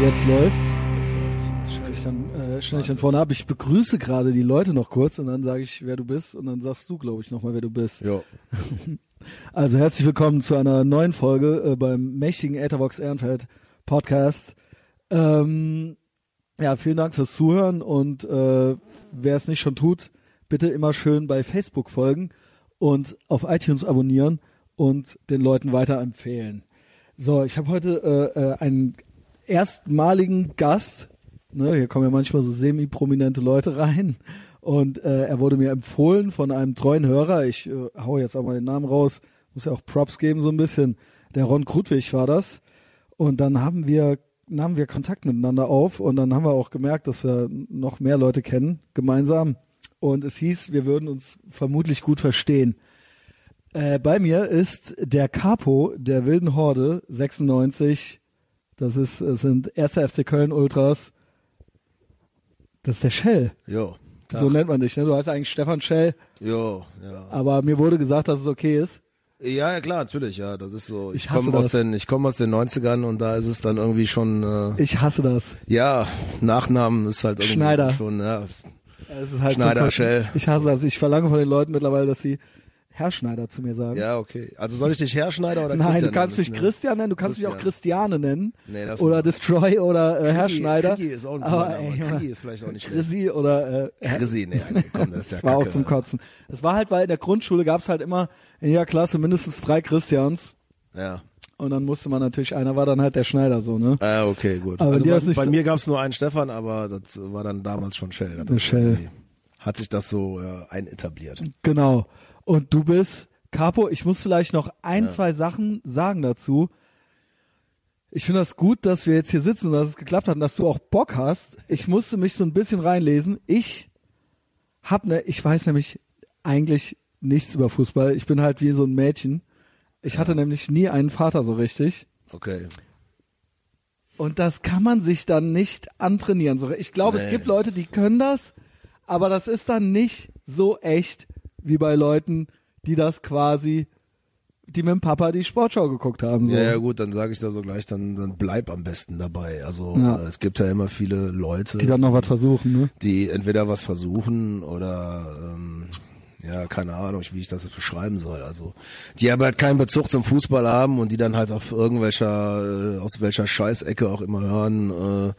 Jetzt läuft's. Jetzt Schnell ich dann, äh, schnell ich dann vorne ab. Ich begrüße gerade die Leute noch kurz und dann sage ich, wer du bist und dann sagst du, glaube ich, nochmal, wer du bist. Ja. Also herzlich willkommen zu einer neuen Folge äh, beim mächtigen Ethervox Ehrenfeld Podcast. Ähm, ja, vielen Dank fürs Zuhören und äh, wer es nicht schon tut, bitte immer schön bei Facebook folgen und auf iTunes abonnieren und den Leuten weiterempfehlen. So, ich habe heute äh, äh, einen erstmaligen Gast. Ne, hier kommen ja manchmal so semi-prominente Leute rein. Und äh, er wurde mir empfohlen von einem treuen Hörer. Ich äh, hau jetzt auch mal den Namen raus. Muss ja auch Props geben so ein bisschen. Der Ron Krutwig war das. Und dann haben wir nahmen wir Kontakt miteinander auf und dann haben wir auch gemerkt, dass wir noch mehr Leute kennen gemeinsam. Und es hieß, wir würden uns vermutlich gut verstehen. Äh, bei mir ist der Capo der Wilden Horde 96. Das ist, es sind 1. FC Köln Ultras. Das ist der Shell. Jo. So nennt man dich, ne? Du heißt eigentlich Stefan Shell, Jo, ja. aber mir wurde gesagt, dass es okay ist. Ja, ja, klar, natürlich, ja. Das ist so. Ich Ich, komme aus das. den, ich komme aus den 90ern und da ist es dann irgendwie schon, äh, Ich hasse das. ja, Nachnamen ist halt irgendwie Schneider. schon, ja. Es ist halt Schneider. Shell. Ich hasse das. Ich verlange von den Leuten mittlerweile, dass sie Herr Schneider zu mir sagen. Ja, okay. Also soll ich dich Herrschneider oder Nein, Christian du kannst mich ne? Christian nennen, du kannst mich auch Christiane nennen. Nee, das oder Destroy oder äh, Herr Schneider. Krigi ist auch ein aber, ey, Name. Junge, Krigi ist vielleicht auch nicht. Chrissy oder äh, Herr- Chrissy, nee, komm, das ist ja das war auch Kacke. zum Kotzen. Es war halt, weil in der Grundschule gab es halt immer in jeder Klasse mindestens drei Christians. Ja. Und dann musste man natürlich, einer war dann halt der Schneider so, ne? Ah, okay, gut. Aber also bei, bei so- mir gab's nur einen Stefan, aber das war dann damals schon Shell. Shell. Hat sich das so äh, einetabliert. Genau. Und du bist, Capo, ich muss vielleicht noch ein, Ja. zwei Sachen sagen dazu. Ich finde das gut, dass wir jetzt hier sitzen und dass es geklappt hat und dass du auch Bock hast. Ich musste mich so ein bisschen reinlesen. Ich hab ne, ich weiß nämlich eigentlich nichts über Fußball. Ich bin halt wie so ein Mädchen. Ich hatte nämlich nie einen Vater so richtig. Okay. Und das kann man sich dann nicht antrainieren. Ich glaube, es Nee. gibt Leute, die können das, aber das ist dann nicht so echt wie bei Leuten, die das quasi, die mit dem Papa die Sportschau geguckt haben. So. Ja, ja gut, dann sage ich da so gleich, dann, dann bleib am besten dabei. Also Ja. äh, es gibt ja immer viele Leute, Die dann noch was versuchen, ne? die entweder was versuchen oder ähm, ja, keine Ahnung, wie ich das jetzt beschreiben soll. Also die aber halt keinen Bezug zum Fußball haben und die dann halt auf irgendwelcher, äh, aus welcher Scheißecke auch immer hören, äh,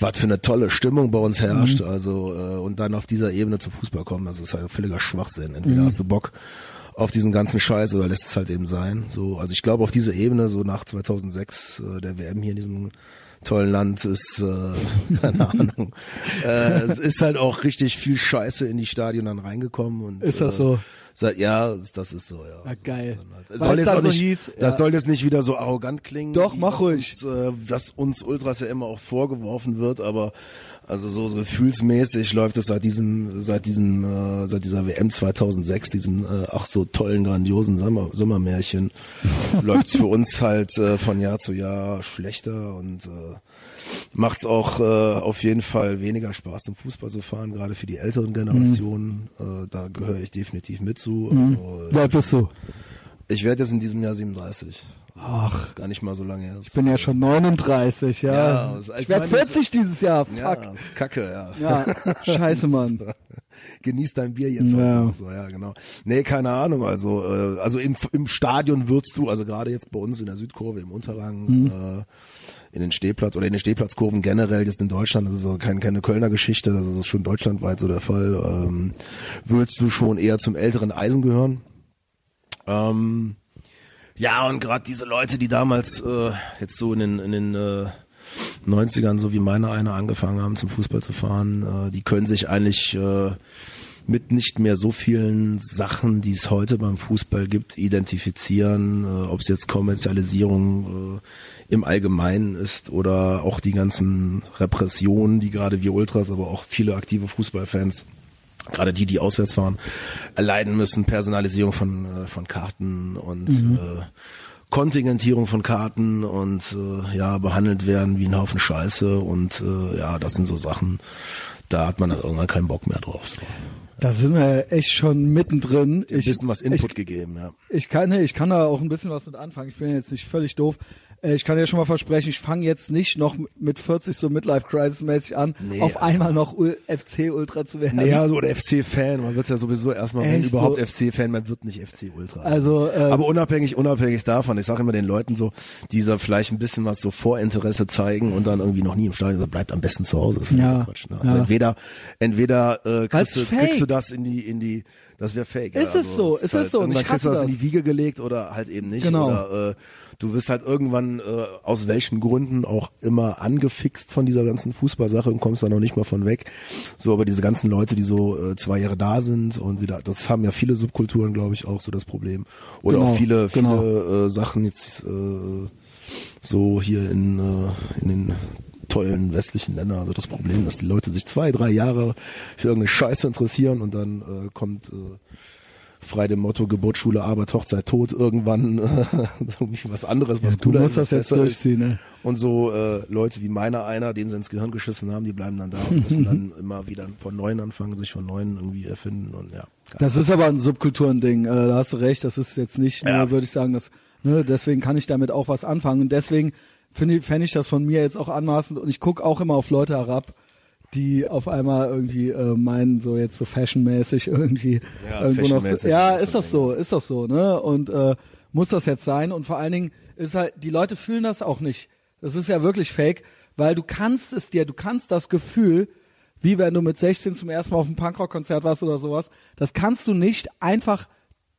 was für eine tolle Stimmung bei uns herrscht. Also äh, und dann auf dieser Ebene zum Fußball kommen, das ist halt völliger Schwachsinn. Entweder hast du Bock auf diesen ganzen Scheiß oder lässt es halt eben sein. So, also ich glaube auf dieser Ebene so nach 2006 äh, der WM hier in diesem tollen Land ist äh, keine Ahnung. äh, es ist halt auch richtig viel Scheiße in die Stadien dann reingekommen und Ist das äh, so? Seit, ja, das ist so, ja. Ja, geil. Das halt- Soll es jetzt auch so nicht, hieß, das ja. soll jetzt nicht wieder so arrogant klingen. Doch, mach ruhig. Uns, äh, was uns Ultras ja immer auch vorgeworfen wird, aber also so, so gefühlsmäßig läuft es seit diesem, seit diesem, äh, seit dieser WM 2006, diesem äh, ach so tollen, grandiosen Sommer, Sommermärchen, läuft's für uns halt äh, von Jahr zu Jahr schlechter und äh, macht's auch äh, auf jeden Fall weniger Spaß zum Fußball zu fahren, gerade für die älteren Generationen. Äh, da gehöre ich definitiv mit zu. Also, Wie alt bist du? ich werde jetzt in diesem Jahr 37. Ach. gar nicht mal so lange her. Ich bin ja schon 39, ja. Ja, ich werde meine, 40 dieses Jahr, fuck. Ja, Kacke, ja. Ja, scheiße, Mann. Genieß dein Bier jetzt Ja. noch so, ja, genau. Nee, keine Ahnung, also äh, also im, im Stadion würdest du, also gerade jetzt bei uns in der Südkurve im Unterrang, Mhm. äh, in den Stehplatz oder in den Stehplatzkurven generell jetzt in Deutschland, das ist also kein, keine Kölner Geschichte, das ist schon deutschlandweit so der Fall, ähm, würdest du schon eher zum älteren Eisen gehören. Ähm, ja, und gerade diese Leute, die damals äh, jetzt so in den, in den äh, 90ern, so wie meine einer, angefangen haben, zum Fußball zu fahren, äh, die können sich eigentlich äh, mit nicht mehr so vielen Sachen, die es heute beim Fußball gibt, identifizieren, äh, ob es jetzt Kommerzialisierung äh, im Allgemeinen ist oder auch die ganzen Repressionen, die gerade wir Ultras, aber auch viele aktive Fußballfans gerade die, die auswärts fahren, erleiden müssen, Personalisierung von, äh, von Karten und äh, Kontingentierung von Karten und äh, ja, behandelt werden wie ein Haufen Scheiße und äh, ja, das sind so Sachen, da hat man dann irgendwann keinen Bock mehr drauf. So. Da sind wir echt schon mittendrin. Ein Ich, bisschen was Input ich, gegeben, ja. ich kann, ich kann da auch ein bisschen was mit anfangen. Ich bin jetzt nicht völlig doof. Äh, ich kann dir schon mal versprechen, ich fange jetzt nicht noch mit 40 so Midlife-Crisis-mäßig an, Nee, auf also- einmal noch FC-Ultra zu werden. Naja, so oder FC-Fan. Man wird ja sowieso erstmal, wenn überhaupt so? FC-Fan, man wird nicht FC-Ultra. Also, äh, aber unabhängig, unabhängig davon, ich sage immer den Leuten so, die so vielleicht ein bisschen was so Vorinteresse zeigen und dann irgendwie noch nie im Stadion sind, bleibt am besten zu Hause. Das ich Ja, Quatsch. Ne? Also ja. entweder, entweder äh, kriegst, du, kriegst du das in die, in die, das wäre fake. Ist ja. es so, ist es so, und ich kriegst du hasse das in das. die Wiege gelegt oder halt eben nicht. Genau. Oder äh, du wirst halt irgendwann äh, aus welchen Gründen auch immer angefixt von dieser ganzen Fußballsache und kommst da noch nicht mal von weg. So, aber diese ganzen Leute, die so äh, zwei Jahre da sind und wieder, das haben ja viele Subkulturen, glaube ich, auch so das Problem. Oder Genau, auch viele, viele genau. äh, Sachen jetzt äh, so hier in, äh, in den tollen westlichen Ländern. Also das Problem, dass die Leute sich zwei, drei Jahre für irgendeine Scheiße interessieren und dann äh, kommt äh, frei dem Motto Geburtsschule, Arbeit, Hochzeit, Tod irgendwann irgendwie was anderes, was du cooler musst ist, das was jetzt besser ist. durchziehen, ne? Und so äh, Leute wie meiner einer, denen sie ins Gehirn geschissen haben, die bleiben dann da und müssen dann immer wieder von neuem anfangen, sich von neuem irgendwie erfinden und ja. Das ist aber ein Subkulturending, äh, da hast du recht, das ist jetzt nicht nur, Ja. würde ich sagen, das, ne, deswegen kann ich damit auch was anfangen und deswegen finde fände ich das von mir jetzt auch anmaßend und ich gucke auch immer auf Leute herab, die auf einmal irgendwie äh, meinen, so jetzt so fashionmäßig irgendwie Ja, irgendwo noch, fashionmäßig ja, ist das so, ist das so, ne, und äh, muss das jetzt sein und vor allen Dingen ist halt, die Leute fühlen das auch nicht, das ist ja wirklich fake, weil du kannst es dir, du kannst das Gefühl, wie wenn du mit 16 zum ersten Mal auf einem Punkrock-Konzert warst oder sowas. Das kannst du nicht einfach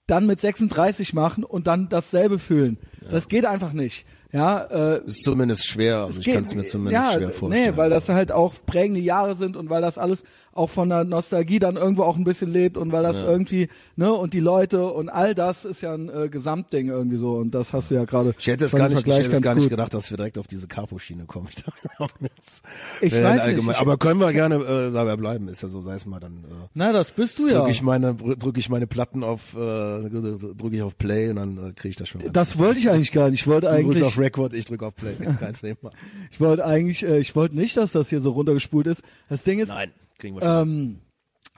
dann mit 36 machen und dann dasselbe fühlen. Das geht einfach nicht. Ja, äh, ist zumindest schwer, also ich kann es mir zumindest ja, schwer vorstellen. Nee, weil das halt auch prägende Jahre sind und weil das alles auch von der Nostalgie dann irgendwo auch ein bisschen lebt und weil das irgendwie, ne, und die Leute und all das ist ja ein äh, Gesamtding irgendwie so und das hast du ja gerade Ich hätte es gar nicht, ich hätte es gar nicht gedacht, dass wir direkt auf diese Capo-Schiene kommen. Ich, dachte, jetzt, Ich weiß allgemein- nicht, ich- aber können wir gerne äh, dabei bleiben, ist ja so, sei es mal dann. Äh, Na, das bist du ja. drücke ich meine drücke ich meine Platten auf äh, drücke ich auf Play und dann äh, kriege ich das schon. Das wollte ich eigentlich gar nicht. Ich wollte du eigentlich auf Record, ich drücke auf Play, kein Thema. Ich wollte eigentlich, äh, ich wollte nicht, dass das hier so runtergespult ist. Das Ding ist, Nein, kriegen wir schon. ähm,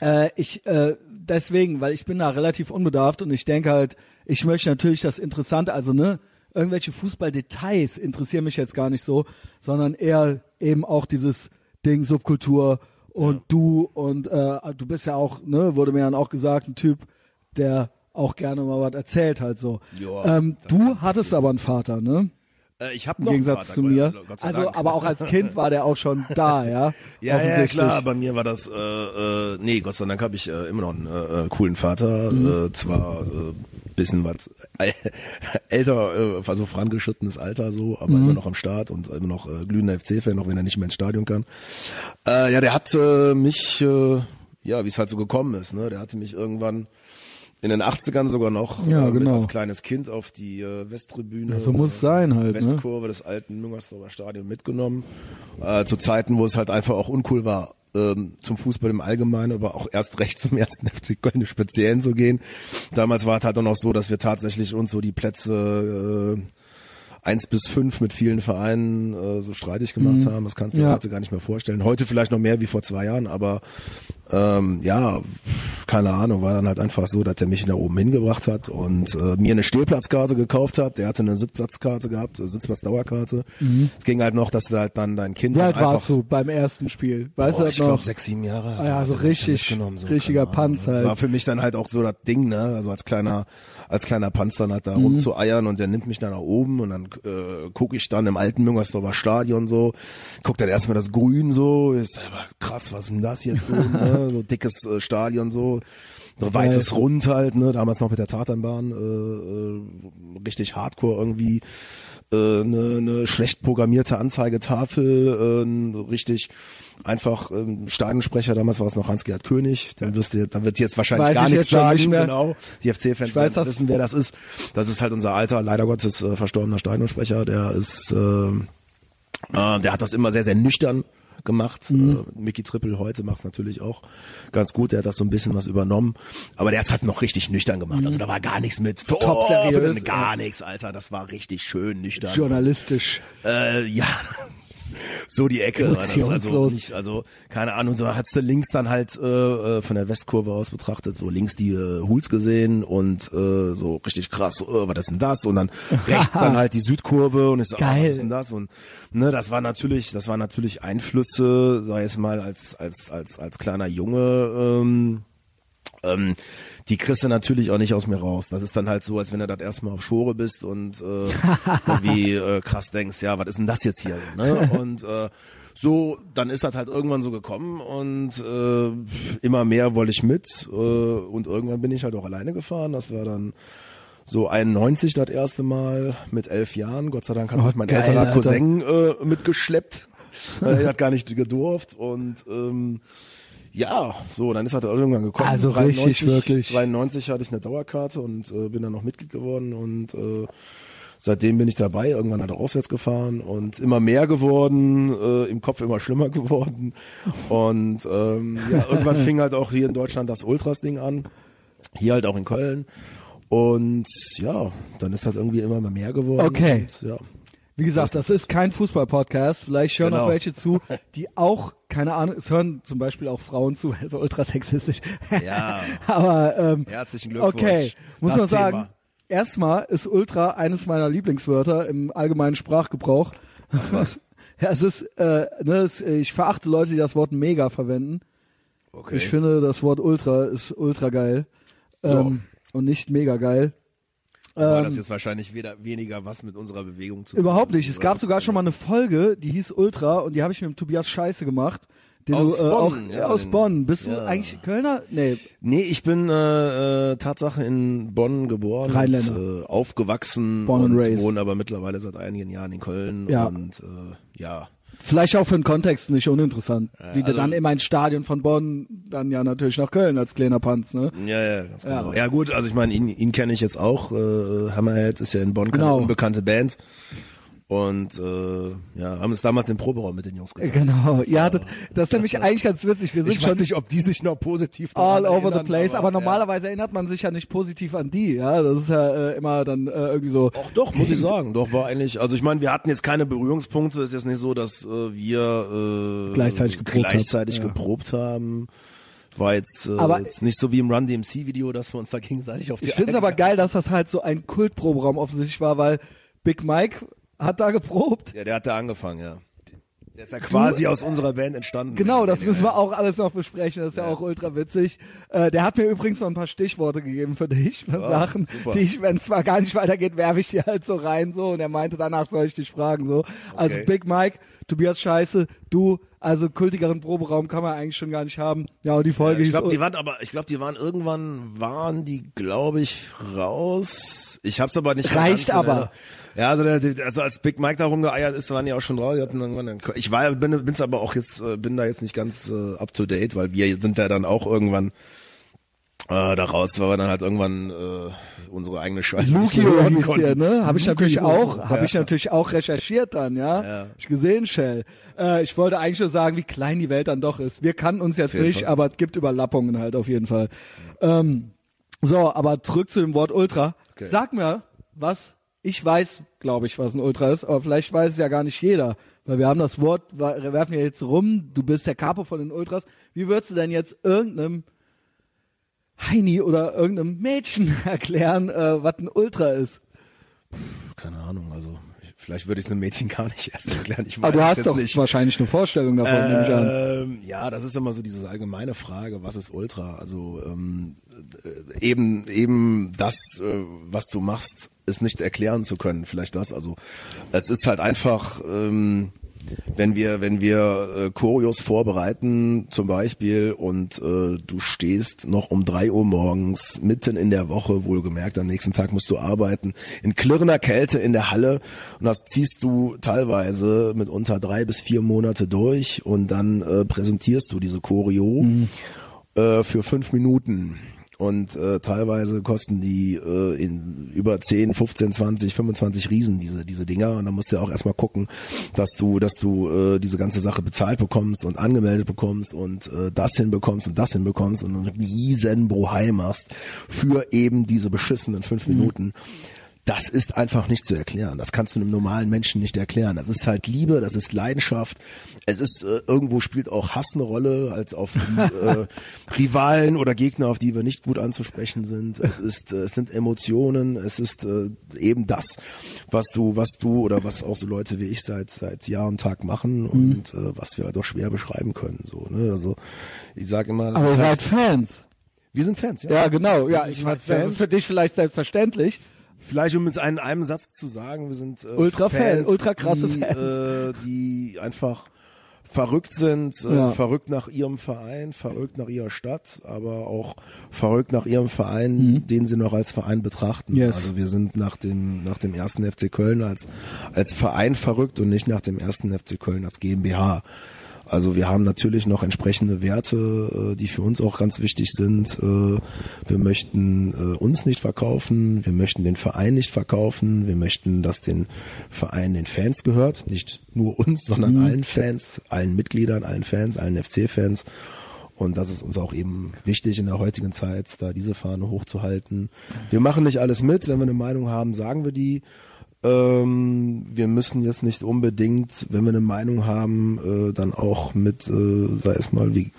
äh, ich äh, deswegen, weil ich bin da relativ unbedarft und ich denke halt, ich möchte natürlich das Interessante, also ne, irgendwelche Fußballdetails interessieren mich jetzt gar nicht so, sondern eher eben auch dieses Ding Subkultur und du und äh, du bist ja auch, ne, wurde mir dann auch gesagt, ein Typ, der auch gerne mal was erzählt halt so. Ja, ähm, du hattest aber einen Vater, ne? Äh, ich habe Im noch einen Gegensatz Vater, zu Gott- mir. Gott sei Also, Dank. aber auch als Kind war der auch schon da, ja. Ja, ja, klar, bei mir war das, äh, äh, nee, Gott sei Dank habe ich äh, immer noch einen äh, äh, coolen Vater, Mhm. äh, zwar äh, bisschen was äh, älter, äh, also vorangeschrittenes Alter so, aber Mhm. immer noch am Start und immer noch äh, glühender FC-Fan, auch wenn er nicht mehr ins Stadion kann. Äh, ja, der hat äh, mich, äh, ja, wie es halt so gekommen ist, ne, der hatte mich irgendwann in den 80ern sogar noch Ja, äh, genau. als kleines Kind auf die äh, Westtribüne. Ja, so muss äh, sein halt, ne? Westkurve des alten Müngersdorfer Stadion mitgenommen. Äh, zu Zeiten, wo es halt einfach auch uncool war, ähm, zum Fußball im Allgemeinen, aber auch erst recht zum ersten FC Köln im Speziellen zu gehen. Damals war es halt auch noch so, dass wir tatsächlich uns so die Plätze äh, eins bis fünf mit vielen Vereinen äh, so streitig gemacht haben. Das kannst du dir Ja. heute gar nicht mehr vorstellen. Heute vielleicht noch mehr wie vor zwei Jahren, aber ähm, ja, keine Ahnung, war dann halt einfach so, dass er mich da oben hingebracht hat und äh, mir eine Stehplatzkarte gekauft hat. Der hatte eine Sitzplatzkarte gehabt, äh, Sitzplatzdauerkarte. Es ging halt noch, dass du halt dann dein Kind Wie dann alt warst du beim ersten Spiel? Weißt Boah, du ich glaube sechs, sieben Jahre. Ah ja, so richtig- mitgenommen, richtiger keine Ahnung. Panz Das halt. war für mich dann halt auch so das Ding, ne? Also als kleiner, als kleiner Panz dann halt da Mhm. rumzueiern und der nimmt mich dann nach oben und dann äh, gucke ich dann im alten Müngersdorfer Stadion so, guck dann erstmal das Grün so, ist aber krass, was ist denn das jetzt so, ne? So dickes äh, Stadion so. So weites Rund halt, ne, damals noch mit der Tatanbahn, äh, äh, richtig hardcore irgendwie, eine, eine schlecht programmierte Anzeigetafel, äh, richtig einfach ähm, Stadionsprecher, damals war es noch Hans-Gerd König, dann wirst du, dann wird jetzt wahrscheinlich Weiß gar ich nichts sagen, nicht mehr. genau. Die FC-Fans wissen, wer das ist. Das ist halt unser alter, leider Gottes äh, verstorbener Stadionsprecher, der ist, äh, äh, der hat das immer sehr, sehr nüchtern gemacht. Mhm. Äh, Mickey Trippel heute macht es natürlich auch ganz gut. Der hat das so ein bisschen was übernommen. Aber der hat es halt noch richtig nüchtern gemacht. Also da war gar nichts mit Mhm. Top seriös, gar nichts, Alter. Das war richtig schön nüchtern. Journalistisch. Äh, ja. So die Ecke. das. Also, nicht, also keine Ahnung, so hat's du links dann halt äh, äh, von der Westkurve aus betrachtet, so links die äh, Huls gesehen und äh, so richtig krass, äh, was ist denn das? Und dann rechts dann halt die Südkurve und ich so, ah, Geil. was ist denn das? Und ne, das war natürlich, das war natürlich Einflüsse, sei es mal als als als als kleiner Junge. Ähm, ähm, die kriegst du natürlich auch nicht aus mir raus. Das ist dann halt so, als wenn du das erstmal auf Schore bist und äh, irgendwie äh, krass denkst, ja, was ist denn das jetzt hier? Ne? Und äh, so, dann ist das halt irgendwann so gekommen und äh, immer mehr wollte ich mit äh, und irgendwann bin ich halt auch alleine gefahren. Das war dann so 91 das erste Mal mit elf Jahren. Gott sei Dank hat Oh, mich mein geil, älterer. Cousin äh, mitgeschleppt. Äh, er hat gar nicht gedurft und ähm, ja, so, dann ist halt irgendwann gekommen. Also richtig, wirklich. 93 hatte ich eine Dauerkarte und äh, bin dann noch Mitglied geworden und äh, seitdem bin ich dabei. Irgendwann hat er auswärts gefahren und immer mehr geworden, äh, im Kopf immer schlimmer geworden. Und ähm, ja, irgendwann fing halt auch hier in Deutschland das Ultras-Ding an. Hier halt auch in Köln. Und ja, dann ist halt irgendwie immer mehr geworden. Okay. Und, ja. Wie gesagt, das ist kein Fußball-Podcast. Vielleicht hören Genau. auch welche zu, die auch, keine Ahnung, es hören zum Beispiel auch Frauen zu, also ultrasexistisch. Ja. Aber ähm, Herzlichen Glückwunsch. okay, muss Das man sagen, Thema. erstmal ist Ultra eines meiner Lieblingswörter im allgemeinen Sprachgebrauch. Was? Ja, es ist, äh, ne, es, ich verachte Leute, die das Wort mega verwenden. Okay. Ich finde, das Wort Ultra ist ultra geil. Ähm, und nicht mega geil. War Ähm, das jetzt wahrscheinlich weder, weniger was mit unserer Bewegung zu tun? Überhaupt nicht. Es gab sogar schon mal eine Folge, die hieß Ultra und die habe ich mit dem Tobias Scheiße gemacht. Den Aus du, äh, Bonn, auch, ja, aus Bonn. Bist du ja. eigentlich Kölner? Nee. Nee, ich bin äh, äh, Tatsache in Bonn geboren, Rheinländer. und, äh, aufgewachsen Born and und raised. wohne aber mittlerweile seit einigen Jahren in Köln Ja. und äh, ja. Vielleicht auch für den Kontext nicht uninteressant. Wie du also- dann immer ins Stadion von Bonn, dann ja natürlich nach Köln als kleiner Panz, ne? Ja, ja, ganz Ja. genau. Ja, gut, also ich meine, ihn, ihn kenne ich jetzt auch. Äh, Hammerhead ist ja in Bonn keine Genau. unbekannte Band. Und äh, ja, haben es damals im Proberaum mit den Jungs getan. Genau. Ja, das, das ist nämlich eigentlich ganz witzig. Wir sind Ich schon weiß nicht, ob die sich noch positiv all over the erinnern, place, aber, ja. normalerweise erinnert man sich ja nicht positiv an die, ja. Das ist ja äh, immer dann äh, irgendwie so. Auch doch, muss ich sagen. Doch, war eigentlich, also ich meine, wir hatten jetzt keine Berührungspunkte. Es ist jetzt nicht so, dass äh, wir äh, Gleichzeitig geprobt gleichzeitig habt, ja. geprobt haben. War jetzt, äh, Aber- jetzt nicht so wie im Run DMC Video, dass wir uns da gegenseitig auf die Ich finde es aber geil, dass das halt so ein Kultproberaum offensichtlich war, weil Big Mike hat da geprobt. Ja, der hat da angefangen, ja. Der ist ja quasi aus unserer Band entstanden. Genau, das Ja, müssen wir auch alles noch besprechen. Das ist ja, auch ultra witzig. Äh, der hat mir übrigens noch ein paar Stichworte gegeben für dich, für Sachen, super. die ich, wenn es zwar gar nicht weitergeht, werfe ich dir halt so rein so. Und er meinte, danach soll ich dich fragen so. Also Okay. Big Mike, Tobias Scheiße, du, also kultigeren Proberaum kann man eigentlich schon gar nicht haben. Ja, und die Folge Ich hieß glaube, die waren aber, ich glaube, die waren irgendwann, waren die, glaube ich, raus. Ich hab's aber nicht. mehr Reicht aber. Ja, also, der, also als Big Mike da rumgeeiert ist, waren die auch schon raus. Die hatten irgendwann einen- ich war, bin, bin's aber auch jetzt, äh, bin da jetzt nicht ganz äh, up to date, weil wir sind ja dann auch irgendwann äh, da raus, weil wir dann halt irgendwann äh, unsere eigene Scheiße hören hieß konnten. hier, ne? Habe ich natürlich auch, habe ja. ich natürlich auch recherchiert dann, ja. Ja. Hab Ich gesehen, Shell. Äh, ich wollte eigentlich nur sagen, wie klein die Welt dann doch ist. Wir kannten uns jetzt nicht, Fall. aber es gibt Überlappungen halt auf jeden Fall. Ähm, so, aber zurück zu dem Wort Ultra. Okay. Sag mir, was ich weiß, glaube ich, was ein Ultra ist, aber vielleicht weiß es ja gar nicht jeder. Weil wir haben das Wort, wir werfen ja jetzt rum, du bist der Capo von den Ultras. Wie würdest du denn jetzt irgendeinem Heini oder irgendeinem Mädchen erklären, äh, was ein Ultra ist? Keine Ahnung, also ich, vielleicht würde ich es einem Mädchen gar nicht erst erklären. Ich weiß Aber du hast doch nicht. wahrscheinlich eine Vorstellung davon, nehme ich an. Ähm, ja, das ist immer so diese allgemeine Frage, was ist Ultra? Also ähm, äh, eben eben das, äh, was du machst, ist nicht erklären zu können. Vielleicht das. Also es ist halt einfach, ähm, wenn wir wenn wir äh, Choreos vorbereiten zum Beispiel und äh, du stehst noch um drei Uhr morgens mitten in der Woche, wohlgemerkt, am nächsten Tag musst du arbeiten, in klirrender Kälte in der Halle und das ziehst du teilweise mitunter drei bis vier Monate durch und dann äh, präsentierst du diese Choreo äh, für fünf Minuten. Und äh, teilweise kosten die äh, in über 10, 15, 20, 25 Riesen diese diese Dinger und dann musst du ja auch erstmal gucken, dass du dass du äh, diese ganze Sache bezahlt bekommst und angemeldet bekommst und äh, das hinbekommst und das hinbekommst und einen riesen Bohai machst für eben diese beschissenen fünf Minuten. Das ist einfach nicht zu erklären. Das kannst du einem normalen Menschen nicht erklären. Das ist halt Liebe, das ist Leidenschaft. Es ist äh, irgendwo spielt auch Hass eine Rolle, als auf die äh, Rivalen oder Gegner, auf die wir nicht gut anzusprechen sind. Es ist, äh, es sind Emotionen. Es ist äh, eben das, was du, was du oder was auch so Leute wie ich seit seit Jahr und Tag machen und äh, was wir doch schwer beschreiben können. So, ne? Also ich sage immer, das Aber ist halt, seid Fans. wir sind Fans. Ja, Ja, genau. Ja, ich halt weiß, das ist für dich vielleicht selbstverständlich. Vielleicht um es in einem Satz zu sagen, wir sind äh, Ultra Fan, Fans, ultra krasse die, Fans. Äh, die einfach verrückt sind, äh, Ja. verrückt nach ihrem Verein, verrückt nach ihrer Stadt, aber auch verrückt nach ihrem Verein, den sie noch als Verein betrachten. Mhm. Yes. Also wir sind nach dem nach dem ersten FC Köln als als Verein verrückt und nicht nach dem ersten FC Köln als GmbH. Also wir haben natürlich noch entsprechende Werte, äh, die für uns auch ganz wichtig sind. Äh, Wir möchten äh, uns nicht verkaufen, wir möchten den Verein nicht verkaufen, wir möchten, dass den Verein den Fans gehört, nicht nur uns, sondern allen Fans, allen Mitgliedern, allen Fans, allen FC-Fans. Und das ist uns auch eben wichtig in der heutigen Zeit, da diese Fahne hochzuhalten. Wir machen nicht alles mit, wenn wir eine Meinung haben, sagen wir die. Ähm, wir müssen jetzt nicht unbedingt, wenn wir eine Meinung haben, äh, dann auch mit, äh, sei es mal, wie,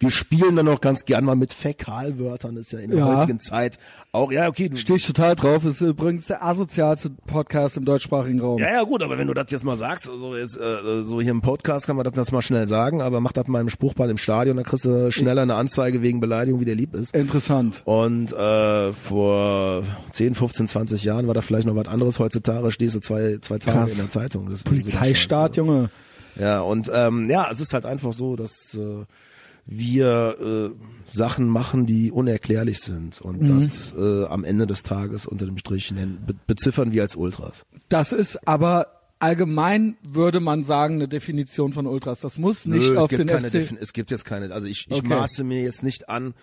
wir spielen dann auch ganz gern mal mit Fäkalwörtern, ist ja in der Ja. heutigen Zeit auch, ja, okay, Stehe ich total drauf. Ist übrigens der asozialste Podcast im deutschsprachigen Raum. ja, ja, gut, aber wenn du das jetzt mal sagst, also jetzt, äh, so hier im Podcast kann man das, das mal schnell sagen, aber mach das mal im Spruchband im Stadion, dann kriegst du schneller eine Anzeige wegen Beleidigung, wie der lieb ist. Interessant. Und äh, vor 10, 15, 20 Jahren war da vielleicht noch was anderes. Heutzutage stehst du zwei, zwei Tage Krass. in der Zeitung. Das ist Polizeistaat, Junge. Ja, und ähm, ja, es ist halt einfach so, dass äh, wir äh, Sachen machen, die unerklärlich sind. Und Mhm. das äh, am Ende des Tages unter dem Strich nennen, be beziffern wir als Ultras. Das ist aber allgemein würde man sagen eine Definition von Ultras. Das muss nicht Nö, auf es gibt den FC. Defin es gibt jetzt keine, also ich, ich Okay. maße mir jetzt nicht an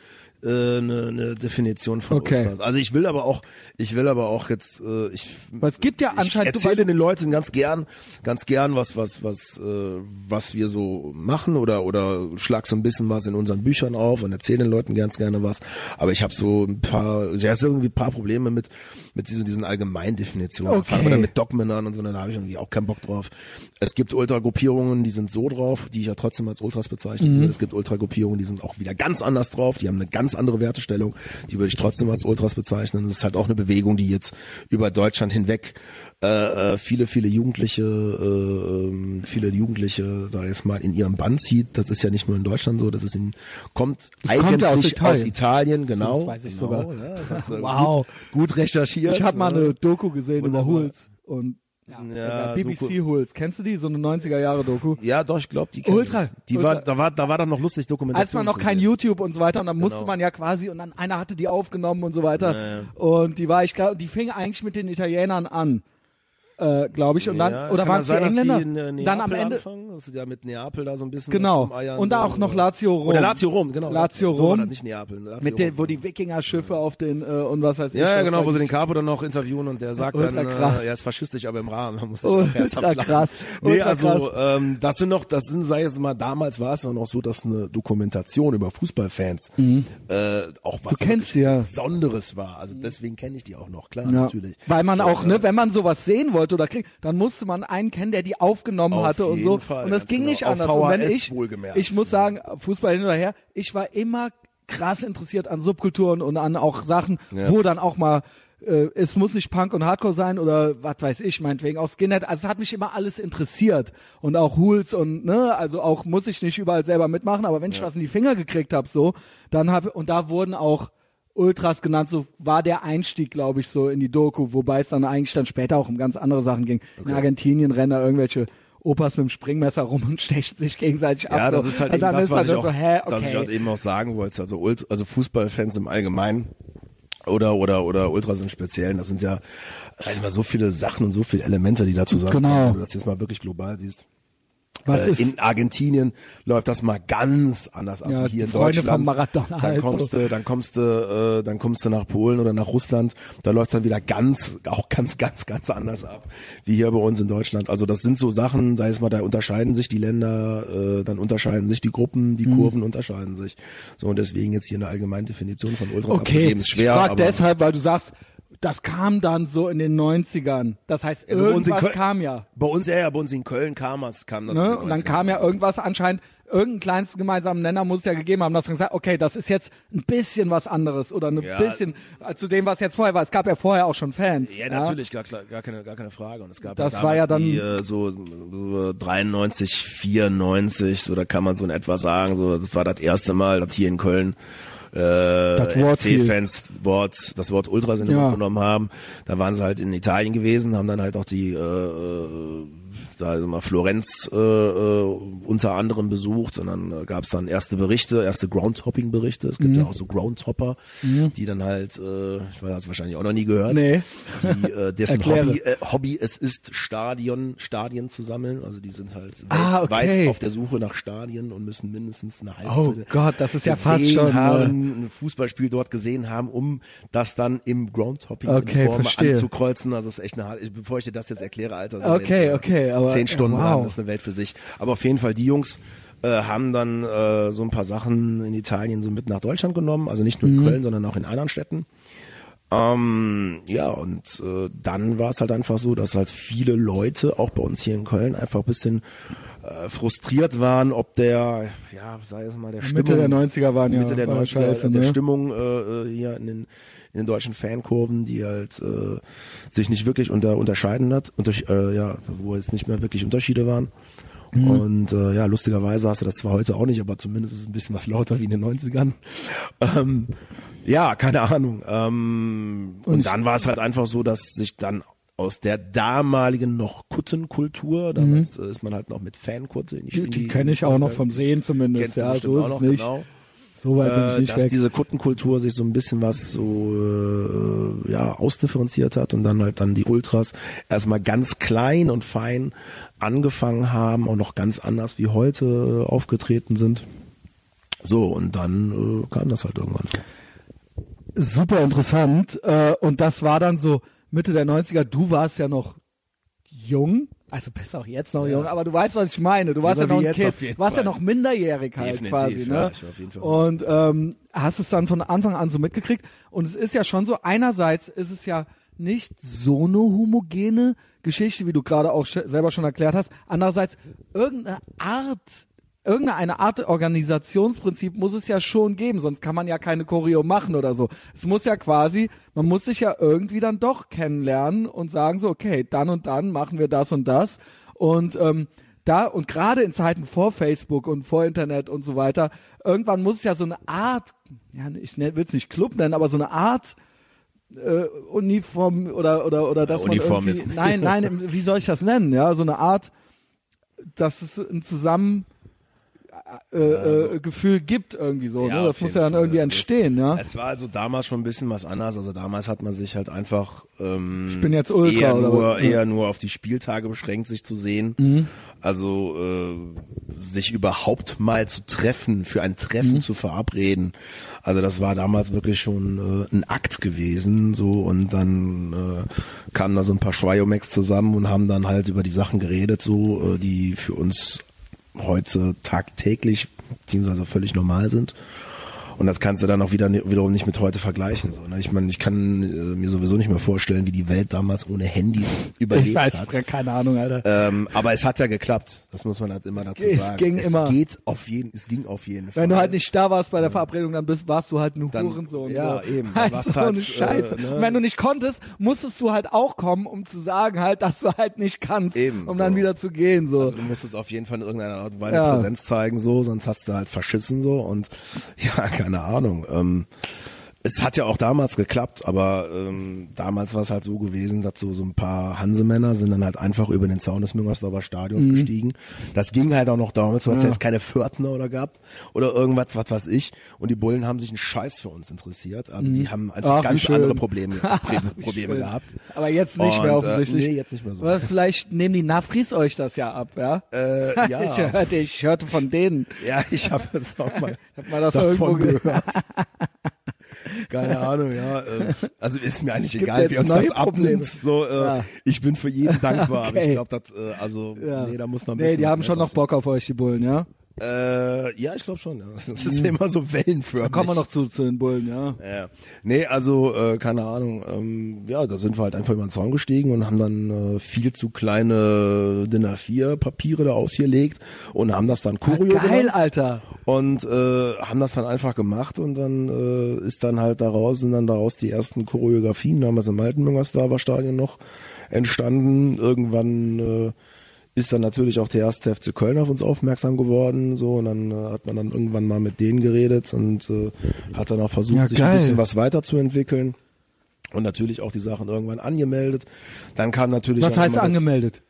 äh, eine, eine Definition von Okay. Ultras. Also ich will aber auch, ich will aber auch jetzt, äh, ich, Weil es gibt ja ich anscheinend erzähle den Leuten ganz gern, ganz gern was, was, was, äh, was wir so machen oder oder schlag so ein bisschen was in unseren Büchern auf und erzähle den Leuten ganz gerne was. Aber ich habe so ein paar, es sind irgendwie ein paar Probleme mit mit diesen, diesen Allgemeindefinitionen. Okay. Fangen wir dann mit Dogmen an und so, da habe ich irgendwie auch keinen Bock drauf. Es gibt Ultragruppierungen, die sind so drauf, die ich ja trotzdem als Ultras bezeichnen würde. Es gibt Ultragruppierungen, die sind auch wieder ganz anders drauf, die haben eine ganz andere Wertestellung, die würde ich trotzdem als Ultras bezeichnen. Das ist halt auch eine Bewegung, die jetzt über Deutschland hinweg äh, äh, viele, viele Jugendliche, äh, ähm, viele Jugendliche, da jetzt mal in ihrem Bann zieht. Das ist ja nicht nur in Deutschland so, das ist in, kommt Das kommt ja aus eigentlich Italien. aus Italien, genau. Das weiß ich genau, sogar. Ja, das hast du Wow. gut, gut recherchiert. Ich habe mal ne? eine Doku gesehen über Wunderbar. Hulz und Ja, äh, BBC Doku- Hulz. Kennst du die? So eine 90er Jahre Doku. Ja, doch, ich glaube, die kenn Ultra, ich. Die ultra. war, da war, da war dann noch lustig Dokumentation. Als man noch kein sehen. YouTube und so weiter und dann musste Genau. man ja quasi und dann einer hatte die aufgenommen und so weiter und die war ich glaub, die fing eigentlich mit den Italienern an. Äh, glaube ich und dann Ja, oder waren es die Engländer? Die äh, dann am Ende Anfangen? Das ist ja mit Neapel da so ein bisschen. genau und da so, auch noch? Lazio Rom. Oder Lazio Rom, genau. Lazio So Rom. das, nicht Neapel. Lazio mit den wo die Wikinger-Schiffe auf den äh, und was weiß ich. Ja, ja, genau, wo sie den. Capo dann noch interviewen und der sagt Ultra dann, krass. äh, er ist faschistisch, aber im Rahmen. Da musste ich auch herzhaft ultra krass, Nee, ultra also krass. ähm, das sind noch, das sind, sei es mal, damals war es dann auch so, dass eine Dokumentation über Fußballfans äh, auch was Mhm. Du kennst ja. Besonderes war. Also deswegen kenne ich die auch noch, klar, Ja. natürlich. Weil man So, auch, ja. ne, wenn man sowas sehen wollte oder kriegt, dann musste man einen kennen, der die aufgenommen Auf hatte und so. Fall, und das ging genau. nicht Auf anders. und wenn VHS ich, ich muss sagen, Fußball hin oder her, ich war immer krass interessiert an Subkulturen und an auch Sachen, Ja. wo dann auch mal äh, es muss nicht Punk und Hardcore sein oder was weiß ich, meinetwegen auch Skinhead. Also es hat mich immer alles interessiert und auch Hools und ne, also auch muss ich nicht überall selber mitmachen, aber wenn ich was in die Finger gekriegt habe, so, dann habe und da wurden auch Ultras genannt, so war der Einstieg, glaube ich, so in die Doku, wobei es dann eigentlich dann später auch um ganz andere Sachen ging. In Argentinien rennen da irgendwelche Opas mit dem Springmesser rum und stechen sich gegenseitig ab. Ja, das so. ist halt eben das, ist was ich, so, auch, hä, was ich halt okay. eben auch sagen wollte. Also, Ult also Fußballfans im Allgemeinen oder oder oder Ultras im Speziellen, das sind ja sag ich mal, so viele Sachen und so viele Elemente, die da zusammenkommen. Genau. Wenn du das jetzt mal wirklich global siehst. Was äh, ist, in Argentinien läuft das mal ganz anders ab Ja, wie hier in Freunde Deutschland. Maradona dann halt kommst du, dann kommst du, äh, dann kommst du nach Polen oder nach Russland. Da läuft's dann wieder ganz, auch ganz, ganz, ganz anders ab wie hier bei uns in Deutschland. Also das sind so Sachen, sei es mal, da unterscheiden sich die Länder, äh, dann unterscheiden sich die Gruppen, Mhm. die Kurven unterscheiden sich. So und deswegen jetzt hier eine Allgemeindefinition von Ultras okay, abzugeben ist schwer. ich aber deshalb, weil du sagst, das kam dann so in den 90ern. Das heißt, Also irgendwas Köln- kam ja. Bei uns, ja, ja, bei uns in Köln kam das, kam das. Ne? Und dann 90ern. kam ja irgendwas anscheinend, irgendeinen kleinsten gemeinsamen Nenner muss es ja gegeben haben, dass man gesagt okay, das ist jetzt ein bisschen was anderes oder ein Ja. bisschen äh, zu dem, was jetzt vorher war. Es gab ja vorher auch schon Fans. Ja, natürlich, Gar, gar, keine, gar keine Frage. Und es gab Das ja war ja dann- die, äh, so, so 93, 94, so da kann man so in etwa sagen, so das war das erste Mal, dass hier in Köln äh, Das Wort das Wort Ultras in den Ja. Mund genommen haben. Da waren sie halt in Italien gewesen, haben dann halt auch die äh, da mal Florenz äh, äh, unter anderem besucht und dann äh, gab es dann erste Berichte, erste Groundhopping-Berichte. Es gibt Mhm. ja auch so Groundhopper, die dann halt, äh, ich weiß, hast du wahrscheinlich auch noch nie gehört, Nee. die, äh, dessen. Hobby, äh, Hobby es ist, Stadion, Stadien zu sammeln. Also die sind halt weit, Ah, okay. weit auf der Suche nach Stadien und müssen mindestens eine Oh Halbzeit Gott, das ist ja fast schon, äh, haben, ein Fußballspiel dort gesehen haben, um das dann im Groundhopping Okay, anzukreuzen. Also es ist echt eine, bevor ich dir das jetzt erkläre, Alter, Okay, jetzt, okay, aber- zehn Stunden wow. das ist eine Welt für sich. Aber auf jeden Fall die Jungs äh, haben dann äh, so ein paar Sachen in Italien so mit nach Deutschland genommen, also nicht nur Mhm. in Köln, sondern auch in anderen Städten. Ähm, ja, und äh, dann war es halt einfach so, dass halt viele Leute, auch bei uns hier in Köln, einfach ein bisschen äh, frustriert waren, ob der, ja, sei es mal der Stimmung, Mitte der 90er waren ja Mitte der war 90er, scheiße, der ne? Stimmung äh, äh, hier in den, in den deutschen Fankurven, die halt äh, sich nicht wirklich unter, unterscheiden hat, unter, äh, ja, wo jetzt nicht mehr wirklich Unterschiede waren. Mhm. Und äh, ja, lustigerweise hast du das zwar heute auch nicht, aber zumindest ist es ein bisschen was lauter wie in den 90ern. Ähm, ja, keine Ahnung. Ähm, und, Und dann war es halt einfach so, dass sich dann aus der damaligen noch Kuttenkultur, damals äh, ist man halt noch mit Fankutte in Die, Mhm. die kenne ich auch noch vom Sehen zumindest. Ja, so auch ist es noch, nicht. genau So weit bin ich äh, nicht dass weg. diese Kuttenkultur sich so ein bisschen was so äh, ja ausdifferenziert hat und dann halt dann die Ultras erstmal ganz klein und fein angefangen haben und noch ganz anders wie heute äh, aufgetreten sind. So und dann äh, kam das halt irgendwann so. super interessant. Äh, und das war dann so Mitte der 90er. Du warst ja noch jung. Also bist auch jetzt noch jung, aber du weißt, was ich meine. Du warst ja noch ein jetzt Kind. warst ja noch minderjährig halt Definitiv, quasi. ja, Ne? ich war auf jeden Fall. Und ähm, hast es dann von Anfang an so mitgekriegt. Und es ist ja schon so, einerseits ist es ja nicht so eine homogene Geschichte, wie du gerade auch selber schon erklärt hast. Andererseits irgendeine Art irgendeine Art Organisationsprinzip muss es ja schon geben, sonst kann man ja keine Choreo machen oder so. Es muss ja quasi, man muss sich ja irgendwie dann doch kennenlernen und sagen so, okay, dann und dann machen wir das und das und ähm, da und gerade in Zeiten vor Facebook und vor Internet und so weiter, irgendwann muss es ja so eine Art, ja, ich will es nicht Club nennen, aber so eine Art äh, Uniform oder oder oder dass Uniform man irgendwie, jetzt. nein, nein, wie soll ich das nennen? Ja, so eine Art, dass es ein Zusammen äh, äh, Gefühl gibt irgendwie so. ne? auf Das muss ja dann Fall. irgendwie Das- entstehen, ja. Es war also damals schon ein bisschen was anderes. Also damals hat man sich halt einfach ähm, Ich bin jetzt Ultra, eher oder nur? Ja. Mhm. eher nur auf die Spieltage beschränkt, sich zu sehen. Also äh, sich überhaupt mal zu treffen, für ein Mhm. Treffen zu verabreden. Also das war damals wirklich schon äh, ein Akt gewesen. So und dann äh, kamen da so ein paar Schweiomex zusammen und haben dann halt über die Sachen geredet, so äh, die für uns heute tagtäglich beziehungsweise völlig normal sind. Und das kannst du dann auch wieder wiederum nicht mit heute vergleichen. So, ne? Ich meine, ich kann äh, mir sowieso nicht mehr vorstellen, wie die Welt damals ohne Handys überlebt Ich weiß, hat. keine Ahnung, Alter. Ähm, aber es hat ja geklappt. Das muss man halt immer dazu Es sagen. ging es immer. geht auf jeden, es ging auf jeden Fall. Wenn du halt nicht da warst bei der Verabredung, dann bist, warst du halt ein Dann- Hurensohn. ja, so. eben, dann warst so halt, eine äh, Scheiße. ne? Und wenn du nicht konntest, musstest du halt auch kommen, um zu sagen halt, dass du halt nicht kannst, Eben, um dann so. wieder zu gehen. So. Also du musstest auf jeden Fall in irgendeiner Art und Weise Ja. Präsenz zeigen, so, sonst hast du halt verschissen so und ja, keine Ahnung. Ähm, es hat ja auch damals geklappt, aber ähm, damals war es halt so gewesen, dass so, so ein paar Hansemänner sind dann halt einfach über den Zaun des Müngersdorfer Stadions gestiegen. Das ging halt auch noch damals, weil es ja. jetzt keine Pförtner oder gab oder irgendwas, was weiß ich. Und die Bullen haben sich einen Scheiß für uns interessiert. Also die haben einfach Ach, ganz andere Probleme, Probleme, gehabt. Aber jetzt nicht mehr Und, offensichtlich. Äh, nee, jetzt nicht mehr so. Aber vielleicht nehmen die Nafris euch das ja ab, ja? Äh, ja. ich, hörte, ich hörte von denen. Ja, ich habe jetzt auch mal, Hab mal das davon irgendwo ge- gehört. Keine Ahnung, ja. äh, Also ist mir eigentlich egal, wie uns das abnimmt. So, äh, Ja. ich bin für jeden dankbar. Aber Okay. ich glaube, das, äh, also Ja. nee, da muss noch ein Nee, bisschen. die haben schon noch Bock auf euch, die Bullen, ja? Äh, ja, ich glaube schon. Ja. Das ist immer so wellenförmig. Kommen wir noch zu, zu den Bullen, ja. Ja. Nee, also äh, keine Ahnung. Ähm, ja, da sind wir halt einfach über den Zaun gestiegen und haben dann äh, viel zu kleine DIN A4 Papiere da ausgelegt und haben das dann Choreo Ah, geil, genannt. Alter. Und äh, haben das dann einfach gemacht und dann äh, ist dann halt daraus, sind dann daraus die ersten Choreografien, damals im alten Müngersdorfer Stadion noch entstanden. Irgendwann äh, ist dann natürlich auch der erste FC Köln auf uns aufmerksam geworden, so und dann äh, hat man dann irgendwann mal mit denen geredet und äh, hat dann auch versucht, Ja, sich ein bisschen was weiterzuentwickeln und natürlich auch die Sachen irgendwann angemeldet. Dann kam natürlich Was heißt angemeldet?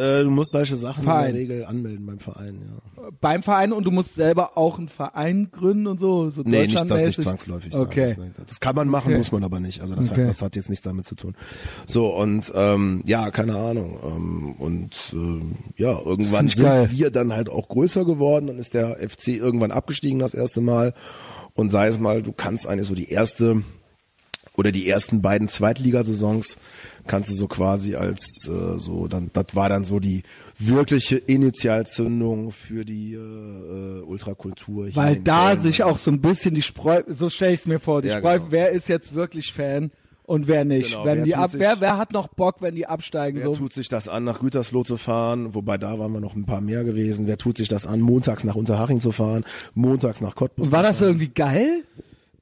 Äh, du musst solche Sachen Verein. in der Regel anmelden beim Verein, ja. Beim Verein und du musst selber auch einen Verein gründen und so, so Nee, nicht das nicht zwangsläufig. Okay. nein, Das, das kann man machen, Okay. muss man aber nicht. Also das, Okay. hat, das hat jetzt nichts damit zu tun. So und ähm, ja, keine Ahnung. Ähm, und ähm, ja, irgendwann sind geil. wir dann halt auch größer geworden. Dann ist der FC irgendwann abgestiegen das erste Mal. Und sei es mal, du kannst eigentlich so die erste oder die ersten beiden Zweitligasaisons kannst du so quasi als äh, so dann das war dann so die wirkliche Initialzündung für die äh, äh, Ultrakultur hier Weil da Köln. sich auch so ein bisschen die Spreu, so stelle ich es mir vor, die Ja, Spreu, genau. wer ist jetzt wirklich Fan und wer nicht? Genau, wenn wer die ab, sich- wer, wer hat noch Bock, wenn die absteigen? Wer so? tut sich das an, nach Gütersloh zu fahren? Wobei da waren wir noch ein paar mehr gewesen. Wer tut sich das an, montags nach Unterhaching zu fahren, montags nach Cottbus? War das irgendwie geil?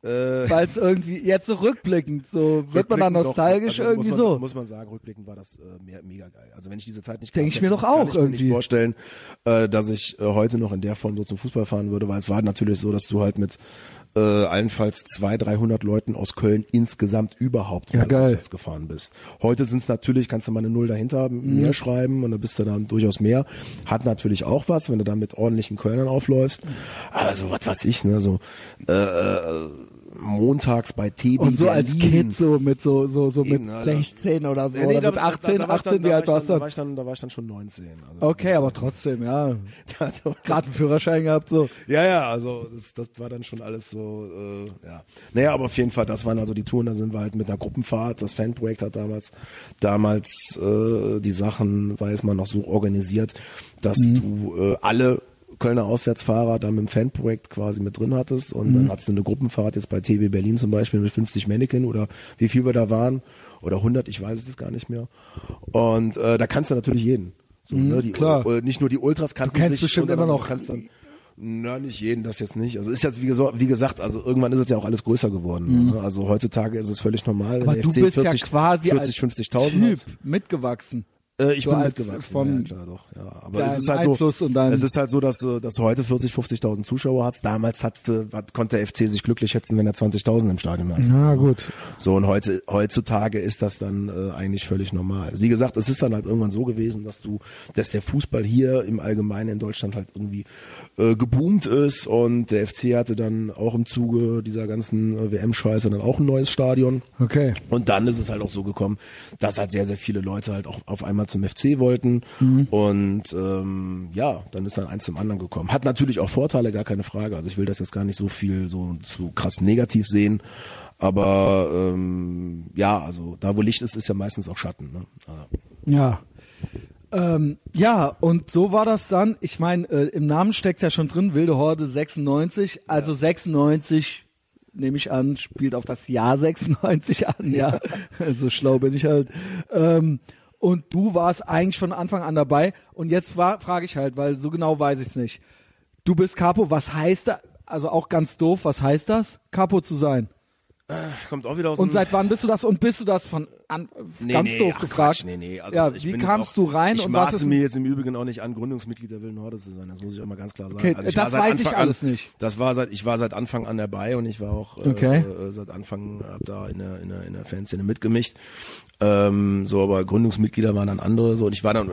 Äh, es irgendwie, jetzt so rückblickend, so wird man doch, nostalgisch also irgendwie muss man, so. Muss man sagen, rückblickend war das äh, mehr, mega geil. Also wenn ich diese Zeit nicht Denk gehabt ich mir doch auch kann ich mir irgendwie. nicht vorstellen, äh, dass ich äh, heute noch in der Form so zum Fußball fahren würde, weil es war natürlich so, dass du halt mit äh, allenfalls 200, 300 Leuten aus Köln insgesamt überhaupt Ja, geil. gefahren bist. Heute sind es natürlich, kannst du mal eine Null dahinter Mhm. mehr schreiben und dann bist du dann durchaus mehr. Hat natürlich auch was, wenn du dann mit ordentlichen Kölnern aufläufst. Aber so was weiß ich, ne, so äh, äh, montags bei TB Und so als. Kind so mit so so so mit Eben, Alter. 16 oder so Ja, nee, oder mit da- 18, da war ich 18 dann- wie alt war warst dann- Da du? war ich dann, da war ich dann schon 19. Also, Okay, aber trotzdem, ja. ja, Gerade einen Führerschein gehabt so. ja, also das, das war dann schon alles so, äh, ja. Naja, aber auf jeden Fall, das waren also die Touren, da sind wir halt mit einer Gruppenfahrt, das Fanprojekt hat damals, damals äh, die Sachen, sei es mal noch so organisiert, dass du äh, alle Kölner Auswärtsfahrer da mit dem Fanprojekt quasi mit drin hattest und dann hattest du eine Gruppenfahrt jetzt bei TB Berlin zum Beispiel mit 50 Mannequin oder wie viel wir da waren oder 100, ich weiß es gar nicht mehr und äh, da kannst du natürlich jeden. So, ne, die, klar. äh, nicht nur die Ultras kannten kennst sich, bestimmt immer du noch- kannst dann na, nicht jeden, das jetzt nicht. Also ist jetzt wie gesagt, wie gesagt, also irgendwann ist es ja auch alles größer geworden. Ne? Also heutzutage ist es völlig normal. Mhm. Aber du FC bist 40, ja quasi 40, als 50.000 Typ hat. mitgewachsen. Äh, ich So bin mitgewachsen, von ja, klar doch. Ja, aber es ist halt Einfluss so, es ist halt so, dass, äh, dass du heute 40, 50.000 Zuschauer hast. Damals hatte, hat, konnte der FC sich glücklich schätzen, wenn er 20.000 im Stadion hat. Na gut. So und heute heutzutage ist das dann äh, eigentlich völlig normal. Wie gesagt, es ist dann halt irgendwann so gewesen, dass du, dass der Fußball hier im Allgemeinen in Deutschland halt irgendwie äh, geboomt ist und der FC hatte dann auch im Zuge dieser ganzen äh, WM-Scheiße dann auch ein neues Stadion. Okay. Und dann ist es halt auch so gekommen, dass halt sehr, sehr viele Leute halt auch auf einmal zum FC wollten. Und ähm, ja, dann ist dann eins zum anderen gekommen. Hat natürlich auch Vorteile, gar keine Frage. Also ich will das jetzt gar nicht so viel so, so krass negativ sehen. Aber ähm, ja, also da wo Licht ist, ist ja meistens auch Schatten. Ne? Also, Ja. Ähm, ja, und so war das dann. Ich meine, äh, im Namen steckt ja schon drin, Wilde Horde 96. Also 96, nehme ich an, spielt auf das Jahr 96 an, ja. so schlau bin ich halt. Ähm, und du warst eigentlich von Anfang an dabei. Und jetzt war, frage ich halt, weil so genau weiß ich es nicht. Du bist Capo, was heißt das? Also auch ganz doof, was heißt das, Capo zu sein? Kommt auch wieder aus Und seit wann bist du das? Und bist du das von an, Nee, ganz nee, doof ach, gefragt? Quatsch, nee, nee. Also ja, ich wie kamst auch, du rein Ich und was maße ist mir jetzt im Übrigen auch nicht an, Gründungsmitglied der Wilden Horde zu sein. Das muss ich auch mal ganz klar sagen. Okay, also ich das weiß ich Anfang alles an, nicht. Das war seit, ich war seit Anfang an dabei und ich war auch äh, Okay. äh, seit Anfang hab da in der, in der, in der Fanszene mitgemischt. Ähm, so, aber Gründungsmitglieder waren dann andere. So, und ich war dann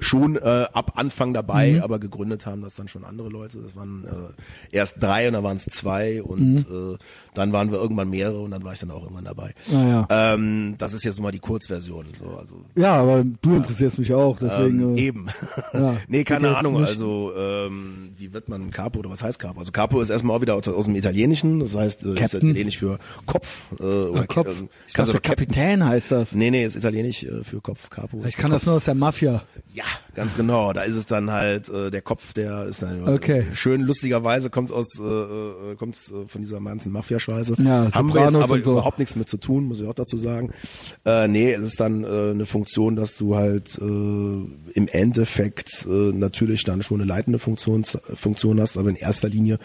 schon äh, ab Anfang dabei, Mhm. aber gegründet haben das dann schon andere Leute. Das waren äh, erst drei und dann waren es zwei und Mhm. äh, dann waren wir irgendwann mehrere und dann war ich dann auch irgendwann dabei. Naja. Ähm, das ist jetzt mal die Kurzversion. So, also Ja, aber du interessierst mich auch, deswegen. ähm, äh, eben. ja, nee, keine Ahnung. Also ähm, wie wird man Capo oder was heißt Capo? Also Capo ist erstmal auch wieder aus, aus dem Italienischen. Das heißt, äh, ist italienisch für Kopf. Äh, oder Ah, Kopf. Also, ich dachte, Captain- Kapitän heißt das. Nee, nee, ist italienisch äh, für Kopf. Capo. Ich kann für das nur aus der Mafia. Ja, Ganz genau. Da ist es dann halt äh, der Kopf, der ist dann Okay. äh, schön lustigerweise kommt aus äh, äh, kommt äh, von dieser ganzen Mafia-Scheiße. Ja, Haben wir jetzt aber so. überhaupt nichts mit zu tun, muss ich auch dazu sagen. Äh, nee, es ist dann äh, eine Funktion, dass du halt äh, im Endeffekt äh, natürlich dann schon eine leitende Funktion, Funktion hast, aber in erster Linie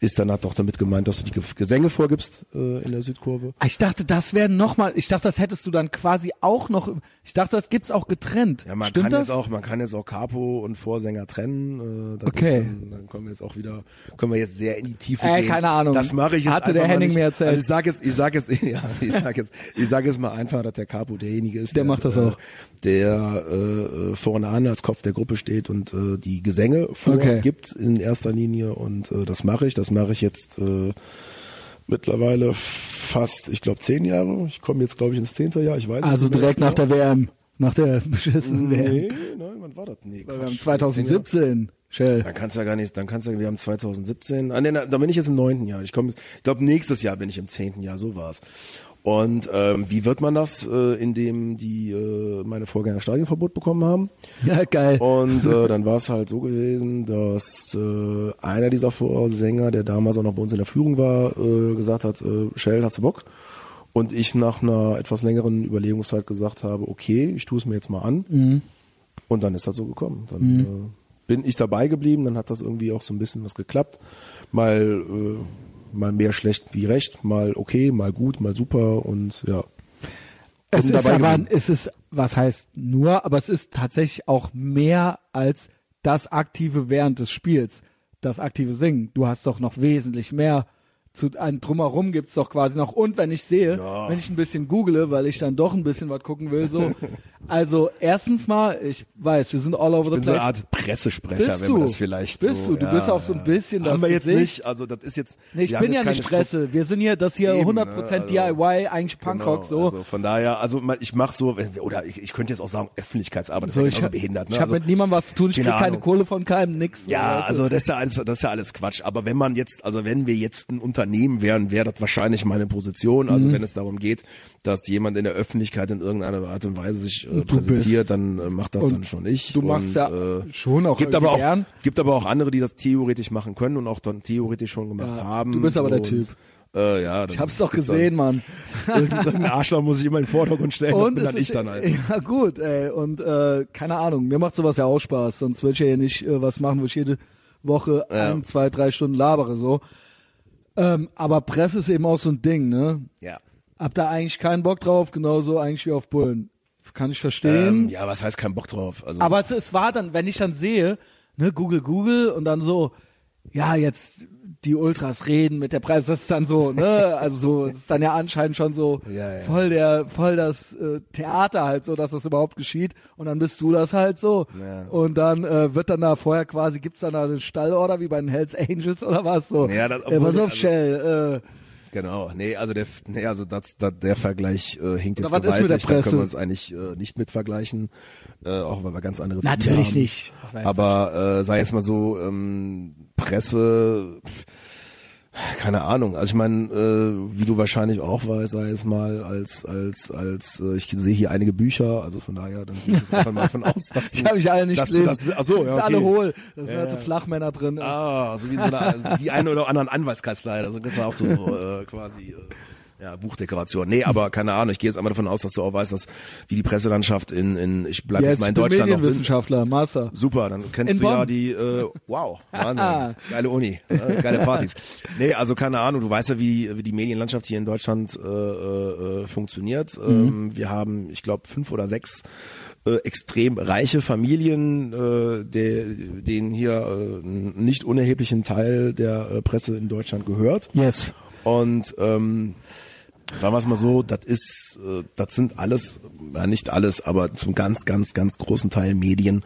ist dann halt doch damit gemeint, dass du die Ge- Gesänge vorgibst äh, in der Südkurve. Ich dachte, das wäre nochmal, ich dachte, das hättest du dann quasi auch noch, ich dachte, das gibt's auch getrennt. Ja, man Stimmt kann das? jetzt auch, man kann jetzt auch Capo und Vorsänger trennen. Äh, Okay. Dann, dann kommen wir jetzt auch wieder, können wir jetzt sehr in die Tiefe Äh, gehen. keine Ahnung. Das mache ich jetzt Hatte der Henning mir erzählt. Also ich sage jetzt, ich sage jetzt, ja, ich sage jetzt, ich sage jetzt mal einfach, dass der Capo derjenige ist, Der macht das äh, auch. der äh, vorne an als Kopf der Gruppe steht und äh, die Gesänge Okay. vorgibt in erster Linie und äh, das mache ich. Das mache ich jetzt äh, mittlerweile fast, ich glaube, zehn Jahre. Ich komme jetzt, glaube ich, ins zehnte Jahr. Ich weiß es Also direkt genau. nach der WM, nach der beschissenen WM. Nee, nein, wann war das? Nee, Weil wir haben Quatsch. 2017, Shell. Dann kannst du ja gar nicht, dann kannst du, wir haben 2017, ah, nee, da bin ich jetzt im neunten Jahr. Ich komme, ich glaube nächstes Jahr bin ich im zehnten Jahr, so war's. Und ähm, wie wird man das, äh, indem die äh, meine Vorgänger Stadionverbot bekommen haben? Ja, geil. Und äh, dann war es halt so gewesen, dass äh, einer dieser Vorsänger, der damals auch noch bei uns in der Führung war, äh, gesagt hat, äh, Shell, hast du Bock? Und ich nach einer etwas längeren Überlegungszeit gesagt habe, okay, ich tue es mir jetzt mal an. Mhm. Und dann ist das so gekommen. Dann äh, bin ich dabei geblieben, dann hat das irgendwie auch so ein bisschen was geklappt. Mal, äh, mal mehr schlecht wie recht, mal okay, mal gut, mal super und ja. Es ist aber, geblieben. es ist, was heißt nur, aber es ist tatsächlich auch mehr als das aktive während des Spiels, das aktive Singen. Du hast doch noch wesentlich mehr zu ein drumherum gibt's doch quasi noch. Und wenn ich sehe, Ja. wenn ich ein bisschen google, weil ich dann doch ein bisschen was gucken will, so. also erstens mal, ich weiß, wir sind all over the Ich bin so place. eine Art Pressesprecher, Bist wenn du? man das vielleicht Bist so, du? Du bist auch so ein bisschen Haben das wir jetzt Gesicht. nicht, also das ist jetzt Nee, ich bin haben ja nicht Presse. Wir sind hier, das hier Eben, 100% ne, also- DIY, eigentlich Punkrock Genau, so. Also von daher, also ich mache so, oder ich, ich könnte jetzt auch sagen Öffentlichkeitsarbeit, das so ist ich ja behindert. Ne? ich habe also, mit niemandem was zu tun, ich krieg keine. Kohle von keinem, nix. Ja, du? also das ist ja alles, das ist ja alles Quatsch. Aber wenn man jetzt, also wenn wir jetzt ein Unternehmen wären, wäre das wahrscheinlich meine Position. Mhm. Also wenn es darum geht, dass jemand in der Öffentlichkeit in irgendeiner Art und Weise sich äh, bist- dann äh, macht das dann schon ich. du machst und, ja äh, schon auch gibt aber auch gern. gibt aber auch andere, die das theoretisch machen können und auch dann theoretisch schon gemacht Ja, haben. du bist aber der Typ. Äh, ja, ich hab's doch gesehen, Mann. Irgendein Arschloch muss ich immer in den Vordergrund stellen. Und bin dann ich dann halt. Ja gut, ey. Und äh, keine Ahnung, mir macht sowas ja auch Spaß. Sonst würde ich ja nicht äh, was machen, wo ich jede Woche Ja. ein, zwei, drei Stunden labere so. Ähm, aber Presse ist eben auch so ein Ding, ne? Ja. Hab da eigentlich keinen Bock drauf, genauso eigentlich wie auf Bullen. Kann ich verstehen. Ähm, ja, was heißt kein Bock drauf? Also, Aber es, es war dann, wenn ich dann sehe, ne, Google, Google und dann so, ja, jetzt die Ultras reden mit der Preis, das ist dann so, ne, also so, das ist dann ja anscheinend schon so Ja, ja. voll der, voll das äh, Theater halt so, dass das überhaupt geschieht und dann bist du das halt so Ja. und dann äh, wird dann da vorher quasi, gibt's dann da eine Stallorder wie bei den Hells Angels oder was so? Ja, das- äh, obwohl pass die- auf, also- Shell, äh, Genau, nee, also der, nee, also das, das, der Vergleich äh, hinkt jetzt gewaltig, da können wir uns eigentlich äh, nicht mit vergleichen, äh, auch weil wir ganz andere Ziele Natürlich haben. nicht. Aber äh, sei es mal so, ähm, Presse, pff, keine Ahnung. Also ich meine, äh, wie du wahrscheinlich auch weißt, sei es mal als als als äh, ich sehe hier einige Bücher, also von daher dann gehe ich jetzt einfach mal von aus, dass du, ich habe ich alle nicht dass gelesen. du das, ach so, die ja, sind okay. alle hohl. Da sind Ja, so ja. Flachmänner drin. Ah, so wie so also die eine oder anderen Anwaltskanzlei, also das ist auch so, so äh, quasi äh, ja, Buchdekoration. Nee, aber keine Ahnung, ich gehe jetzt einmal davon aus, dass du auch weißt, dass wie die Presselandschaft in, in ich bleibe Ja, jetzt mal in Deutschland noch Medienwissenschaftler, Master. Super, dann kennst In du ja Bonn. die, äh, wow, Wahnsinn, geile Uni, äh, geile Partys. Nee, also keine Ahnung, du weißt ja, wie, wie die Medienlandschaft hier in Deutschland äh, äh, funktioniert. Mhm. Ähm, wir haben, ich glaube, fünf oder sechs äh, extrem reiche Familien, äh, der, denen hier äh, nicht unerheblichen Teil der äh, Presse in Deutschland gehört. Yes. Und ähm, sagen wir es mal so, das ist, äh, das sind alles, ja nicht alles, aber zum ganz, ganz, ganz großen Teil Medien,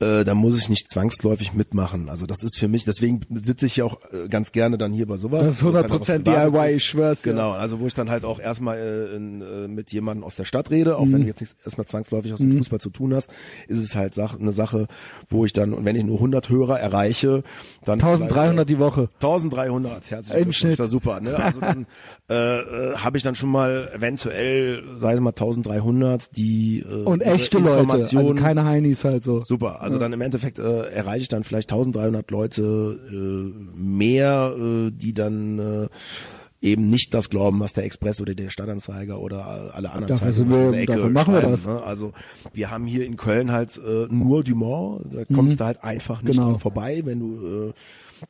äh, da muss ich nicht zwangsläufig mitmachen. Also das ist für mich, deswegen sitze ich ja auch äh, ganz gerne dann hier bei sowas. Das ist 100% DIY, ich schwör's. Genau, also wo ich dann halt auch erstmal äh, in, äh, mit jemandem aus der Stadt rede, auch wenn du jetzt nicht erstmal zwangsläufig was mit Fußball zu tun hast, ist es halt Sach eine Sache, wo ich dann, und wenn ich nur 100 Hörer erreiche, dann 1300 die Woche. 1300, herzlich Im Schnitt. ist ja super. Ne? Also dann äh, äh, habe ich dann schon mal eventuell, sei es mal 1300, die äh, Und echte Leute, also Informationen- keine Heinis halt so. Super, also dann im Endeffekt äh, erreiche ich dann vielleicht 1300 Leute äh, mehr, äh, die dann äh, eben nicht das glauben, was der Express oder der Stadtanzeiger oder alle anderen Dafür wir- aus dieser Ecke dafür machen wir das. Ne? Also wir haben hier in Köln halt äh, nur Dumont, da kommst du halt einfach nicht Genau. dran vorbei, wenn du äh,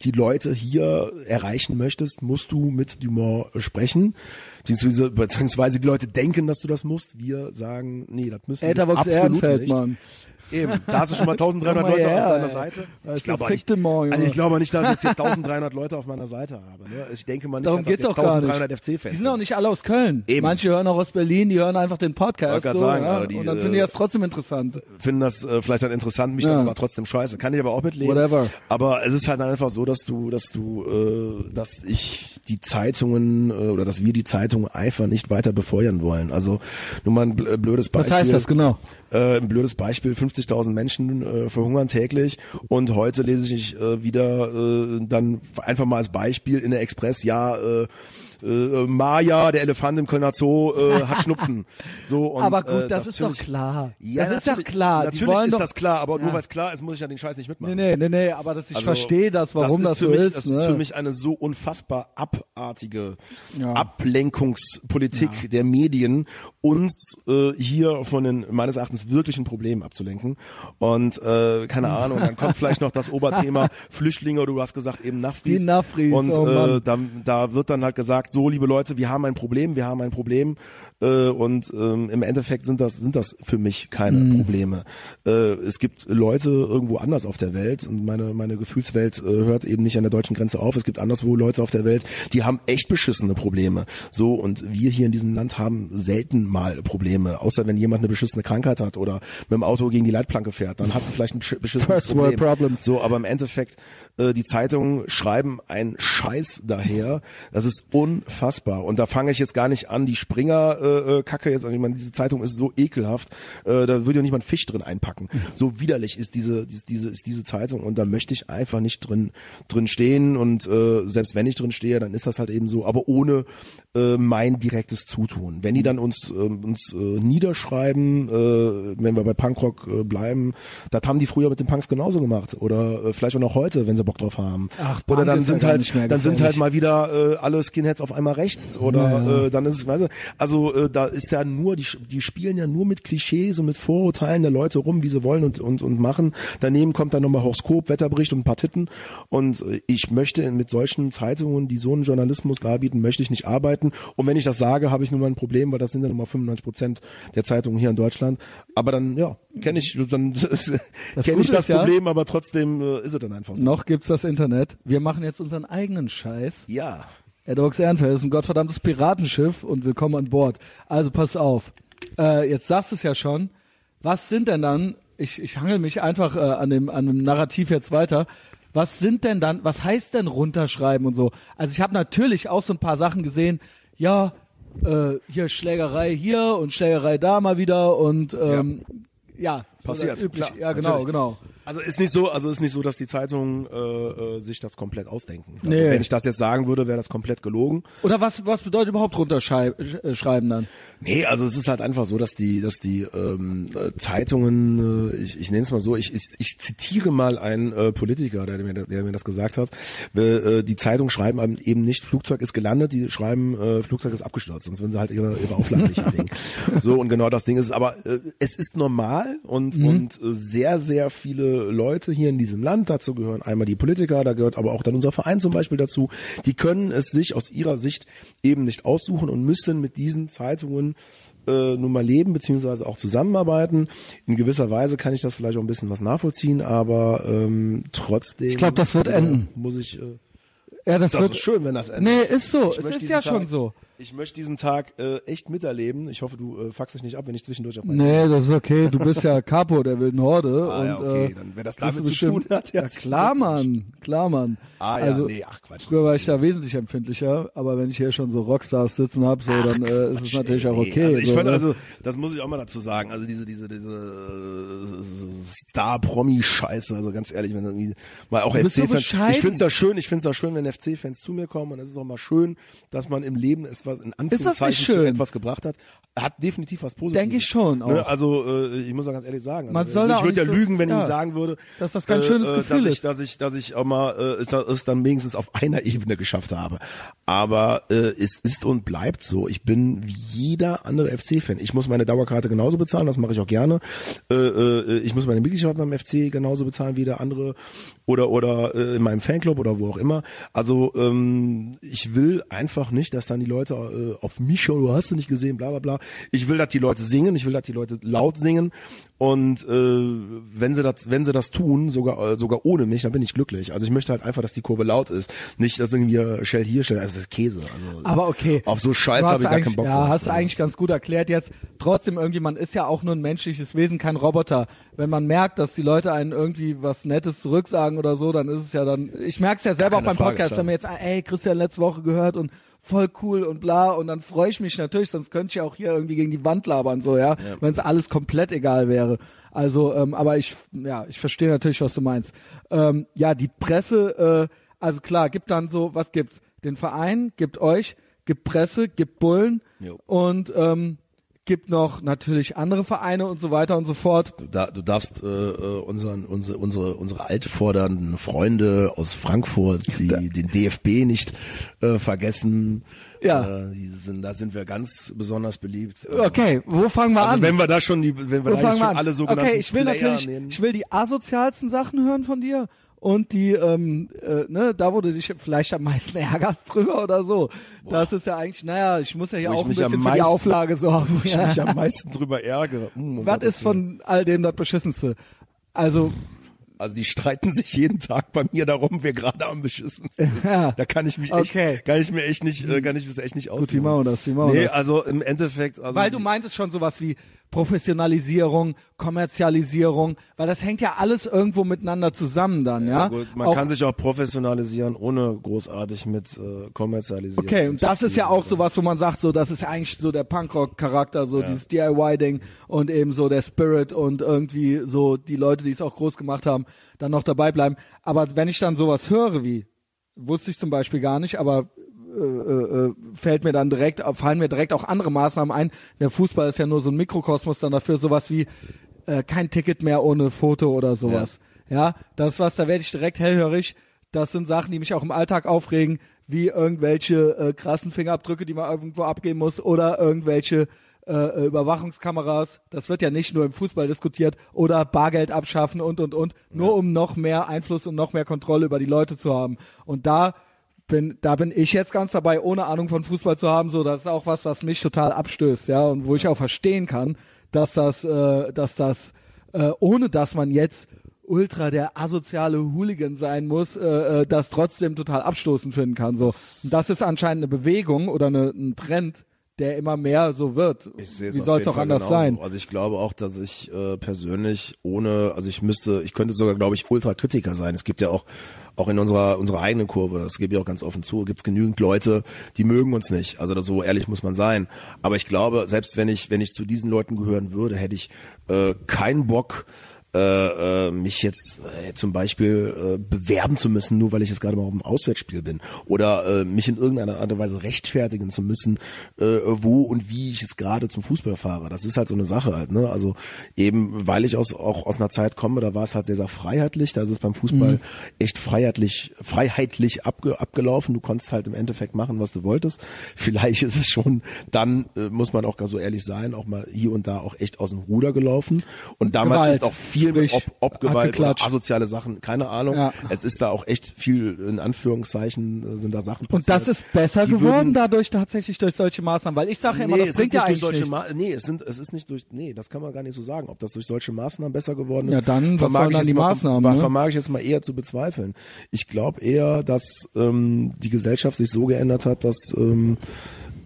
die Leute hier erreichen möchtest, musst du mit Dumont sprechen. Beziehungsweise, beziehungsweise die Leute denken, dass du das musst. Wir sagen, nee, das müssen wir absolut nicht. Mann. Eben, da hast du schon mal 1300 Komm mal Leute her, auf deiner. Seite. Ich glaube, Junge. also ich glaube nicht, dass ich jetzt hier 1300 Leute auf meiner Seite habe. Ne? Ich denke mal nicht, Darum dass geht's auch jetzt gar 1300 nicht. FC-Fans Die sind auch nicht alle aus Köln. Eben. Manche hören auch aus Berlin, die hören einfach den Podcast. So, sagen, ja. die, Und dann äh, finde ich das trotzdem interessant. finden das äh, vielleicht dann interessant, mich Ja. dann aber trotzdem scheiße. Kann ich aber auch mitleben. Whatever. Aber es ist halt einfach so, dass du, dass du, äh, dass ich die Zeitungen äh, oder dass wir die Zeitungen einfach nicht weiter befeuern wollen. Also nur mal ein bl- äh, blödes Was Beispiel. heißt das genau? Äh, ein blödes Beispiel, 50.000 Menschen äh, verhungern täglich. Und heute lese ich äh, wieder äh, dann einfach mal als Beispiel in der Express, ja, äh, äh, Maya, der Elefant im Kölner Zoo, äh, hat Schnupfen. So, und, aber gut, äh, das, ist doch klar. Ja, das ist doch klar. Natürlich ist doch, das klar, aber nur Ja. weil es klar ist, muss ich ja den Scheiß nicht mitmachen. Nee, nee, nee, nee, aber das, ich Also, verstehe das, warum das, ist für so mich, ist. Das ne? ist für mich eine so unfassbar abartige Ja. Ablenkungspolitik der Medien, uns äh, hier von den meines Erachtens wirklichen Problemen abzulenken. Und äh, keine Ahnung, dann kommt vielleicht noch das Oberthema Flüchtlinge, du hast gesagt eben Nafris. Die Nafris, Und oh äh, da, da wird dann halt gesagt, so liebe Leute, wir haben ein Problem, wir haben ein Problem. Äh, und ähm, im Endeffekt sind das sind das für mich keine Mhm. Probleme. Äh, es gibt Leute irgendwo anders auf der Welt und meine meine Gefühlswelt äh, hört eben nicht an der deutschen Grenze auf. Es gibt anderswo Leute auf der Welt, die haben echt beschissene Probleme. So und wir hier in diesem Land haben selten mal Probleme, außer wenn jemand eine beschissene Krankheit hat oder mit dem Auto gegen die Leitplanke fährt, dann hast du vielleicht ein besch- beschissenes First world Problem. problems. So, aber im Endeffekt äh, die Zeitungen schreiben einen Scheiß daher. Das ist unfassbar. Und da fange ich jetzt gar nicht an, die Springer äh, äh, Kacke jetzt. Ich meine, diese Zeitung ist so ekelhaft. Äh, da würde ja nicht mal ein Fisch drin einpacken. So widerlich ist diese, diese, diese ist diese Zeitung. Und da möchte ich einfach nicht drin drin stehen. Und äh, selbst wenn ich drin stehe, dann ist das halt eben so. Aber ohne äh, mein direktes Zutun. Wenn die dann uns äh, uns äh, niederschreiben, äh, wenn wir bei Punkrock äh, bleiben, das haben die früher mit den Punks genauso gemacht oder äh, vielleicht auch noch heute, wenn sie Bock drauf haben. Ach, oder Punk dann ist ja sind halt dann sind halt mal wieder äh, alle Skinheads auf einmal rechts oder äh, dann ist es, weißt du, also äh, da ist ja nur die die spielen ja nur mit Klischees und mit Vorurteilen der Leute rum, wie sie wollen und und und machen. Daneben kommt dann nochmal Horoskop, Wetterbericht und ein paar Titten und äh, ich möchte mit solchen Zeitungen, die so einen Journalismus darbieten, möchte ich nicht arbeiten und wenn ich das sage, habe ich nun mal ein Problem, weil das sind ja nun mal 95 Prozent der Zeitungen hier in Deutschland. Aber dann, ja, kenne ich, dann kenne ich das ist ja- Problem, aber trotzdem äh, ist es dann einfach so. Noch gibt's das Internet. Wir machen jetzt unseren eigenen Scheiß. Ja. Edox Ehrenfeld ist ein gottverdammtes Piratenschiff und willkommen an Bord. Also pass auf. Äh, jetzt sagst du es ja schon. Was sind denn dann, ich, ich hangel mich einfach äh, an, dem, an dem Narrativ jetzt weiter. Was sind denn dann, was heißt denn runterschreiben und so? Also ich habe natürlich auch so ein paar Sachen gesehen. Ja, äh, hier Schlägerei hier und Schlägerei da mal wieder und ähm, ja, so Passiert, üblich. klar, ja, genau, natürlich. genau. Also ist nicht so, also ist nicht so, dass die Zeitungen äh, äh, sich das komplett ausdenken. Also Nee. Wenn ich das jetzt sagen würde, wäre das komplett gelogen. Oder was, was bedeutet überhaupt runterschreiben dann? Nee, also es ist halt einfach so, dass die, dass die ähm, äh, Zeitungen, äh, ich, ich nenne es mal so, ich, ich, ich zitiere mal einen äh, Politiker, der mir, der mir das gesagt hat. Äh, die Zeitungen schreiben eben nicht, Flugzeug ist gelandet, die schreiben, äh, Flugzeug ist abgestürzt, sonst würden sie halt ihre, ihre Auflagen nicht kriegen. So und genau das Ding ist, aber äh, es ist normal und und äh, sehr sehr viele Leute hier in diesem Land, dazu gehören einmal die Politiker, da gehört aber auch dann unser Verein zum Beispiel dazu, die können es sich aus ihrer Sicht eben nicht aussuchen und müssen mit diesen Zeitungen äh, nun mal leben beziehungsweise auch zusammenarbeiten. In gewisser Weise kann ich das vielleicht auch ein bisschen was nachvollziehen, aber ähm, trotzdem. Ich glaub, das wird äh, enden. Muss ich. Äh, Ja, das, das wird, ist schön, wenn das endet. Nee, ist so. Ich Es ist ja schon so. Ich möchte diesen Tag äh, echt miterleben. Ich hoffe, du äh, fuckst dich nicht ab, wenn ich zwischendurch auf meine Nee, das ist okay. Du bist ja Capo der wilden Horde. Ah, und, ja, okay. äh, Dann, wenn das damit zu tun bestimmt- hat, Ja, herzlichen klar. Mann. Klar, Mann. Ah, ja, also, nee, ach Quatsch. Früher war ich da wesentlich empfindlicher, aber wenn ich hier schon so Rockstars sitzen hab, so, dann äh, ist es natürlich auch Nee, okay. Also ich so, finde, ne? also das muss ich auch mal dazu sagen. Also diese diese diese äh, Star-Promi-Scheiße. Also ganz ehrlich, wenn irgendwie mal auch so FC-Fans. bescheiden. ich finde es ja schön. Ich finde es ja schön, wenn FC-Fans zu mir kommen und es ist auch mal schön, dass man im Leben etwas in Anführungszeichen zu etwas gebracht hat. Hat definitiv was Positives. Denke ich schon auch. Ne? Also äh, ich muss auch ganz ehrlich sagen. Man also, soll da ich würde ja so- lügen, wenn ja. ich sagen würde, Dass das kein schönes Gefühl dass ist. Ich, dass ich, dass ich auch mal äh, es, es dann wenigstens auf einer Ebene geschafft habe. Aber äh, es ist und bleibt so. Ich bin wie jeder andere FC-Fan. Ich muss meine Dauerkarte genauso bezahlen, das mache ich auch gerne. Äh, äh, ich muss meine Mitgliedschaft beim FC genauso bezahlen wie der andere oder oder äh, in meinem Fanclub oder wo auch immer. Also ähm, ich will einfach nicht, dass dann die Leute äh, auf mich du hast du nicht gesehen, bla bla bla. Ich will, dass die Leute singen, ich will, dass die Leute laut singen und äh, wenn sie das, wenn sie das tun, sogar äh, sogar ohne mich, dann bin ich glücklich. Also ich möchte halt einfach, dass die Kurve laut ist, nicht, dass irgendwie Shell hier, Shell, also das ist Käse. Also Aber okay. auf so Scheiß habe ich gar keinen Bock Ja, hast du eigentlich ganz gut erklärt jetzt. Trotzdem irgendwie, man ist ja auch nur ein menschliches Wesen, kein Roboter. Wenn man merkt, dass die Leute einen irgendwie was Nettes zurücksagen oder so, dann ist es ja dann, ich merke es ja selber auch beim Frage, Podcast, klar. wenn mir jetzt, ey, Christian letzte Woche gehört und voll cool und bla und dann freue ich mich natürlich, sonst könnte ich ja auch hier irgendwie gegen die Wand labern, so, ja, wenn es alles komplett egal wäre. Also, ähm, aber ich, ja, ich verstehe natürlich, was du meinst. Ähm, ja, die Presse, äh, also klar, gibt dann so, was gibt's? Den Verein, gibt euch, gibt Presse, gibt Bullen Jo. und ähm, gibt noch natürlich andere Vereine und so weiter und so fort. Du, da, du darfst äh, äh, unseren, unsere, unsere, unsere altfordernden Freunde aus Frankfurt, die den DFB nicht äh, vergessen. Ja. Äh, sind, da sind wir ganz besonders beliebt. Okay, wo fangen wir Also an? wenn wir da schon die, wenn wir Wo da jetzt schon an? alle sogenannten okay, ich will Player natürlich, nehmen. ich will die asozialsten Sachen hören von dir und die, ähm, äh, ne, da du dich vielleicht am meisten ärgerst drüber oder so. Das ist ja eigentlich, naja, ich muss ja hier Wo auch ein bisschen für die meisten- Auflage sorgen. wo ich mich am meisten drüber ärgere. Hm, Was ist von all dem das Beschissenste? Also, Also die streiten sich jeden Tag bei mir darum, wer gerade am beschissensten ist. Ja. Da kann ich mich echt, Okay. kann ich mir echt nicht, äh, kann ich das echt nicht aussuchen. wie machen das? Wie machen nee, das? also im Endeffekt, also weil du meintest schon sowas wie Professionalisierung, Kommerzialisierung, weil das hängt ja alles irgendwo miteinander zusammen dann, ja? Gut, man Auch- kann sich auch professionalisieren, ohne großartig mit äh, kommerzialisieren. Okay, und das ist ja auch sowas, wo man sagt, so, das ist ja eigentlich so der Punkrock-Charakter, so dieses DIY-Ding und eben so der Spirit und irgendwie so die Leute, die es auch groß gemacht haben, dann noch dabei bleiben. Aber wenn ich dann sowas höre wie, wusste ich zum Beispiel gar nicht, aber äh, äh, fällt mir dann direkt, fallen mir direkt auch andere Maßnahmen ein. Der Fußball ist ja nur so ein Mikrokosmos dann dafür, sowas wie äh, kein Ticket mehr ohne Foto oder sowas. Ja, das ist was, da werde ich direkt hellhörig. Das sind Sachen, die mich auch im Alltag aufregen, wie irgendwelche äh, krassen Fingerabdrücke, die man irgendwo abgeben muss oder irgendwelche äh, Überwachungskameras. Das wird ja nicht nur im Fußball diskutiert oder Bargeld abschaffen und und und, nur um noch mehr Einfluss und noch mehr Kontrolle über die Leute zu haben. Und da bin, da bin ich jetzt ganz dabei, ohne Ahnung von Fußball zu haben. So, das ist auch was, was mich total abstößt, ja, und wo ich auch verstehen kann, dass das, äh, dass das, äh, ohne dass man jetzt ultra der asoziale Hooligan sein muss, äh, äh, das trotzdem total abstoßend finden kann. So, und das ist anscheinend eine Bewegung oder eine, ein Trend, der immer mehr so wird. Ich sehe Wie soll es auch Fall anders genauso. sein? Also ich glaube auch, dass ich äh, persönlich ohne, also ich müsste, ich könnte sogar, glaube ich, Ultrakritiker sein. Es gibt ja auch auch in unserer unserer eigenen Kurve, das gebe ich auch ganz offen zu, gibt es genügend Leute, die mögen uns nicht. Also das, so ehrlich muss man sein. Aber ich glaube, selbst wenn ich wenn ich zu diesen Leuten gehören würde, hätte ich äh, keinen Bock äh, äh, mich jetzt äh, zum Beispiel äh, bewerben zu müssen, nur weil ich jetzt gerade mal auf dem Auswärtsspiel bin oder äh, mich in irgendeiner Art und Weise rechtfertigen zu müssen, äh, wo und wie ich es gerade zum Fußball fahre. Das ist halt so eine Sache halt, ne? Also eben, weil ich aus auch aus einer Zeit komme, da war es halt sehr, sehr freiheitlich, da ist es beim Fußball Mhm. echt freiheitlich, freiheitlich abge, abgelaufen. Du konntest halt im Endeffekt machen, was du wolltest. Vielleicht ist es schon, dann äh, muss man auch ganz so ehrlich sein, auch mal hier und da auch echt aus dem Ruder gelaufen. Und damals Gewalt, ist auch viel sprich, ob, ob Gewalt oder asoziale Sachen, keine Ahnung. Ja. Es ist da auch echt viel, in Anführungszeichen, äh, sind da Sachen passiert. Und das ist besser die geworden würden- dadurch tatsächlich durch solche Maßnahmen, weil ich sage ja immer, nee, das es bringt ja eigentlich solche. Ma nee, es sind es ist nicht durch nee, das kann man gar nicht so sagen, ob das durch solche Maßnahmen besser geworden ist. Ja, dann, was vermag sollen ich dann jetzt die mal, Maßnahmen, ne? Vermag ich jetzt mal eher zu bezweifeln. Ich glaube eher, dass ähm, die Gesellschaft sich so geändert hat, dass ähm,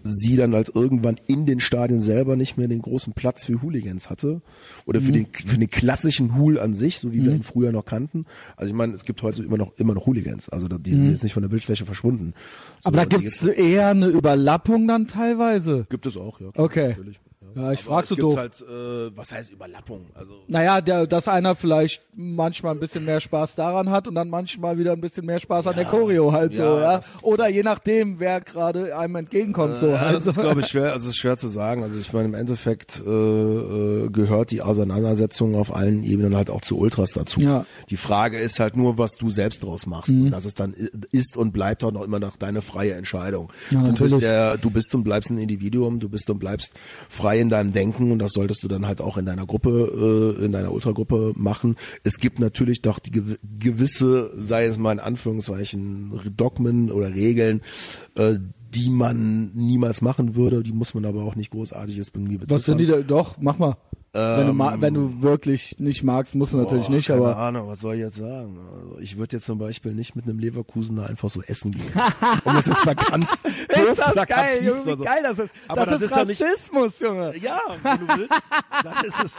sie dann halt irgendwann in den Stadien selber nicht mehr den großen Platz für Hooligans hatte oder für den für den klassischen Hool an sich, so wie wir ihn früher noch kannten. Also ich meine, es gibt heute immer noch immer noch Hooligans, also die sind jetzt nicht von der Bildfläche verschwunden. So, Aber da gibt's eher eine Überlappung dann teilweise. gibt es auch, ja. klar, Okay. Natürlich. Ja, ich Aber frag es so doof. Halt, äh, was heißt Überlappung? Also Naja, der, dass einer vielleicht manchmal ein bisschen mehr Spaß daran hat und dann manchmal wieder ein bisschen mehr Spaß an der Choreo halt so, ja, ja. das- Oder je nachdem, wer gerade einem entgegenkommt, so Ja, halt. das ist, glaube ich, schwer, also ist schwer zu sagen. Also ich meine, im Endeffekt äh, äh, gehört die Auseinandersetzung auf allen Ebenen halt auch zu Ultras dazu. Ja. Mhm. Die Frage ist halt nur, was du selbst draus machst. Und das ist dann ist und bleibt auch noch immer noch deine freie Entscheidung. Ja, du natürlich. bist der, du bist und bleibst ein Individuum, du bist und bleibst frei in deinem Denken und das solltest du dann halt auch in deiner Gruppe, äh, in deiner Ultragruppe machen. Es gibt natürlich doch die gew- gewisse, sei es mal in Anführungszeichen, Dogmen oder Regeln, äh, die man niemals machen würde, die muss man aber auch nicht großartig jetzt irgendwie beziffern. Was sind die da? Doch, mach mal. Wenn, du ma wenn du wirklich nicht magst, musst du natürlich Boah, nicht, keine aber. Ahnung, was soll ich jetzt sagen? Also ich würde jetzt zum Beispiel nicht mit einem Leverkusener einfach so essen gehen. um das jetzt mal ganz doof Ist das geil, Junge, wie so. geil das ist. Aber das, das ist ist doch nicht- Rassismus, Junge. Ja, wenn du willst, dann ist es,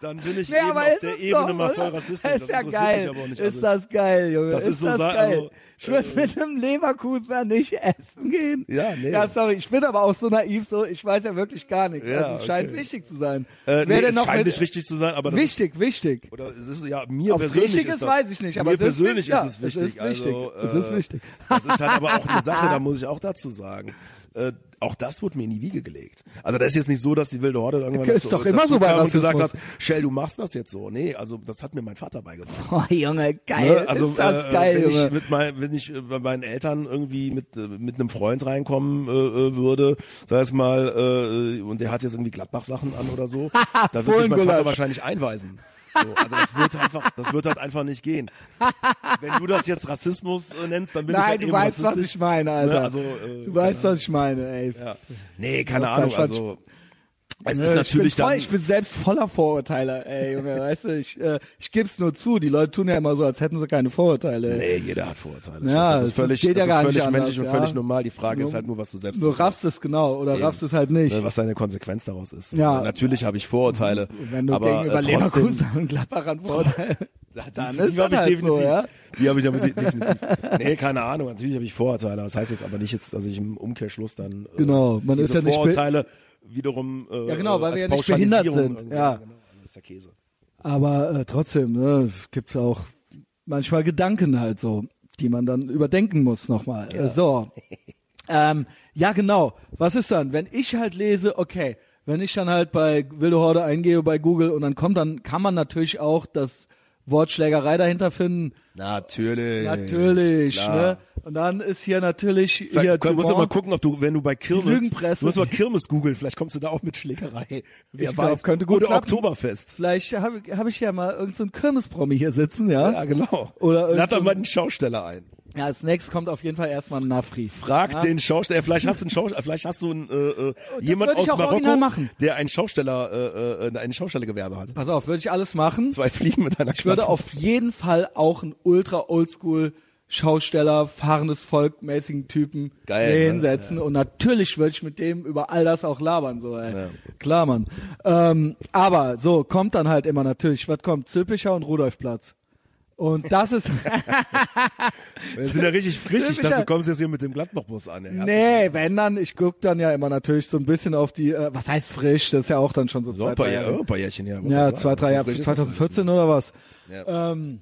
dann bin ich Nee, eben auf ist der es Ebene doch, mal voll rassistisch. Ist Das ja geil. mich aber auch nicht. ist Also, das geil, Junge. Das ist, ist so das geil. also, ich würde mit einem Leverkusener nicht essen gehen. Ja, nee. Ja, sorry, ich bin aber auch so naiv, so, ich weiß ja wirklich gar nichts. Ja, also es scheint okay. wichtig zu sein. äh, nee, denn es noch scheint nicht richtig zu sein, aber Wichtig, wichtig. Ist, oder es ist ja mir Ob's persönlich richtig ist ist, das, weiß ich nicht, aber mir es ist persönlich wichtig. ist es Ja, es wichtig. ist wichtig. Also, Es ist wichtig. Das ist halt aber auch eine Sache, da muss ich auch dazu sagen. Äh, auch das wurde mir in die Wiege gelegt. Also das ist jetzt nicht so, dass die wilde Horde irgendwann Ist dazu- doch immer so bei und gesagt hat. Shell, du machst das jetzt so. Nee, also das hat mir mein Vater beigebracht. Oh, Junge, geil. Ne? Also ist das äh, geil, wenn Junge. ich mit mein, wenn ich äh, bei meinen Eltern irgendwie mit äh, mit einem Freund reinkommen äh, äh, würde, sag ich mal, äh, und der hat jetzt irgendwie Gladbach Sachen an oder so, da würde ich meinen Vater wahrscheinlich einweisen. So, also das wird einfach, das wird halt einfach nicht gehen. Wenn du das jetzt Rassismus äh, nennst, dann bin ich Nein, halt du eben weißt, was ich meine, Alter. Ne? Also, äh, du weißt, was ich meine, ey. Ja. Nee, keine Ahnung. Also es Ne, ist natürlich ich bin, voll, dann. ich bin selbst voller Vorurteile, ey, Junge, weißt du, ich, äh, ich geb's nur zu, die Leute tun ja immer so, als hätten sie keine Vorurteile. Nee, jeder hat Vorurteile. Ja, das ist völlig, ja das gar ist völlig anders, menschlich und ja. völlig normal. Die Frage ist Nur- halt nur, was du selbst Nur draus raffst es genau oder Eben. raffst es halt nicht. Ne, was deine Konsequenz daraus ist. Ja. Natürlich habe ich Vorurteile. Wenn du aber, gegenüber äh, trotzdem, Leverkusen und Gladbach an Vorurteile, dann die ist das habe ich halt definitiv. so, ja. Die habe ich aber de- definitiv. Nee, keine Ahnung. Natürlich habe ich Vorurteile. Das heißt jetzt aber nicht jetzt, dass ich im Umkehrschluss dann äh, Genau, man ist ja nicht Vorurteile wiederum äh, Ja, genau, weil wir ja nicht behindert sind. Ja. genau, das ist der Käse. Aber äh, trotzdem, ne, gibt's auch manchmal Gedanken halt so, die man dann überdenken muss nochmal. Äh, so. ähm, ja, genau. Was ist dann? Wenn ich halt lese, okay, wenn ich dann halt bei Wilde Horde eingehe bei Google und dann kommt, dann kann man natürlich auch das Wort Schlägerei dahinter finden. Natürlich. Natürlich, Klar. ne? Und dann ist hier natürlich hier Vielleicht musst du Dumont. mal gucken, ob du, wenn du bei Kirmes, du musst mal Kirmes googeln, vielleicht kommst du da auch mit Schlägerei. Wer Ich glaub, weiß. könnte gut Oder klappen. Oktoberfest. Vielleicht habe hab ich ja mal irgendeinen so Kirmespromi hier sitzen, ja? Ja, genau. Oder Lad doch mal einen Schausteller ein. Ja, als nächstes kommt auf jeden Fall erstmal ein Nafri. Frag Ja. den Schausteller, vielleicht hast du einen Schausteller, vielleicht hast du einen, äh, äh, jemand würde ich aus Marokko, der einen Schausteller, äh, äh, ein Schaustellergewerbe hat. Pass auf, würde ich alles machen. Zwei Fliegen mit einer Ich würde auf jeden Fall auch einen ultra oldschool Schausteller, fahrendes Volk mäßigen Typen Geil, hier ne? hinsetzen und natürlich würde ich mit dem über all das auch labern so ey. Klar, Mann. Ähm, aber so kommt dann halt immer natürlich, was kommt? Zülpicher und Rudolfplatz. Und das ist Wir sind ja richtig frisch. Ich dachte, du kommst jetzt hier mit dem Gladbach-Bus an. ey. Nee, wenn dann, ich guck dann ja immer natürlich so ein bisschen auf die, äh, was heißt frisch, das ist ja auch dann schon so zwei, drei Jahre, paar Jährchen wollte Ja, man zwei, drei Jahre, frisch ist das 2014 oder was? Ja. Ähm,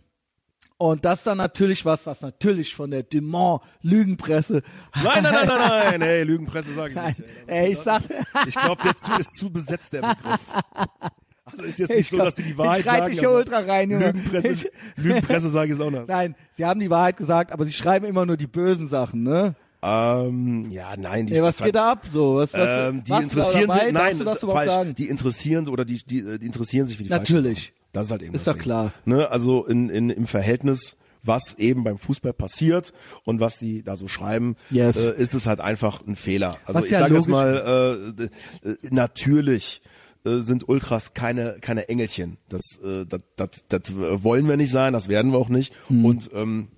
und das dann natürlich was, was natürlich von der Dumont Lügenpresse. Nein, nein, nein, nein, nein, hey, Lügenpresse sage ich Nein, nicht. ey, ich sag, Ich glaube, der zu, ist zu besetzt, der Begriff. Also ist jetzt Ich nicht so, glaub, dass die die Wahrheit ich sagen. aber ultra rein, Junge. Lügenpresse, Ich- Lügenpresse sage ich es auch noch. nein, sie haben die Wahrheit gesagt, aber sie schreiben immer nur die bösen Sachen, ne? Ähm, ja, nein, die Ey, was geht da ab? So, was, was, Ähm, die interessieren sich, nein, das falsch. sagen? Die interessieren oder die, die, äh, die interessieren sich für die Natürlich. Falschen. Das ist halt eben Ist das doch Ding. klar. Ne, also in, in, im Verhältnis, was eben beim Fußball passiert und was die da so schreiben, Yes. äh, ist es halt einfach ein Fehler. Also Was ich ja sage jetzt mal, äh, äh, natürlich äh, sind Ultras keine keine Engelchen. Das, äh, das, das, das wollen wir nicht sein, das werden wir auch nicht. Hm. Und ähm,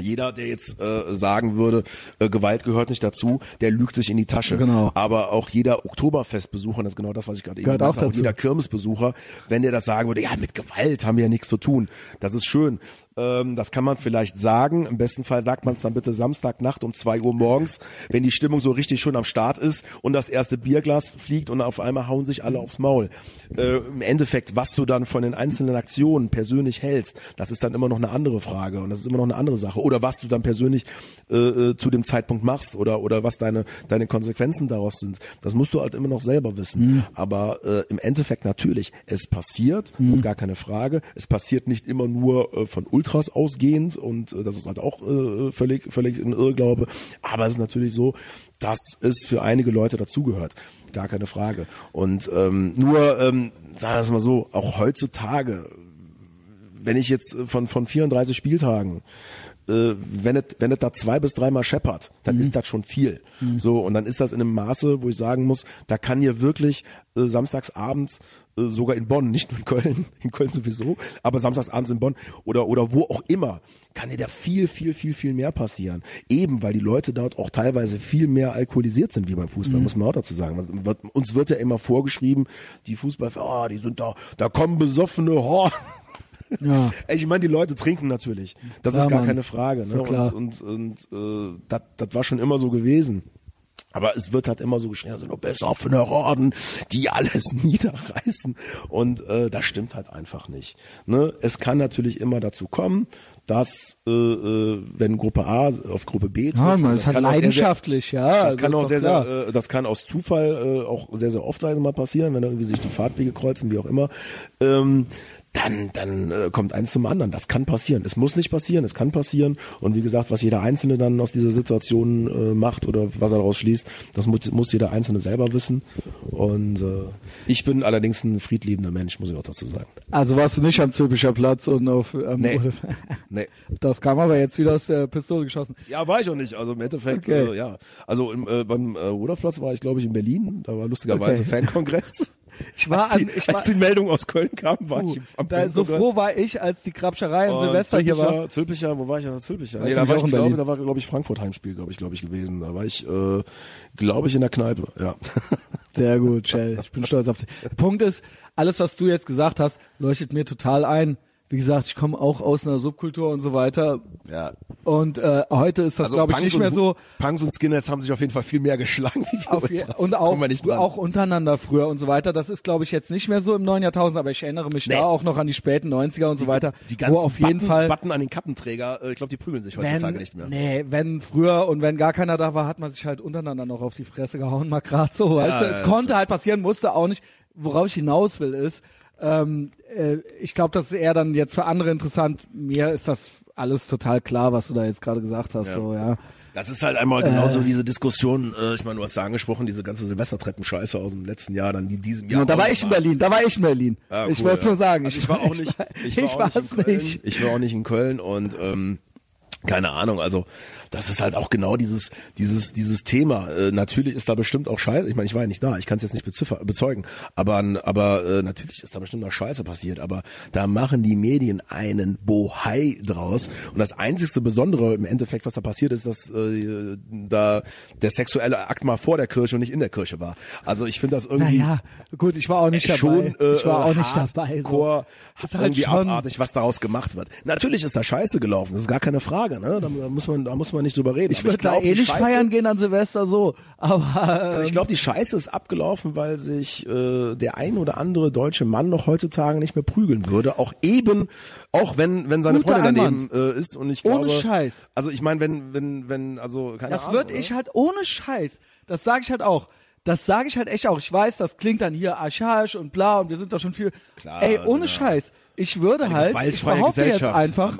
Jeder, der jetzt äh, sagen würde, äh, Gewalt gehört nicht dazu, der lügt sich in die Tasche. Genau. Aber auch jeder Oktoberfestbesucher, das ist genau das, was ich gerade eben gesagt habe, jeder Kirmesbesucher, wenn der das sagen würde, ja, mit Gewalt haben wir ja nichts zu tun. Das ist schön. Ähm, das kann man vielleicht sagen. Im besten Fall sagt man es dann bitte Samstagnacht um zwei Uhr morgens, wenn die Stimmung so richtig schon am Start ist und das erste Bierglas fliegt und auf einmal hauen sich alle aufs Maul. Äh, Im Endeffekt, was du dann von den einzelnen Aktionen persönlich hältst, das ist dann immer noch eine andere Frage und das ist immer noch eine andere Sache. Oder was du dann persönlich äh, äh, zu dem Zeitpunkt machst oder oder was deine deine Konsequenzen daraus sind, das musst du halt immer noch selber wissen. Aber äh, im Endeffekt natürlich, es passiert, das ist gar keine Frage. Es passiert nicht immer nur äh, von Ultras ausgehend und äh, das ist halt auch äh, völlig völlig ein Irrglaube. Aber es ist natürlich so, dass es für einige Leute dazugehört. Gar keine Frage. Und ähm, nur, ähm, sagen wir es mal so, auch heutzutage, wenn ich jetzt äh, von, von 34 Spieltagen, äh, wenn es wenn es da zwei bis dreimal scheppert, dann ist das schon viel. So und dann ist das in einem Maße, wo ich sagen muss, da kann hier wirklich äh, samstags abends sogar in Bonn, nicht nur in Köln, in Köln sowieso, aber samstags abends in Bonn oder oder wo auch immer, kann dir da viel viel viel viel mehr passieren. Eben weil die Leute dort auch teilweise viel mehr alkoholisiert sind wie beim Fußball, muss man auch dazu sagen. Wird, uns wird ja immer vorgeschrieben, die Fußball, oh, die sind da, da kommen besoffene Horn. Ja. Ich meine, die Leute trinken natürlich. Das Ja, ist gar Mann. keine Frage. Ne? klar. Und, und, und äh, das war schon immer so gewesen. Aber es wird halt immer so geschrien, also nur besoffene Horden, die alles niederreißen. Und äh, das stimmt halt einfach nicht. Ne? Es kann natürlich immer dazu kommen, dass äh, äh, wenn Gruppe A auf Gruppe B trifft, Ja, man ist das halt kann auch sehr, leidenschaftlich, ja. das kann ist auch sehr, klar. sehr, äh, das kann aus Zufall äh, auch sehr, sehr oft mal passieren, wenn da irgendwie sich die Fahrtwege kreuzen, wie auch immer. Ähm, dann, dann äh, kommt eins zum anderen. Das kann passieren. Es muss nicht passieren, es kann passieren. Und wie gesagt, was jeder Einzelne dann aus dieser Situation äh, macht oder was er daraus schließt, das muss, muss jeder Einzelne selber wissen. Und äh, ich bin allerdings ein friedliebender Mensch, muss ich auch dazu sagen. Also warst du nicht am Zülpicher Platz und auf ähm, Nee. Nee. Das kam aber jetzt wieder aus der Pistole geschossen. Ja, war ich auch nicht. Also im Endeffekt, Okay. äh, ja. Also im, äh, beim äh, Rudolfplatz war ich, glaube ich, in Berlin. Da war lustigerweise Okay. Fankongress. Ich war als die, an, ich war, als die Meldung aus Köln kam, war uh, ich am da, so froh war ich, als die Krabscherei an Und Silvester hier war. Zülpicher- Zülpicher, wo war ich? Ja, Zülpicher. War Nee, ich da war ich, in glaube, Berlin. da war, glaube ich, Frankfurt Heimspiel, glaube ich, glaube ich, gewesen. Da war ich, äh, glaube ich, in der Kneipe, ja. Sehr gut, Shell. Ich bin stolz auf dich. Der Punkt ist, alles, was du jetzt gesagt hast, leuchtet mir total ein. Wie gesagt, ich komme auch aus einer Subkultur und so weiter. ja. Und äh, heute ist das, glaube ich, Punks nicht mehr so. Punks und Skinheads haben sich auf jeden Fall viel mehr geschlagen. Wie wir Auf je, und auch, auch untereinander früher und so weiter. Das ist, glaube ich, jetzt nicht mehr so im neuen Jahrtausend, aber ich erinnere mich Nee. da auch noch an die späten 90er und so weiter, die ganzen wo auf jeden Button, Fall Button an den Kappenträger, äh, ich glaube, die prügeln sich heutzutage wenn, nicht mehr. Nee, wenn früher und wenn gar keiner da war, hat man sich halt untereinander noch auf die Fresse gehauen, mal grad so, weißt du. ja, Es ja, konnte halt passieren, musste auch nicht. Worauf ich hinaus will, ist, ähm, äh, ich glaube, das ist eher dann jetzt für andere interessant. Mir ist das alles total klar, was du da jetzt gerade gesagt hast, Ja. so, ja. Das ist halt einmal genauso diese Diskussion, äh, ich meine, du hast ja angesprochen, diese ganze Silvestertreppen-Scheiße aus dem letzten Jahr, dann die diesem Jahr. Und da auch war ich in. Berlin, da war ich in Berlin. Ah, ich cool, wollte es ja. nur sagen. Also ich war auch nicht, ich war, ich auch war's nicht, in Köln. nicht. Ich war auch nicht in Köln und ähm, keine Ahnung, also das ist halt auch genau dieses dieses dieses Thema. Äh, natürlich ist da bestimmt auch Scheiße. Ich meine, ich war ja nicht da, ich kann es jetzt nicht beziffer, bezeugen, aber aber äh, natürlich ist da bestimmt auch Scheiße passiert. Aber da machen die Medien einen Bohai draus und das einzigste Besondere im Endeffekt, was da passiert ist, dass äh, da der sexuelle Akt mal vor der Kirche und nicht in der Kirche war. Also ich finde das irgendwie Naja, gut, ich war auch nicht dabei. schon äh, ich war auch nicht hart, dabei. So. Ist halt irgendwie schon- abartig, was daraus gemacht wird. Natürlich ist da Scheiße gelaufen, das ist gar keine Frage, ne? Da, da muss man, da muss man nicht drüber reden. Ich würde da eh nicht Scheiße- feiern gehen an Silvester so, aber Ich glaube, die Scheiße ist abgelaufen, weil sich äh, der ein oder andere deutsche Mann noch heutzutage nicht mehr prügeln würde. Auch eben, auch wenn wenn seine Guter Freundin Einwand. daneben äh, ist und ich Ohne glaube, Scheiß. Also ich meine, wenn wenn wenn also keine das Ahnung, würde oder? ich halt ohne Scheiß. Das sage ich halt auch. Das sage ich halt echt auch. Ich weiß, das klingt dann hier archaisch und bla und wir sind da schon viel. Klar, Ey, ohne genau. Scheiß. Ich würde halt, ich behaupte jetzt einfach,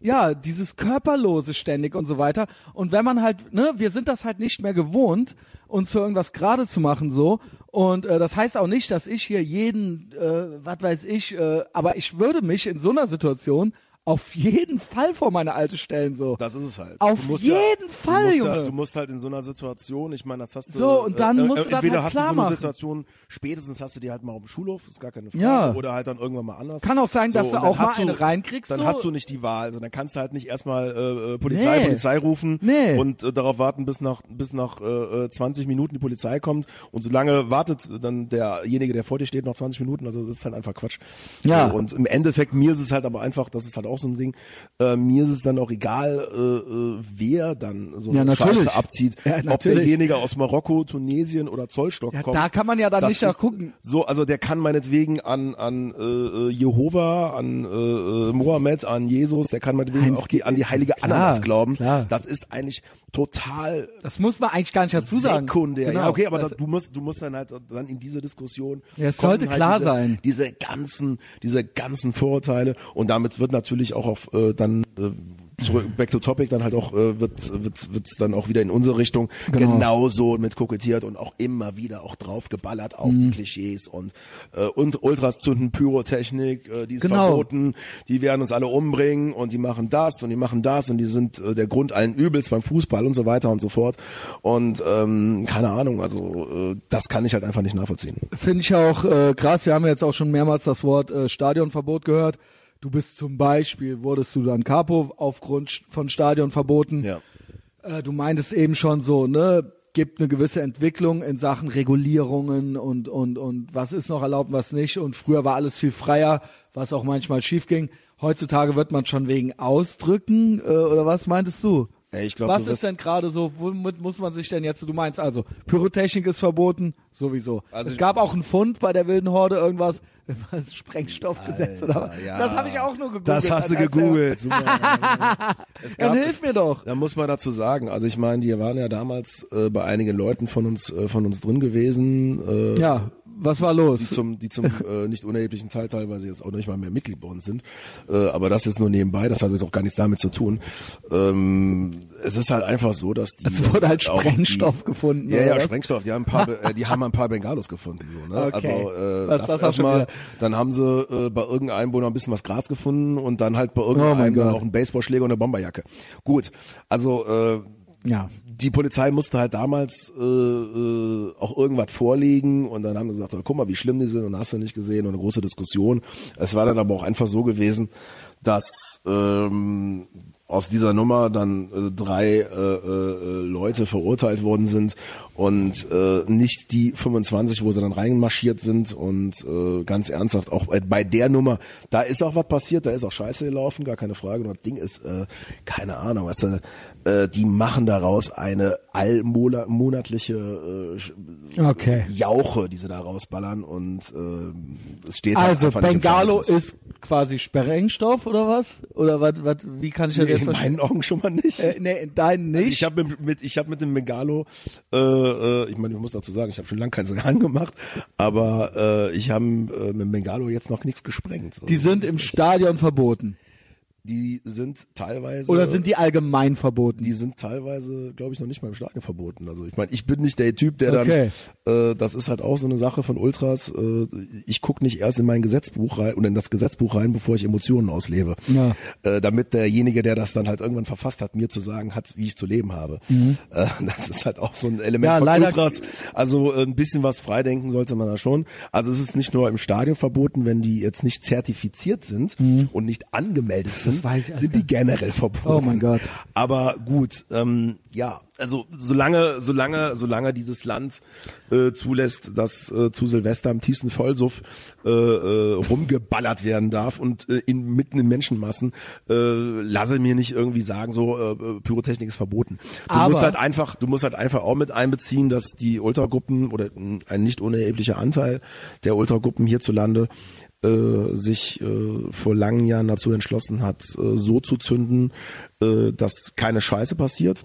ja, dieses körperlose ständig und so weiter. Und wenn man halt, ne, wir sind das halt nicht mehr gewohnt, uns für irgendwas gerade zu machen so. Und äh, das heißt auch nicht, dass ich hier jeden, äh, was weiß ich, äh, aber ich würde mich in so einer Situation auf jeden Fall vor meine alte stellen so. Das ist es halt. Auf Du jeden ja, Fall, du musst Junge. Ja, du musst halt in so einer Situation, ich meine, das hast du. So, und dann äh, musst äh, du das entweder halt hast du klar so eine machen. Situation, spätestens hast du die halt mal auf dem Schulhof, ist gar keine Frage. Ja. Oder halt dann irgendwann mal anders. Kann auch sein, dass so, du und dann auch mal hast eine reinkriegst, Dann so. hast du nicht die Wahl. Also dann kannst du halt nicht erstmal äh, äh, Polizei, Nee. Polizei rufen Nee. und äh, darauf warten, bis nach bis nach äh, äh, 20 Minuten die Polizei kommt. Und solange wartet dann derjenige, der vor dir steht, noch 20 Minuten. Also das ist halt einfach Quatsch. Ja. So, und im Endeffekt, mir ist es halt aber einfach, das ist halt auch so ein Ding, äh, mir ist es dann auch egal, äh, äh, wer dann so Ja, eine natürlich. Scheiße abzieht. Ja, ob derjenige aus Marokko, Tunesien oder Zollstock Ja, kommt. da kann man ja dann nicht gucken. So, also der kann meinetwegen an an äh, äh, Jehova, an äh, äh, Mohammed, an Jesus, der kann meinetwegen Heinz, auch die an die heilige klar, Ananas glauben. klar. Das ist eigentlich total Das muss man eigentlich gar nicht dazu sagen. sekundär. Genau. Ja, okay, aber Das- da, du musst, du musst dann halt dann in diese Diskussion. Ja, es sollte halt klar diese, sein. Diese ganzen, diese ganzen Vorurteile und damit wird natürlich auch auf äh, dann äh, zurück, back to topic dann halt auch äh, wird wird wird's dann auch wieder in unsere Richtung Genau. genauso mit kokettiert und auch immer wieder auch drauf geballert auf Mhm. Klischees und äh, und Ultras zünden Pyrotechnik, äh, die ist Genau. verboten, die werden uns alle umbringen und die machen das und die machen das und die sind äh, der Grund allen Übels beim Fußball und so weiter und so fort und ähm, keine Ahnung, also äh, das kann ich halt einfach nicht nachvollziehen. Finde ich auch äh, krass. Wir haben jetzt auch schon mehrmals das Wort äh, Stadionverbot gehört. Du bist zum Beispiel, wurdest du dann Capo aufgrund von Stadionverboten. Ja. Äh, du meintest eben schon so, ne? Gibt eine gewisse Entwicklung in Sachen Regulierungen und, und, und was ist noch erlaubt, was nicht. Und früher war alles viel freier, was auch manchmal schief ging. Heutzutage wird man schon wegen Ausdrücken, äh, oder was meintest du? Ich glaub, was du ist denn gerade so, womit muss man sich denn jetzt, du meinst also, Pyrotechnik ist verboten, sowieso. Also es gab auch einen Fund bei der wilden Horde, irgendwas, was Sprengstoffgesetz oder was. Alter, ja. Das habe ich auch nur gegoogelt. Das hast du gegoogelt. Dann hilf mir doch. Da muss man dazu sagen, also ich meine, die waren ja damals äh, bei einigen Leuten von uns äh, von uns drin gewesen. Äh, Ja, was war die los? zum, die zum äh, nicht unerheblichen Teil teilweise jetzt auch nicht mal mehr Mitglied bei uns sind. Äh, aber das ist nur nebenbei, das hat jetzt auch gar nichts damit zu tun. Ähm, es ist halt einfach so, dass die. Es wurde halt Sprengstoff die, gefunden, Ja, ja, was? Sprengstoff. Die haben ein paar, äh, die haben ein paar Bengalos gefunden. So, ne? Okay. Also äh, Was- das, du erstmal. Dann haben sie äh, bei irgendeinem Einwohner ein bisschen was Gras gefunden und dann halt bei Oh irgendeinem Gott. auch einen Baseballschläger und eine Bomberjacke. Gut, also äh, Ja. Die Polizei musste halt damals äh, äh, auch irgendwas vorlegen und dann haben sie gesagt, oh, guck mal, wie schlimm die sind und hast du nicht gesehen und eine große Diskussion. Es war dann aber auch einfach so gewesen, dass ähm, aus dieser Nummer dann äh, drei äh, äh, Leute verurteilt worden sind und äh, nicht die 25, wo sie dann reinmarschiert sind und äh, ganz ernsthaft auch bei der Nummer, da ist auch was passiert, da ist auch Scheiße gelaufen, gar keine Frage. Und das Ding ist, äh, keine Ahnung, weißt du, äh, die machen daraus eine allmonatliche äh, Okay. Jauche, die sie da rausballern und äh, es steht halt Also im Bengalo ist quasi Sprengstoff oder was? Oder was, was wie kann ich das Nee, jetzt in verstehen? meinen Augen schon mal nicht. Äh, nee, in deinen nicht. Ich habe mit, mit ich habe mit dem Bengalo, äh, äh, ich meine, ich muss dazu sagen, ich habe schon lange keinen Sagan gemacht, aber äh, ich habe äh, mit dem Bengalo jetzt noch nichts gesprengt. Also, die sind im Stadion verboten. Die sind teilweise Oder sind die allgemein verboten? die sind teilweise, glaube ich, noch nicht mal im Stadion verboten. Also ich meine, ich bin nicht der Typ, der Okay. dann, äh, das ist halt auch so eine Sache von Ultras. Äh, ich gucke nicht erst in mein Gesetzbuch rein und in das Gesetzbuch rein, bevor ich Emotionen auslebe, Ja. äh, damit derjenige, der das dann halt irgendwann verfasst hat, mir zu sagen hat, wie ich zu leben habe. Äh, das ist halt auch so ein Element Mhm. Ja, von leider- Ultras. Also äh, ein bisschen was freidenken sollte man da schon. Also es ist nicht nur im Stadion verboten, wenn die jetzt nicht zertifiziert sind und nicht angemeldet sind, Mhm. weiß ich sind die generell verboten. Oh mein Gott. Aber gut, ähm, ja, also solange, solange, solange dieses Land äh, zulässt, dass äh, zu Silvester im tiefsten Vollsuff äh, äh, rumgeballert werden darf und äh, in, mitten in Menschenmassen, äh, lasse mir nicht irgendwie sagen, so äh, äh, Pyrotechnik ist verboten. Du Aber- musst halt einfach, du musst halt einfach auch mit einbeziehen, dass die Ultragruppen oder mh, ein nicht unerheblicher Anteil der Ultragruppen hierzulande äh, sich äh, vor langen Jahren dazu entschlossen hat, äh, so zu zünden, äh, dass keine Scheiße passiert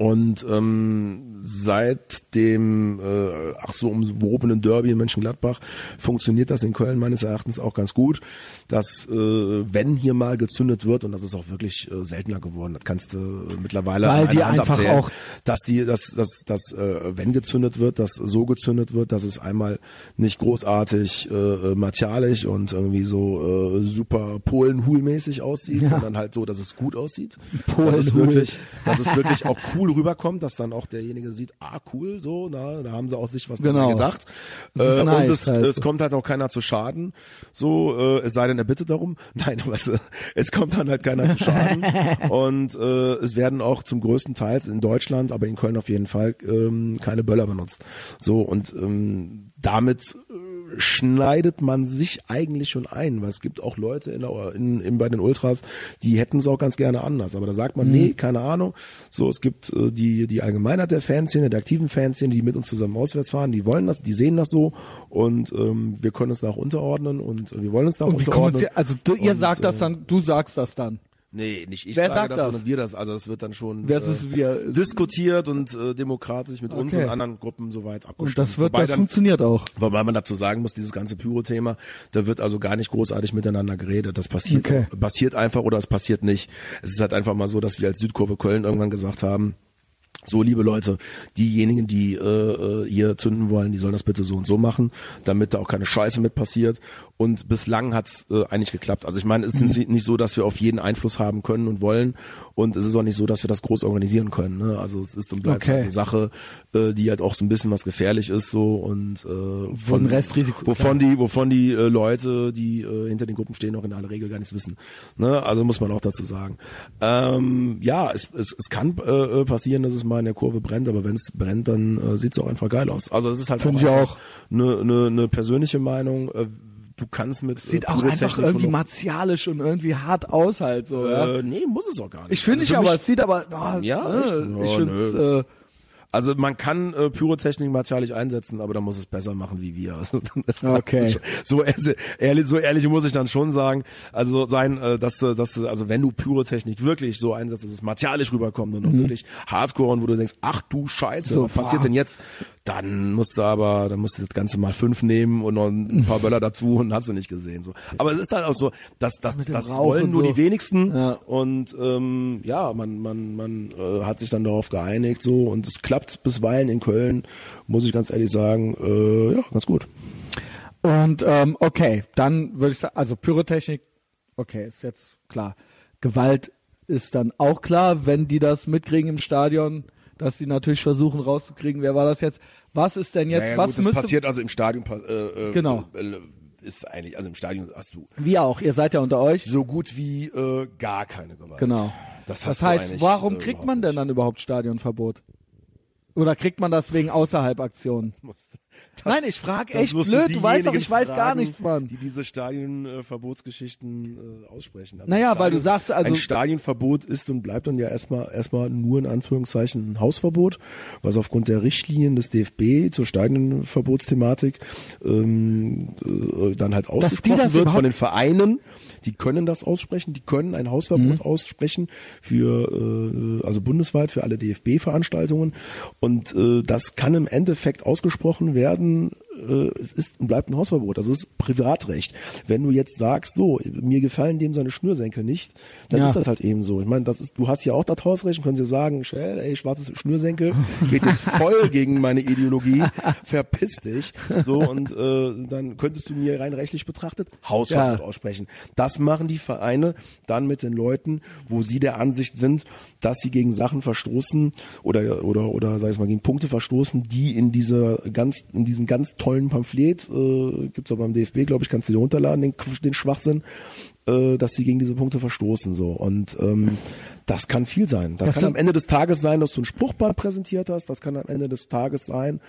Und ähm, seit dem äh, ach so umwobenen Derby in Mönchengladbach funktioniert das in Köln meines Erachtens auch ganz gut, dass äh, wenn hier mal gezündet wird und das ist auch wirklich äh, seltener geworden, das kannst du äh, mittlerweile Weil an die Hand einfach abzählen, auch- dass die, dass, dass, dass äh, wenn gezündet wird, dass so gezündet wird, dass es einmal nicht großartig äh, martialisch und irgendwie so äh, super Polen-Hul-mäßig aussieht, Ja. sondern halt so, dass es gut aussieht. Polen-Hul. Dass es wirklich auch cool rüberkommt, dass dann auch derjenige sieht, ah cool, so, na, da haben sie auch sich was Genau. gedacht. Äh, nice und es, halt. es kommt halt auch keiner zu Schaden, so, äh, es sei denn, er bittet darum. Nein, aber es, äh, es kommt dann halt keiner zu Schaden. und äh, es werden auch zum größten Teil in Deutschland, aber in Köln auf jeden Fall, ähm, keine Böller benutzt. So, und ähm, damit schneidet man sich eigentlich schon ein, weil es gibt auch Leute in, der, in, in bei den Ultras, die hätten es auch ganz gerne anders, aber da sagt man, nee, keine Ahnung. So, es gibt äh, die die Allgemeinheit der Fanszene, der aktiven Fanszene, die mit uns zusammen auswärts fahren, die wollen das, die sehen das so und ähm, wir können uns da auch unterordnen und äh, wir wollen uns da auch Und wie unterordnen. kommuniziert, also du, ihr Und, sagt das äh, dann, du sagst das dann. Nee, nicht ich Wer sage sagt das, das? sondern wir das. Also es wird dann schon Wer ist es, wir? diskutiert und äh, demokratisch mit uns Okay. und anderen Gruppen soweit abgestimmt. Und das wird, Wobei das dann, funktioniert auch. Wobei man dazu sagen muss, dieses ganze Pyro-Thema, da wird also gar nicht großartig miteinander geredet. Das passiert, Okay. passiert einfach oder es passiert nicht. Es ist halt einfach mal so, dass wir als Südkurve Köln irgendwann gesagt haben, so, liebe Leute, diejenigen, die äh, äh, hier zünden wollen, die sollen das bitte so und so machen, damit da auch keine Scheiße mit passiert. Und bislang hat's äh, eigentlich geklappt. Also ich meine, es ist nicht so, dass wir auf jeden Einfluss haben können und wollen. Und es ist auch nicht so, dass wir das groß organisieren können. Ne? Also es ist und bleibt Okay. halt eine Sache, äh, die halt auch so ein bisschen was gefährlich ist so und äh, von, Restrisiko- wovon die, wovon die äh, Leute, die äh, hinter den Gruppen stehen, auch in aller Regel gar nichts wissen. Ne? Also muss man auch dazu sagen. Ähm, ja, es, es, es kann äh, passieren, dass es mal in der Kurve brennt, aber wenn es brennt, dann äh, sieht es auch einfach geil aus. Also es ist halt Finde ich einfach auch. eine, eine, eine persönliche Meinung. Äh, du kannst mit Sieht äh, auch einfach irgendwie martialisch und irgendwie hart aus halt so, ja. äh, nee, muss es auch gar nicht. Ich finde Also für aber es sieht aber, oh, Ja, äh, echt? ich Oh, finde es, äh, Also man kann äh, Pyrotechnik martialisch einsetzen, aber dann muss es besser machen wie wir. Also, Okay. so ehrlich, so ehrlich muss ich dann schon sagen. Also sein, äh, dass du, dass du, also wenn du Pyrotechnik wirklich so einsetzt, dass es martialisch rüberkommt und auch wirklich Hardcore und wo du denkst, ach du Scheiße, Mhm. So, was passiert boah. denn jetzt? Dann musst du aber, dann musst du das Ganze mal fünf nehmen und noch ein paar Böller dazu und hast du nicht gesehen. So. Aber es ist halt auch so, dass das, dem das wollen nur so. die wenigsten Ja. und ähm, ja, man, man, man äh, hat sich dann darauf geeinigt so und es klappt bisweilen in Köln, muss ich ganz ehrlich sagen, äh, ja, ganz gut. Und ähm, okay, dann würde ich sagen, also Pyrotechnik, okay, ist jetzt klar. Gewalt ist dann auch klar, wenn die das mitkriegen im Stadion, dass sie natürlich versuchen rauszukriegen, wer war das jetzt? Was ist denn jetzt, Naja, was gut, das müsste, passiert also im Stadion, äh, äh, Genau. äh, ist eigentlich, also im Stadion hast du wie auch, ihr seid ja unter euch. so gut wie äh, gar keine Gewalt. Genau. Das, Das, heißt, warum äh, kriegt man denn nicht. dann überhaupt Stadionverbot? Oder kriegt man das wegen außerhalb Aktionen? Das- Nein, ich frage echt blöd, du weißt doch, ich weiß gar nichts, Mann. Die diese Stadionverbotsgeschichten äh, aussprechen. Also Naja, ein weil du Stadion- sagst, also- ein Stadionverbot ist und bleibt dann ja erstmal erstmal nur in Anführungszeichen ein Hausverbot, was aufgrund der Richtlinien des DFB zur Stadionverbotsthematik ähm, äh, dann halt ausgesprochen wird von den Vereinen. Die können das aussprechen, die können ein Hausverbot Mhm. aussprechen für äh, also bundesweit für alle DFB-Veranstaltungen und äh, das kann im Endeffekt ausgesprochen werden. Äh, es ist und bleibt ein Hausverbot. Das ist Privatrecht. Wenn du jetzt sagst, so mir gefallen dem seine Schnürsenkel nicht, dann Ja. ist das halt eben so. Ich meine, das ist, du hast ja auch das Hausrecht und können sie sagen, Shell, ey, schwarzes Schnürsenkel geht jetzt voll gegen meine Ideologie, verpiss dich. So und äh, dann könntest du mir rein rechtlich betrachtet Hausverbot Ja. aussprechen. Das machen die Vereine dann mit den Leuten, wo sie der Ansicht sind, dass sie gegen Sachen verstoßen oder oder oder sei es mal gegen Punkte verstoßen, die in dieser ganz in diesem ganz tollen Pamphlet äh, gibt's auch beim DFB, glaube ich, kannst du dir runterladen den, den Schwachsinn, äh, dass sie gegen diese Punkte verstoßen so. Und ähm, das kann viel sein. Das, Das kann am Ende des Tages sein, dass du ein Spruchband präsentiert hast. Das kann am Ende des Tages sein,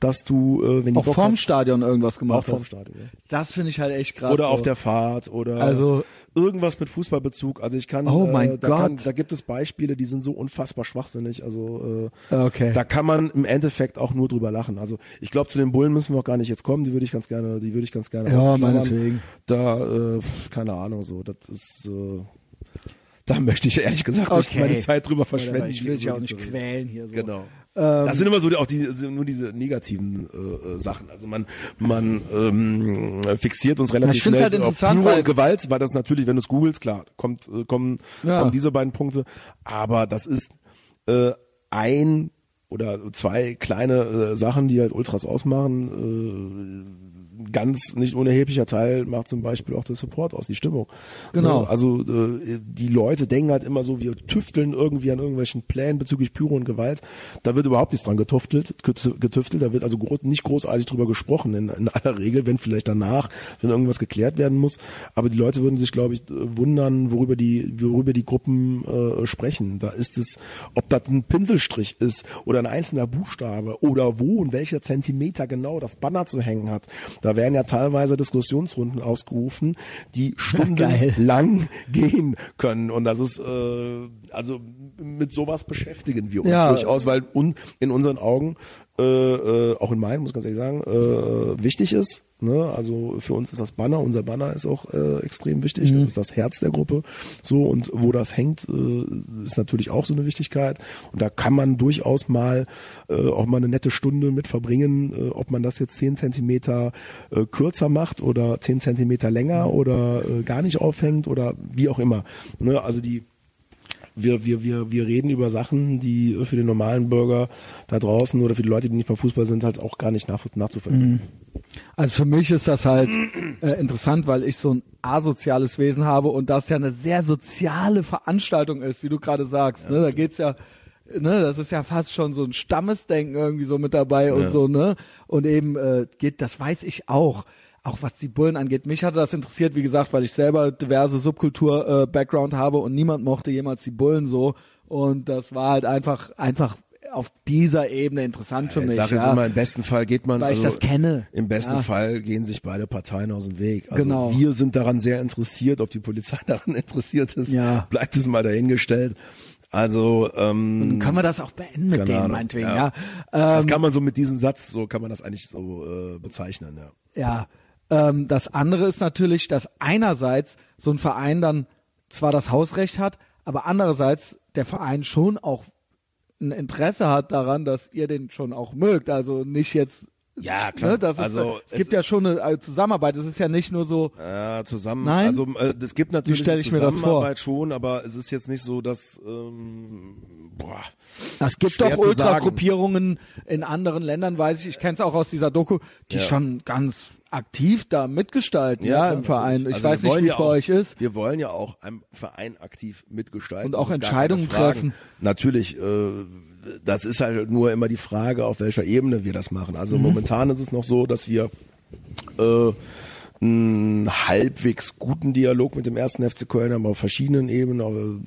dass du, äh, wenn die Auch Bock vorm hast, Stadion irgendwas auch gemacht vorm hast. Stadion. Ja. Das finde ich halt echt krass. Oder so. auf der Fahrt oder Also- irgendwas mit Fußballbezug. Also ich kann, Oh mein äh, da, kann, Gott. da gibt es Beispiele, die sind so unfassbar schwachsinnig. Also äh, Okay. da kann man im Endeffekt auch nur drüber lachen. Also ich glaube, zu den Bullen müssen wir auch gar nicht jetzt kommen. Die würde ich ganz gerne, die würde ich ganz gerne Ja, meinetwegen. Da, äh, keine Ahnung, so das ist. Äh, da möchte ich ehrlich gesagt nicht meine Zeit drüber verschwenden. ich will dich auch nicht diese- quälen hier so. Genau. das sind immer so die, auch die nur diese negativen äh, Sachen. Also man man ähm, fixiert uns relativ schnell halt auf Pyro weil- Gewalt, weil das natürlich, wenn du es googelst, klar, kommt äh, kommen Ja. kommen diese beiden Punkte. Aber das ist äh, ein oder zwei kleine äh, Sachen, die halt Ultras ausmachen. Äh, ganz nicht unerheblicher Teil macht zum Beispiel auch der Support aus, die Stimmung. Genau. Ne? Also äh, die Leute denken halt immer so, wir tüfteln irgendwie an irgendwelchen Plänen bezüglich Pyro und Gewalt. Da wird überhaupt nichts dran getüftelt, get- getüftelt. Da wird also nicht großartig drüber gesprochen in, in aller Regel, wenn vielleicht danach, wenn irgendwas geklärt werden muss. Aber die Leute würden sich, glaube ich, wundern, worüber die, worüber die Gruppen äh, sprechen. Da ist es, ob das ein Pinselstrich ist oder ein einzelner Buchstabe oder wo und welcher Zentimeter genau das Banner zu hängen hat. Da werden ja teilweise Diskussionsrunden ausgerufen, die stundenlang gehen können. Und das ist, äh, also mit sowas beschäftigen wir uns Ja. durchaus, weil un, in unseren Augen, äh, äh, auch in meinen, muss ich ganz ehrlich sagen, äh, wichtig ist. Ne? Also für uns ist das Banner, unser Banner ist auch äh, extrem wichtig. Das ist das Herz der Gruppe. So und wo das hängt, äh, ist natürlich auch so eine Wichtigkeit. Und da kann man durchaus mal äh, auch mal eine nette Stunde mit verbringen, äh, ob man das jetzt zehn Zentimeter äh, kürzer macht oder zehn Zentimeter länger oder äh, gar nicht aufhängt oder wie auch immer. Ne? Also die wir, wir, wir, wir reden über Sachen, die für den normalen Bürger da draußen oder für die Leute, die nicht beim Fußball sind, halt auch gar nicht nach, nachzuvollziehen. Also für mich ist das halt äh, interessant, weil ich so ein asoziales Wesen habe und das ja eine sehr soziale Veranstaltung ist, wie du gerade sagst. Ne? Da geht's ja, ne, das ist ja fast schon so ein Stammesdenken irgendwie so mit dabei und Ja. so, ne? Und eben äh, geht, das weiß ich auch. Auch was die Bullen angeht. Mich hatte das interessiert, wie gesagt, weil ich selber diverse Subkultur-Background habe und niemand mochte jemals die Bullen so. Und das war halt einfach, einfach auf dieser Ebene interessant für mich. Sache ist ja. immer, im besten Fall geht man. Weil ich also, das kenne. Im besten Ja. Fall gehen sich beide Parteien aus dem Weg. Also Genau. wir sind daran sehr interessiert, ob die Polizei daran interessiert ist. Ja. Bleibt es mal dahingestellt. Also ähm, Dann können wir das auch beenden mit Ahnung, meinetwegen, ja. ja. das Ähm, kann man so mit diesem Satz, so kann man das eigentlich so äh, bezeichnen, ja. ja. Ähm, das andere ist natürlich, dass einerseits so ein Verein dann zwar das Hausrecht hat, aber andererseits der Verein schon auch ein Interesse hat daran, dass ihr den schon auch mögt. Also nicht jetzt. Ja, klar. Ne, das ist, Also, es gibt es- ja schon eine äh, Zusammenarbeit. Es ist ja nicht nur so, Ja, zusammen. Nein? Also äh, es gibt natürlich eine ich mir das vor? Zusammenarbeit schon, aber es ist jetzt nicht so, dass ähm, boah, es gibt doch Ultragruppierungen in anderen Ländern, weiß ich. Ich kenne es auch aus dieser Doku, die Ja. schon ganz aktiv da mitgestalten, ja, klar, im Verein. Ich Also weiß nicht, wie ja es bei auch- euch ist. Wir wollen ja auch am Verein aktiv mitgestalten. Und auch Entscheidungen treffen. Natürlich, äh, das ist halt nur immer die Frage, auf welcher Ebene wir das machen. Also Mhm. momentan ist es noch so, dass wir äh, einen halbwegs guten Dialog mit dem ersten FC Köln haben auf verschiedenen Ebenen. Aber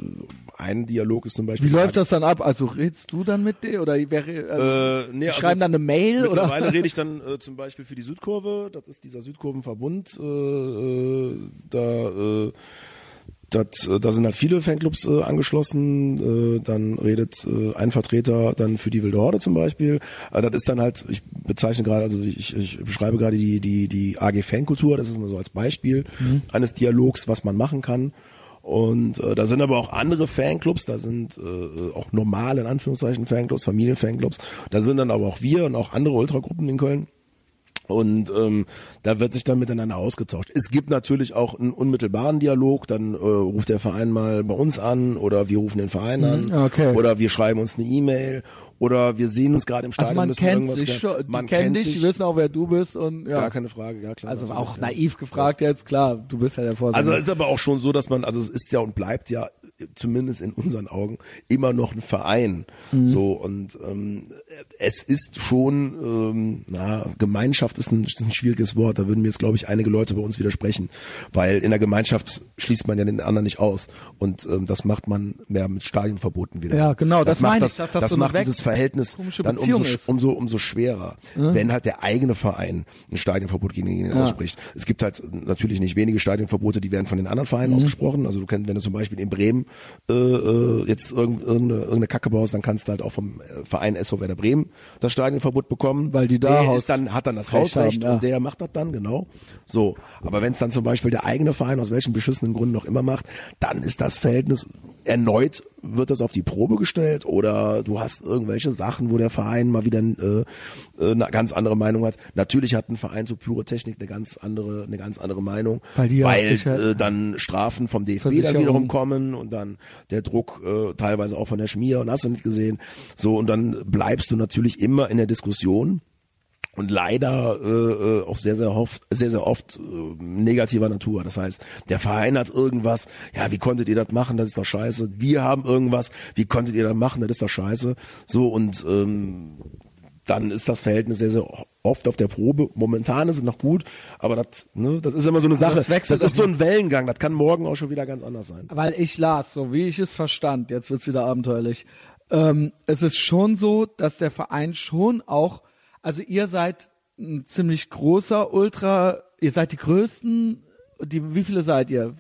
ein Dialog ist zum Beispiel. Wie läuft das dann ab? Also redst du dann mit dir oder wäre, also, Äh, nee, also schreiben dann eine Mail oder? Mittlerweile rede ich dann äh, zum Beispiel für die Südkurve, das ist dieser Südkurvenverbund, äh, äh, da, äh, das, äh, da sind halt viele Fanclubs äh, angeschlossen, äh, dann redet äh, ein Vertreter dann für die Wilde Horde zum Beispiel. Äh, das ist dann halt, ich bezeichne gerade, also ich, ich beschreibe gerade die, die, die AG Fankultur, das ist mal so als Beispiel eines Dialogs, was man machen kann. Und äh, da sind aber auch andere Fanclubs, da sind äh, auch normale, in Anführungszeichen, Fanclubs, Familienfanclubs. Da sind dann aber auch wir und auch andere Ultragruppen in Köln. Und ähm, da wird sich dann miteinander ausgetauscht. Es gibt natürlich auch einen unmittelbaren Dialog. Dann äh, ruft der Verein mal bei uns an oder wir rufen den Verein an Mhm, okay. oder wir schreiben uns eine E-Mail oder wir sehen uns gerade im Also Stadion. man müssen kennt irgendwas sich schon, man kennt dich, die wissen auch, wer du bist und ja. gar keine Frage, ja klar. also auch ja. naiv gefragt jetzt, klar, du bist ja der Vorsitzende. Also ist aber auch schon so, dass man, also es ist ja und bleibt ja zumindest in unseren Augen immer noch ein Verein. Mhm. So und ähm, es ist schon, ähm, na Gemeinschaft ist ein, ist ein schwieriges Wort. Da würden mir jetzt glaube ich einige Leute bei uns widersprechen, weil in der Gemeinschaft schließt man ja den anderen nicht aus und ähm, das macht man mehr mit Stadionverboten wieder. Ja, genau, das macht meine das, ich, dass das das so eine macht dieses Verhältnis dann umso, umso umso schwerer, wenn halt der eigene Verein ein Stadionverbot gegen ihn ausspricht. Es gibt halt natürlich nicht wenige Stadionverbote, die werden von den anderen Vereinen Mhm. ausgesprochen. Also du kennst, wenn du zum Beispiel in Bremen äh, äh, jetzt irgend- irgendeine, irgendeine Kacke baust, dann kannst du halt auch vom äh, Verein SV Werder Bremen das Stadionverbot bekommen. Weil die da der Haus- ist dann hat dann das Recht Hausrecht haben, ja. und der macht das dann genau. So, aber wenn es dann zum Beispiel der eigene Verein aus welchen beschissenen Gründen noch immer macht, dann ist das Verhältnis erneut wird das auf die Probe gestellt oder du hast irgendwelche Sachen, wo der Verein mal wieder äh, äh, eine ganz andere Meinung hat. Natürlich hat ein Verein zu Pyrotechnik eine ganz andere, eine ganz andere Meinung, Weil die weil äh, dann Strafen vom DFB dann wiederum kommen und dann der Druck äh, teilweise auch von der Schmier und hast du nicht gesehen. So und dann bleibst du natürlich immer in der Diskussion und leider äh, äh, auch sehr sehr oft sehr sehr oft äh, negativer Natur. Das heißt, der Verein hat irgendwas, ja, wie konntet ihr das machen? Das ist doch scheiße. Wir haben irgendwas, wie konntet ihr das machen? Das ist doch scheiße. So und ähm, dann ist das Verhältnis sehr, sehr oft auf der Probe. Momentan ist es noch gut, aber das, ne, das ist immer so eine Sache. das Das, ist so ein Wellengang. Das kann morgen auch schon wieder ganz anders sein. Weil ich las, so wie ich es verstand, jetzt wird's wieder abenteuerlich. Ähm, es ist schon so, dass der Verein schon auch, also ihr seid ein ziemlich großer Ultra, ihr seid die größten, die, wie viele seid ihr?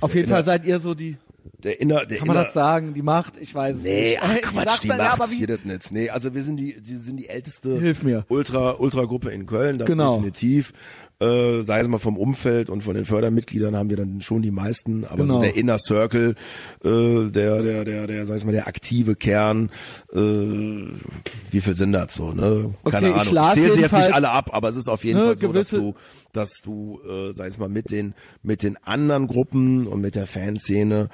Auf jeden Ja. Fall seid ihr so die, Der inner, der kann man inner, das sagen, die Macht? Ich weiß es Nee, nicht. ach Äh, Quatsch, die ja, macht's aber wie- hier das nicht. Nee, also wir sind die, die sind die älteste. Ultra, Ultra-Gruppe in Köln, das Genau. definitiv. Äh, sei es mal vom Umfeld und von den Fördermitgliedern haben wir dann schon die meisten, aber Genau. so der Inner Circle, äh, der, der, der, der, sag ich mal, der aktive Kern, äh, wie viel sind das so, ne? Keine Okay, ich Ahnung. las zähle sie jetzt nicht alle ab, aber es ist auf jeden ne, Fall so, dass du, dass du, äh, sag ich mal, mit den, mit den anderen Gruppen und mit der Fanszene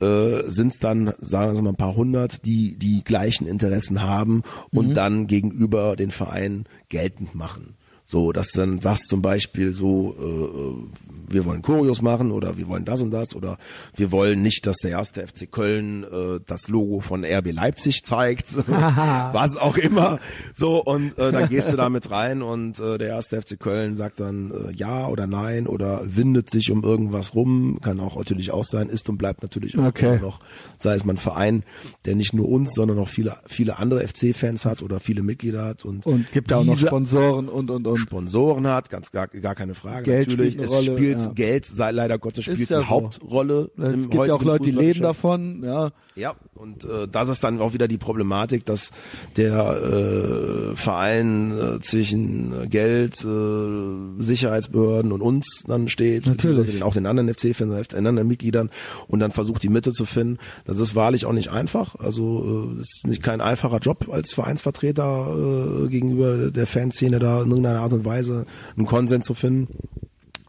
äh, sind es dann, sagen wir mal, ein paar hundert, die die gleichen Interessen haben und dann gegenüber den Verein geltend machen. So, dass dann sagst zum Beispiel so, äh, wir wollen Choreos machen oder wir wollen das und das oder wir wollen nicht, dass der erste FC Köln äh, das Logo von RB Leipzig zeigt, was auch immer. So, und äh, dann gehst du da mit rein und äh, der erste FC Köln sagt dann äh, ja oder nein oder windet sich um irgendwas rum, kann auch natürlich auch sein, ist und bleibt natürlich auch Okay. immer noch, sei es mal ein Verein, der nicht nur uns, sondern auch viele, viele andere FC-Fans hat oder viele Mitglieder hat und, Und gibt da auch noch Sponsoren und, und, und. Sponsoren hat, ganz gar, gar keine Frage. Geld Natürlich, spielt es Rolle, spielt ja. Geld, sei leider Gottes spielt ja eine so. Hauptrolle. Es gibt ja auch Leute, die leben davon, ja. Ja, und äh, das ist dann auch wieder die Problematik, dass der äh, Verein äh, zwischen äh, Geld, äh, Sicherheitsbehörden und uns dann steht, Natürlich. auch den anderen FC-Fans, den anderen Mitgliedern und dann versucht die Mitte zu finden. Das ist wahrlich auch nicht einfach. Also äh, ist nicht kein einfacher Job als Vereinsvertreter äh, gegenüber der Fanszene da in irgendeiner Art und Weise einen Konsens zu finden.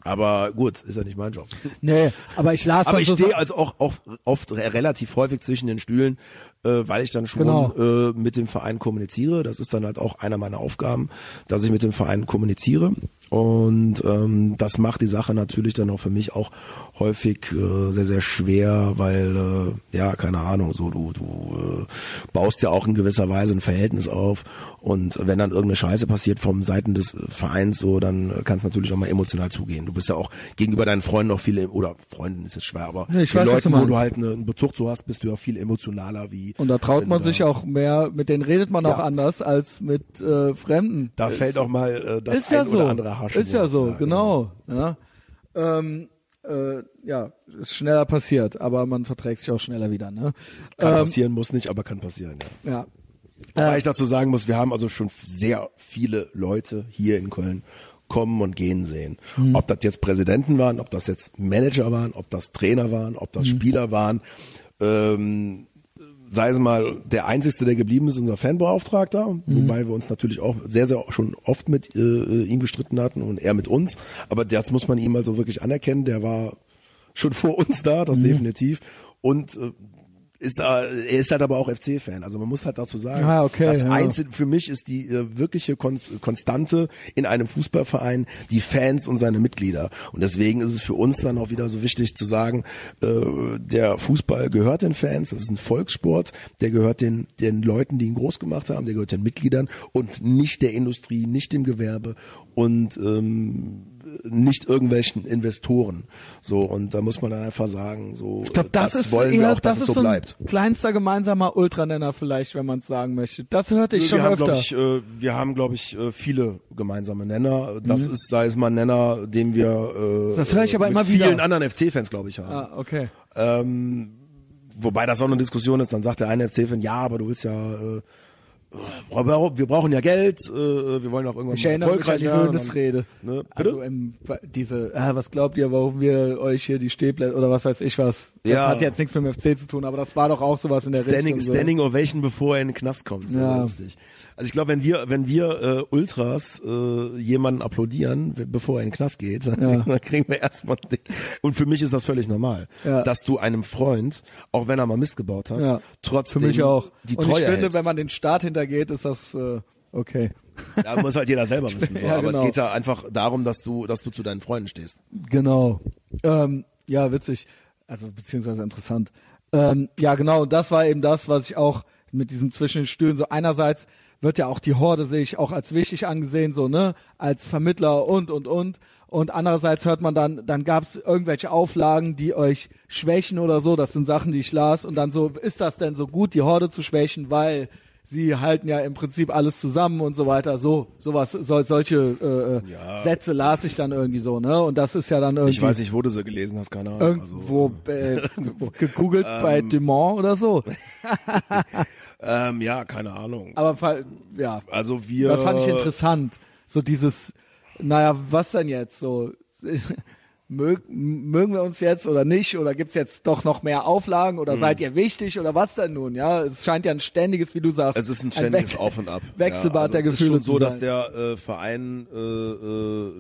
Aber gut, ist ja nicht mein Job. Nee, aber ich las Aber ich so stehe also auch, auch oft re- relativ häufig zwischen den Stühlen, äh, weil ich dann schon Genau. äh, mit dem Verein kommuniziere. Das ist dann halt auch einer meiner Aufgaben, dass ich mit dem Verein kommuniziere. Und ähm, das macht die Sache natürlich dann auch für mich auch häufig äh, sehr, sehr schwer, weil, äh, ja, keine Ahnung, so du, du äh, baust ja auch in gewisser Weise ein Verhältnis auf. Und wenn dann irgendeine Scheiße passiert vom Seiten des Vereins, so, dann kann es natürlich auch mal emotional zugehen. Du bist ja auch gegenüber deinen Freunden noch viel, oder Freunden ist jetzt schwer, aber Nee, ich den weiß, Leuten, wo du halt eine, einen Bezug zu hast, bist du ja viel emotionaler wie. Und da traut man sich auch mehr, mit denen redet man auch Ja. anders als mit äh, Fremden. Da fällt auch mal äh, das ist ja ein so. oder andere Haarschwurz. Ist ja so, genau. Ja. Ähm, äh, ja, ist schneller passiert, aber man verträgt sich auch schneller wieder, ne? Kann Ähm, passieren, muss nicht, aber kann passieren, ja. ja. Wobei ich dazu sagen muss, wir haben also schon sehr viele Leute hier in Köln kommen und gehen sehen. Mhm. Ob das jetzt Präsidenten waren, ob das jetzt Manager waren, ob das Trainer waren, ob Mhm. das Spieler waren. Ähm, sei es mal der einzigste, der geblieben ist, unser Fanbeauftragter, Mhm. wobei wir uns natürlich auch sehr, sehr schon oft mit äh, äh, ihm gestritten hatten und er mit uns. Aber das muss man ihm also wirklich anerkennen. Der war schon vor uns da, Mhm. das definitiv. Und äh, ist da, er ist halt aber auch FC-Fan. Also man muss halt dazu sagen, Ah, okay, das ja. Einzige für mich ist die äh, wirkliche Kon Konstante in einem Fußballverein die Fans und seine Mitglieder. Und deswegen ist es für uns dann auch wieder so wichtig zu sagen, äh, der Fußball gehört den Fans, das ist ein Volkssport, der gehört den, den Leuten, die ihn groß gemacht haben, der gehört den Mitgliedern und nicht der Industrie, nicht dem Gewerbe und ähm, nicht irgendwelchen Investoren. So, und da muss man dann einfach sagen, so, Ich glaube, das, ist wollen eher, wir auch, dass das es ist so so ein bleibt. kleinster gemeinsamer Ultranenner vielleicht, wenn man es sagen möchte. Das hörte ich wir schon haben, öfter. glaub ich, äh, wir haben, glaube ich, äh, viele gemeinsame Nenner. Das Mhm. ist, sei es mal ein Nenner, den wir äh, Das höre ich aber mit immer wieder. vielen anderen FC-Fans, glaube ich, haben. ah, okay. Ähm, wobei das auch eine Diskussion ist, dann sagt der eine FC-Fan, ja, aber du willst ja äh, wir brauchen ja Geld, äh, wir wollen auch irgendwann Ich mal erinnere mich an erfolgreich die. Höhnesrede. Ne? Also im, diese, ah, was glaubt ihr, warum wir euch hier die Stehplätze oder was weiß ich was? Das Ja. hat jetzt nichts mit dem FC zu tun, aber das war doch auch sowas in der Standing, Richtung. Standing Ovation, bevor er in den Knast kommt. Ja. lustig. Also ich glaube, wenn wir, wenn wir äh, Ultras äh, jemanden applaudieren, bevor er in den Knast geht, dann, Ja. dann kriegen wir erstmal. Und für mich ist das völlig normal, Ja. dass du einem Freund, auch wenn er mal Mist gebaut hat, Ja. trotzdem Für mich auch. die Und Treue ich finde, hältst. wenn man den Staat hintergeht, ist das äh, okay. Da muss halt jeder selber wissen. So. Ja, Aber genau. es geht ja einfach darum, dass du, dass du zu deinen Freunden stehst. Genau. Ähm, ja, witzig. Also beziehungsweise interessant. Ähm, ja, genau. Und das war eben das, was ich auch mit diesem zwischen den Stühlen so einerseits wird ja auch die Horde sehe ich auch als wichtig angesehen, so ne, als Vermittler und und und. Und andererseits hört man dann, dann gab es irgendwelche Auflagen, die euch schwächen oder so. Das sind Sachen, die ich las. Und dann so, ist das denn so gut, die Horde zu schwächen, weil sie halten ja im Prinzip alles zusammen und so weiter. So, sowas, so, solche äh, äh, Ja. Sätze las ich dann irgendwie so, ne? Und das ist ja dann irgendwie Ich weiß nicht, wo du sie gelesen hast, keine Ahnung. Also, irgendwo äh, gegoogelt bei Dumont oder so. ähm, ja, keine Ahnung. Aber ja, Also wir. das fand ich interessant. So dieses, naja, was denn jetzt? So mög, mögen wir uns jetzt oder nicht? Oder gibt's jetzt doch noch mehr Auflagen? Mhm. Oder seid ihr wichtig? Oder was denn nun? Ja, es scheint ja ein ständiges, wie du sagst. Es ist ein ständiges Wech- Auf und Ab. Wechselbad ja, also der es Gefühle ist schon so, dass der äh, Verein äh, äh,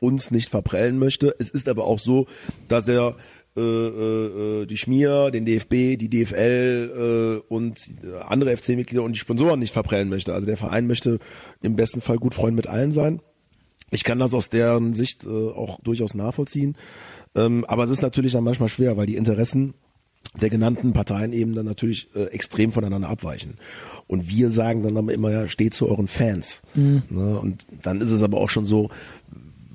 uns nicht verprellen möchte. Es ist aber auch so, dass er äh, äh, äh, die Schmier, den DFB, die DFL äh, und äh, andere FC-Mitglieder und die Sponsoren nicht verprellen möchte. Also der Verein möchte im besten Fall gut Freund mit allen sein. Ich kann das aus deren Sicht äh, auch durchaus nachvollziehen. Ähm, aber es ist natürlich dann manchmal schwer, weil die Interessen der genannten Parteien eben dann natürlich äh, extrem voneinander abweichen. Und wir sagen dann aber immer, ja, steht zu euren Fans. Ne? Und dann ist es aber auch schon so,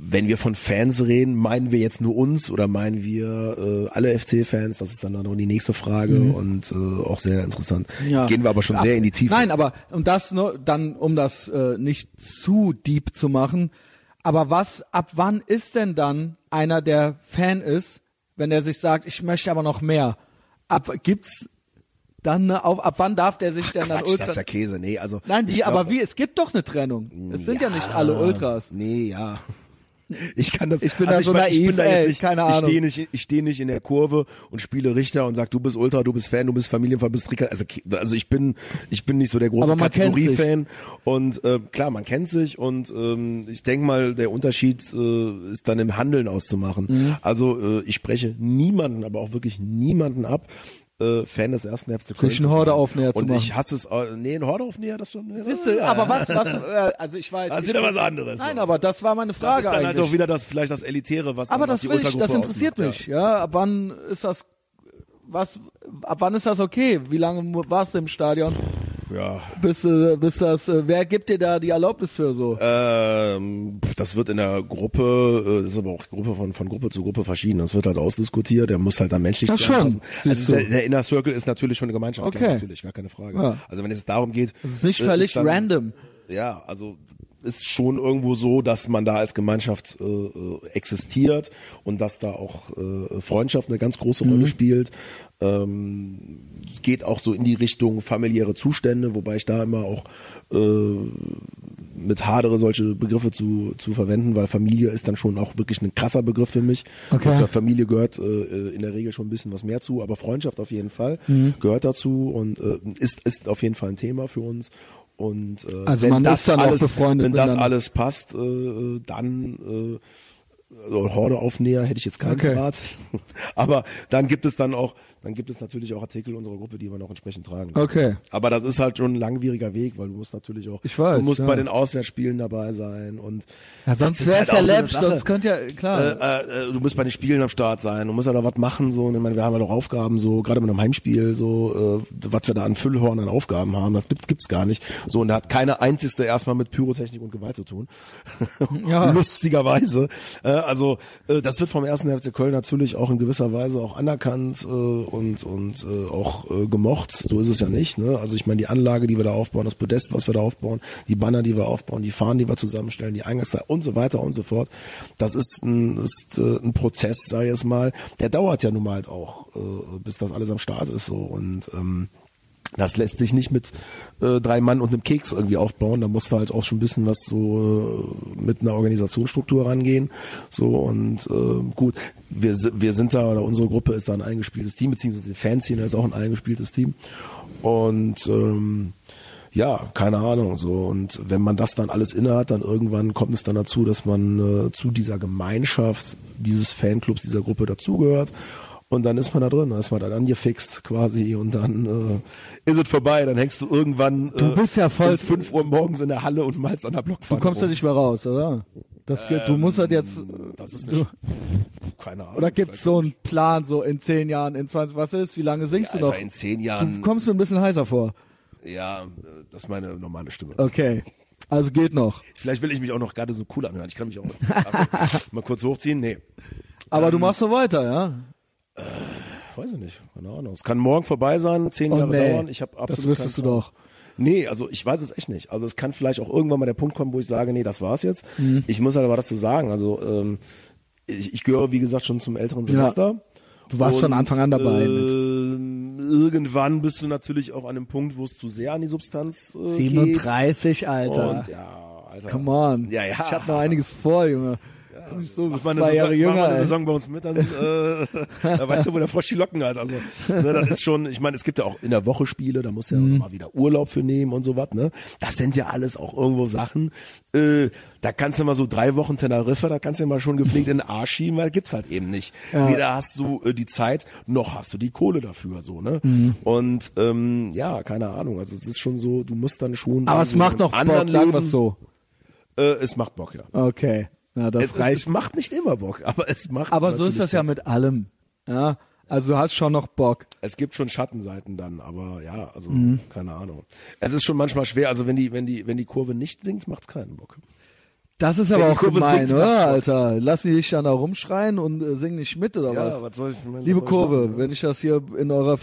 wenn wir von Fans reden, meinen wir jetzt nur uns oder meinen wir äh, alle FC-Fans? Das ist dann noch die nächste Frage und äh, auch sehr interessant. Jetzt gehen wir aber schon sehr in die Tiefe. Nein, aber und das nur dann, um das äh, nicht zu deep zu machen. Aber was, ab wann ist denn dann einer, der Fan ist, wenn er sich sagt, ich möchte aber noch mehr? Ab gibt's dann eine auf, ab wann darf der sich denn dann Quatsch, Ultra? das ist ja Käse. Nee, also Nein, ich wie, aber glaub- wie? Es gibt doch eine Trennung. Es sind ja, nicht alle Ultras. Nee, ja. Ich kann das. Ich bin da so mein, ich naiv, bin da jetzt nicht, keine Ich Ahnung. stehe nicht, ich stehe nicht in der Kurve und spiele Richter und sag, du bist Ultra, du bist Fan, du bist Familienfan, bist Tricker. Also, also ich bin, ich bin nicht so der große. Kategorie-Fan. Und äh, klar, man kennt sich und ähm, ich denke mal, der Unterschied äh, ist dann im Handeln auszumachen. Mhm. Also äh, ich spreche niemanden, aber auch wirklich niemanden ab. Äh, Fan des ersten FC Köln zu sein. Hordeaufnäher zu Und machen. ich hasse es, äh, nee, ein Hordeaufnäher, das schon. Siehst du, aber was, was, äh, also ich weiß. Das ist wieder was anderes. Nein, so. aber das war meine Das Frage ist dann halt eigentlich. auch wieder das, vielleicht das Elitäre, was aber das will ich, das interessiert ausmacht, mich, ja. Ab wann ist das, was, ab wann ist das okay? Wie lange warst du im Stadion? Ja. Bis, äh, bis das, äh, wer gibt dir da die Erlaubnis für so? Ähm, das wird in der Gruppe, äh, das ist aber auch Gruppe von, von Gruppe zu Gruppe verschieden. Das wird halt ausdiskutiert, der muss halt dann menschlich Das schon, Also der, der Inner Circle ist natürlich schon eine Gemeinschaft, Okay. klar, natürlich, gar keine Frage. Ja. Also wenn es darum geht. Das ist nicht völlig dann- random. Ja, also ist schon irgendwo so, dass man da als Gemeinschaft äh, äh, existiert und dass da auch äh, Freundschaft eine ganz große Mhm. Rolle spielt. Ähm, es geht auch so in die Richtung familiäre Zustände, wobei ich da immer auch äh, mit hadere, solche Begriffe zu, zu verwenden, weil Familie ist dann schon auch wirklich ein krasser Begriff für mich. Okay. Zur Familie gehört äh, in der Regel schon ein bisschen was mehr zu, aber Freundschaft auf jeden Fall Mhm. gehört dazu und äh, ist, ist auf jeden Fall ein Thema für uns. Und äh, Also wenn man das ist dann auch alles, befreundet wenn das alles passt, äh, dann äh, also Horde-Aufnäher hätte ich jetzt keinen Okay. Rat. Aber dann gibt es dann auch, dann gibt es natürlich auch Artikel unserer Gruppe, die wir noch entsprechend tragen. Okay. Aber das ist halt schon ein langwieriger Weg, weil du musst natürlich auch, Ich weiß, du musst ja. bei den Auswärtsspielen dabei sein und Ja, sonst wäre es halt ja auch so sonst könnte ja, klar. äh, äh, du musst bei den Spielen am Start sein, du musst ja da was machen, so, und ich meine, wir haben ja doch Aufgaben, so, gerade mit einem Heimspiel, so, äh, was wir da an Füllhorn an Aufgaben haben, das gibt's, gibt's gar nicht. So, und da hat keine einzigste erstmal mit Pyrotechnik und Gewalt zu tun. Ja. Lustigerweise. Äh, also, äh, das wird vom ersten FC Köln natürlich auch in gewisser Weise auch anerkannt äh, und, und äh, auch äh, gemocht. So ist es ja nicht. Ne? Also ich meine, die Anlage, die wir da aufbauen, das Podest, was wir da aufbauen, die Banner, die wir aufbauen, die Fahnen, die wir zusammenstellen, die Eingangsteile und so weiter und so fort. Das ist ein, ist, äh, ein Prozess, sage ich jetzt mal, der dauert ja nun mal halt auch, äh, bis das alles am Start ist. so Und ähm, Das lässt sich nicht mit äh, drei Mann und einem Keks irgendwie aufbauen. Da musst du halt auch schon ein bisschen was so äh, mit einer Organisationsstruktur rangehen. So und äh, gut, wir, wir sind da oder unsere Gruppe ist da ein eingespieltes Team, beziehungsweise die Fanszene ist auch ein eingespieltes Team. Und ähm, ja, keine Ahnung, so. Und wenn man das dann alles innehat, dann irgendwann kommt es dann dazu, dass man äh, zu dieser Gemeinschaft dieses Fanclubs, dieser Gruppe dazugehört. Und dann ist man da drin, dann ist man dann angefixt quasi und dann äh, ist es vorbei. Dann hängst du irgendwann Du bist ja voll- um 5 Uhr morgens in der Halle und malst an der Du Blockfahne. kommst ja nicht mehr raus, oder? Das geht, du musst halt jetzt, Das ist du, nicht, keine Ahnung. oder gibt's so einen Plan, so in zehn Jahren, in 20, was ist, wie lange singst du Alter, noch? in zehn Du Jahren, kommst mir ein bisschen heißer vor. ja, äh, das ist meine normale Stimme. Okay. Also geht noch. Vielleicht will ich mich auch noch gerade so cool anhören. Ich kann mich auch mal, mal kurz hochziehen. Nee, Aber Ähm, du machst so weiter, ja? Weiß ich nicht. Keine Ahnung. Es kann morgen vorbei sein, zehn Oh, Jahre nee. dauern. Ich habe absolut Das wüsstest du doch. Nee, also ich weiß es echt nicht. Also es kann vielleicht auch irgendwann mal der Punkt kommen, wo ich sage, nee, das war's jetzt. Mhm. Ich muss halt aber dazu sagen, also ähm, ich, ich gehöre, wie gesagt, schon zum älteren Semester. Du warst von Anfang an dabei ähm, Irgendwann bist du natürlich auch an einem Punkt, wo es zu sehr an die Substanz äh, 37, geht. Alter. Und ja, Alter. Come on. Ja, ja. Ich hab noch einiges vor, Junge. Ich so, Mach bis mal eine, zwei Saison, Jahre mach jünger, eine. Saison bei uns mit, dann äh, da weißt du, wo der Frosch die Locken hat. Also, ne, das ist schon, ich meine, es gibt ja auch in der Woche Spiele, da musst du ja Mhm. auch mal wieder Urlaub für nehmen und sowas, ne? Das sind ja alles auch irgendwo Sachen, äh, da kannst du mal so drei Wochen Teneriffa, da kannst du mal schon gepflegt in den Arsch schieben, weil gibt's halt eben nicht. Ja. Weder hast du äh, die Zeit, noch hast du die Kohle dafür, so, ne? Mhm. Und, ähm, ja, keine Ahnung, also es ist schon so, du musst dann schon. Aber es macht noch Bock, anderen sagen wir Leben- so. Äh, es macht Bock, ja. Okay. Na, das Es, es, reicht. es macht nicht immer Bock, aber es macht Aber so ist das ja mit allem. Ja. Also du hast schon noch Bock. Es gibt schon Schattenseiten dann, aber ja, also Mhm. keine Ahnung. Es ist schon manchmal schwer, also wenn die, wenn die, wenn die Kurve nicht sinkt, macht's keinen Bock. Das ist aber auch gemein, sinkt, oder, Bock. Alter? Lassen die dich dann da rumschreien und äh, singen nicht mit, oder was? soll ich, was Liebe soll ich Kurve, machen? wenn ich das hier in eurer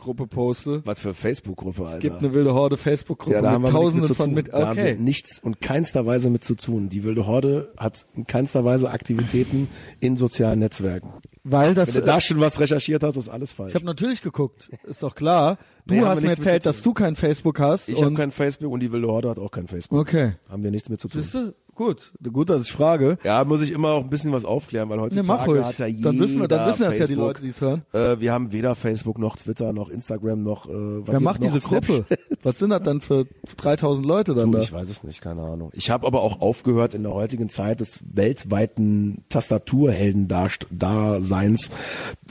Facebook-Gruppe poste, Was für Facebook-Gruppe, Alter. es gibt eine wilde Horde Facebook-Gruppe ja, da haben mit nichts tausenden mit von mit. Da haben wir Okay. nichts und keinster Weise mit zu tun. Die wilde Horde hat in keinster Weise Aktivitäten in sozialen Netzwerken. Weil das, Wenn du da schon was recherchiert hast, ist alles falsch. ich habe natürlich geguckt, ist doch klar. Du Nee, haben hast mir erzählt, dass du kein Facebook hast. Ich habe kein Facebook und die wilde Horde hat auch kein Facebook. Okay. Haben wir nichts mit zu tun. Siehst du? Gut, gut, dass ich frage. Ja, muss ich immer auch ein bisschen was aufklären, weil Ne, heutzutage ruhig. hat ja jeder Dann wissen wir, dann wissen das ja die. Leute, die es hören. Äh, wir haben weder Facebook noch Twitter noch Instagram noch. Äh, was Wer macht noch? diese Gruppe? Was sind das dann für 3000 Leute dann Du, da? ich weiß es nicht, keine Ahnung. Ich habe aber auch aufgehört in der heutigen Zeit des weltweiten Tastaturhelden-Daseins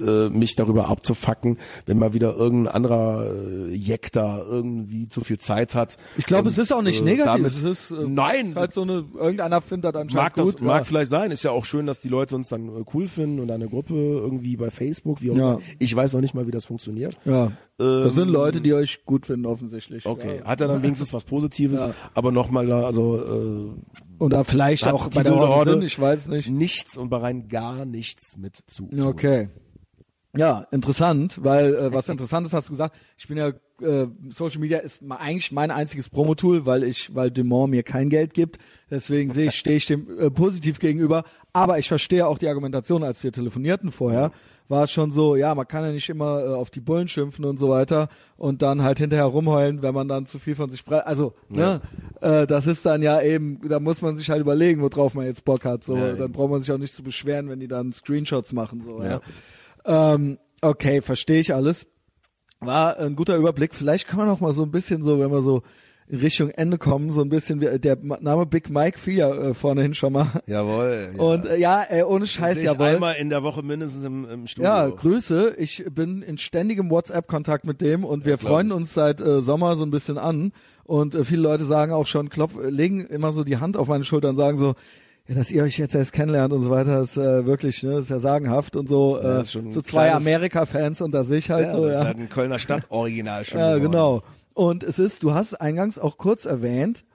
äh, mich darüber abzufacken, wenn mal wieder irgendein anderer äh, Jeck da irgendwie zu viel Zeit hat. Ich glaube, es ist auch nicht äh, negativ. damit- es ist, äh, Nein, es ist halt so eine, irgendeiner findet das anscheinend mag das gut. mag ja. vielleicht sein. Ist ja auch schön, dass die Leute uns dann äh, cool finden und eine Gruppe irgendwie bei Facebook, wie auch Ja. immer. Ich weiß noch nicht mal, wie das funktioniert. ja. das sind Ähm, Leute, die euch gut finden, offensichtlich. Okay, Ja. hat er dann wenigstens was Positives, Ja. aber nochmal da, also Oder vielleicht auch bei der Horde Horde ich weiß äh, nicht. nichts und bei rein gar nichts mit zu tun. Okay. Ja, interessant, weil äh, was interessant ist, hast du gesagt, ich bin ja äh, Social Media ist eigentlich mein einziges Promotool, weil ich, weil Dumont mir kein Geld gibt. Deswegen sehe ich, stehe ich dem äh, positiv gegenüber. Aber ich verstehe auch die Argumentation, als wir telefonierten vorher, war es schon so, ja, man kann ja nicht immer äh, auf die Bullen schimpfen und so weiter und dann halt hinterher rumheulen, wenn man dann zu viel von sich spricht. Also, ne, äh, das ist dann ja eben, da muss man sich halt überlegen, worauf man jetzt Bock hat. So, Ja, dann braucht man sich auch nicht zu beschweren, wenn die dann Screenshots machen. So, ja. Ja. Ähm, okay, verstehe ich alles. War ein guter Überblick. Vielleicht kann man noch mal so ein bisschen so, wenn wir so Richtung Ende kommen, so ein bisschen wie der Name Big Mike 4 äh, vorne hin schon mal. Jawohl. Ja. Und äh, ja, äh, ohne Scheiß, ich jawohl. einmal in der Woche mindestens im, im Studio. Ja, Grüße. Ich bin in ständigem WhatsApp-Kontakt mit dem und wir freuen ich. uns seit äh, Sommer so ein bisschen an. Und äh, viele Leute sagen auch schon, klopf, äh, legen immer so die Hand auf meine Schulter und sagen so, ja, dass ihr euch jetzt erst kennenlernt und so weiter, ist äh, wirklich, ne, ist ja sagenhaft und so. Ja, äh, so zwei Amerika-Fans unter sich halt ja, so. das ja. ist halt ein Kölner Stadtoriginal schon. Ja, geworden. genau. Und es ist, du hast eingangs auch kurz erwähnt,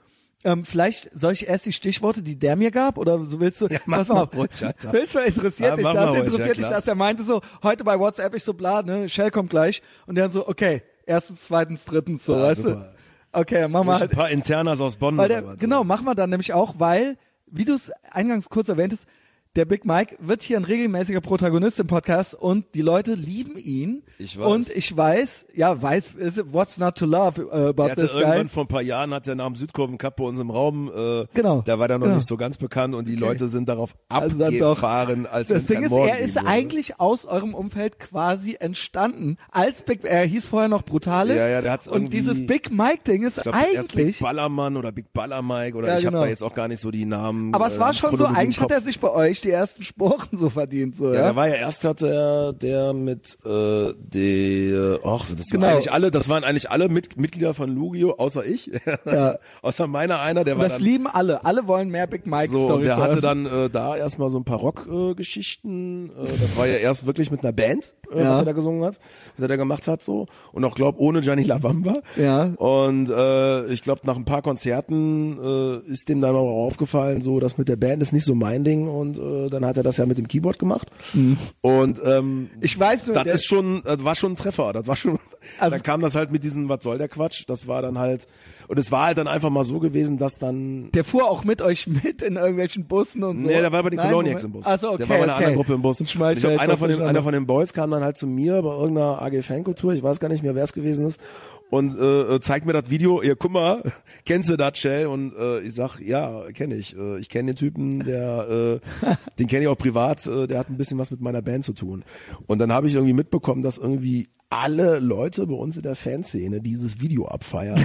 ähm, vielleicht soll ich erst die Stichworte, die der mir gab, oder so willst du? Ja, mach pass mal mal ruhig. Willst du interessiert Ja, dich mach das? mal ruhig, interessiert ja, dich klar. das? Er meinte so, heute bei WhatsApp ich so bla, ne, Shell kommt gleich und der dann so, okay, erstens, zweitens, drittens, so, Ja, weißt super. du? Okay, dann machen wir Ein halt, paar Internas aus Bonn. weil der, genau, machen wir dann nämlich auch, weil, wie du es eingangs kurz erwähntest, der Big Mike wird hier ein regelmäßiger Protagonist im Podcast und die Leute lieben ihn. Ich weiß. Und ich weiß, ja, weiß, what's not to love uh, about Der this guy? irgendwann vor ein paar Jahren hat er nach dem Südkurven Cup bei uns im Raum, äh, Genau, da war der noch genau. nicht so ganz bekannt und die Leute sind darauf Also abgefahren, als Das Ding ist, er ist würde. eigentlich aus eurem Umfeld quasi entstanden. Als Big, er hieß vorher noch Brutalis. Ja, ja, der hat und dieses Big Mike Ding ist glaub, erst Big eigentlich. Ballermann oder Big Baller Mike oder Ja, ich habe genau. da jetzt auch gar nicht so die Namen. Aber es war äh, schon so, eigentlich hat er sich bei euch die ersten Sporen so verdient, so, Ja, ja. der war ja erst hatte er der mit äh, die ach, das Genau. waren eigentlich alle, das waren eigentlich alle Mit Mitglieder von Lugio, außer ich. Ja. außer meiner einer, der Und war das dann lieben alle. Alle wollen mehr Big Mike so, Stories. der hatte dann äh, da erstmal so ein paar Rock-Geschichten. Äh, das war ja erst wirklich mit einer Band, äh, Ja. was er da gesungen hat, was er da gemacht hat so. Und auch glaub ohne Gianni Labamba. Ja. Und äh, ich glaube nach ein paar Konzerten äh, ist dem dann auch aufgefallen, so das mit der Band ist nicht so mein Ding. Und äh, dann hat er das ja mit dem Keyboard gemacht. Und ähm, Ich weiß nur, das ist schon, das war schon ein Treffer. Das war schon. Also- dann kam das halt mit diesem, was soll der Quatsch? Das war dann halt. Und es war halt dann einfach mal so gewesen, dass dann Der fuhr auch mit euch mit in irgendwelchen Bussen und so. Nee, der war bei den Coloniacs im. Bus. Ach so, okay, der war bei einer okay. anderen Gruppe im Bus. Und ich glaub, einer von, den einer von den Boys kam dann halt zu mir bei irgendeiner AG Fankultur, ich weiß gar nicht mehr, wer es gewesen ist, und äh, zeigt mir das Video, ihr guck mal, kennst du das, Shell? Und äh, ich sag, ja, kenne ich. Äh, ich kenne den Typen, der, äh, den kenne ich auch privat, äh, der hat ein bisschen was mit meiner Band zu tun. Und dann habe ich irgendwie mitbekommen, dass irgendwie alle Leute bei uns in der Fanszene dieses Video abfeiern.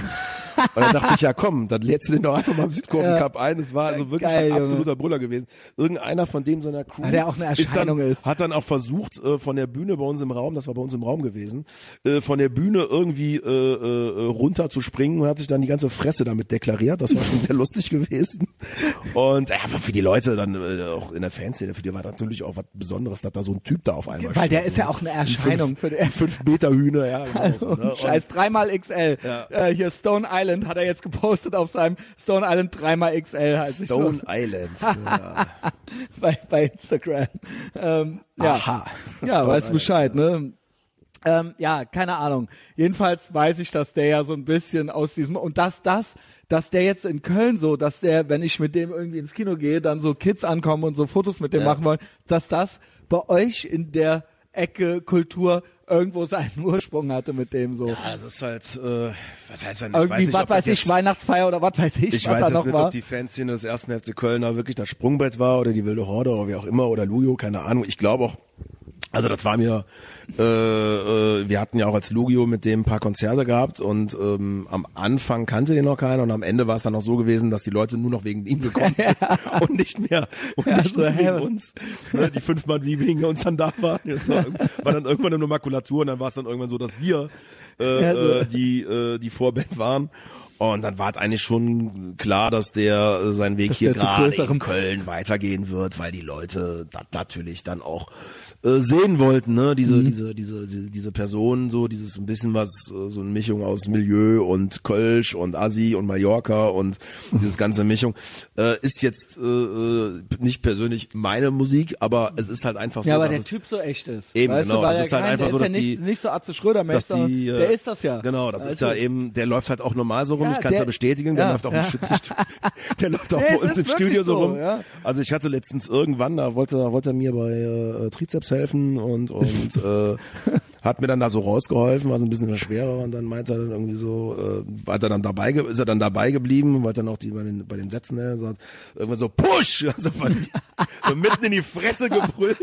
Und dann dachte ich, ja komm, dann lädst du den doch einfach mal im Südkurven Cup ein. Es war also wirklich Geil, ein Junge. absoluter Brüller gewesen. Irgendeiner von dem seiner Crew, der auch eine Erscheinung dann, ist. hat dann auch versucht, äh, von der Bühne bei uns im Raum, das war bei uns im Raum gewesen, äh, von der Bühne irgendwie äh, äh, runter zu springen und hat sich dann die ganze Fresse damit deklariert. Das war schon sehr lustig gewesen. Und ja, aber für die Leute dann äh, auch in der Fanszene, für die war natürlich auch was Besonderes, dass da so ein Typ da auf einmal Weil der steht. ist ja auch eine Erscheinung für den. Fünf Meter Hühner, ja. Genau so, ne? Scheiß, dreimal XL. Ja. Äh, hier Stone Island hat er jetzt gepostet auf seinem Stone Island dreimal XL heißt Stone so Island. Ja. bei, bei Instagram. Ähm, ja, Aha. ja, weißt du Bescheid, ne? Ähm, ja, keine Ahnung. Jedenfalls weiß ich, dass der ja so ein bisschen aus diesem und dass das, dass der jetzt in Köln so, dass der, wenn ich mit dem irgendwie ins Kino gehe, dann so Kids ankommen und so Fotos mit dem Ja. machen wollen, dass das bei euch in der Ecke Kultur irgendwo seinen Ursprung hatte mit dem so. Ja, das ist halt, äh, was heißt denn? irgendwie, nicht, was weiß ich, Weihnachtsfeier oder was weiß ich, Ich weiß jetzt nicht, war. ob die Fanszene des ersten FC Kölner wirklich das Sprungbrett war oder die wilde Horde oder wie auch immer oder Lujo, keine Ahnung. Ich glaube auch, also das war mir, äh, äh, wir hatten ja auch als Lugio mit dem ein paar Konzerte gehabt und ähm, am Anfang kannte den noch keiner und am Ende war es dann auch so gewesen, dass die Leute nur noch wegen ihm gekommen sind und nicht mehr und nicht so, mehr wegen uns. Ne, die fünf Mann, wie wegen uns dann da waren. Das war, war dann irgendwann nur Makulatur und dann war es dann irgendwann so, dass wir äh, Ja, so. äh, die äh, die Vorband waren. Und dann war es eigentlich schon klar, dass der äh, seinen Weg Dass hier gerade in Köln weitergehen wird, weil die Leute das natürlich dann auch äh, sehen wollten, ne? Diese, Mhm. diese, diese, diese, diese Person, so dieses ein bisschen was, äh, so eine Mischung aus Milieu und Kölsch und Assi und Mallorca und dieses ganze Mischung, äh, ist jetzt äh, äh, nicht persönlich meine Musik, aber es ist halt einfach so, Ja, aber dass der Typ so echt ist. Eben, weißt genau. Du, weil Es ist halt kein- einfach so, ist dass ja nicht, die- nicht so Atze Schröder dass die, äh, der ist das ja. Genau, das Weißt ist ja eben, der läuft halt auch normal so rum, Ja, ich kann es ja bestätigen, der ja, läuft auch ja. im Studio, der läuft auch bei uns im Studio so so, rum. Also ich hatte letztens irgendwann, da wollte, wollte er mir bei äh, Trizeps helfen und, und äh, hat mir dann da so rausgeholfen, war so ein bisschen schwerer und dann meinte er dann irgendwie so, äh, war er dann dabei, ist er dann dabei geblieben, weil dann auch die bei den, bei den Sätzen, ne, sagt, irgendwann so Push, also so mitten in die Fresse gebrüllt.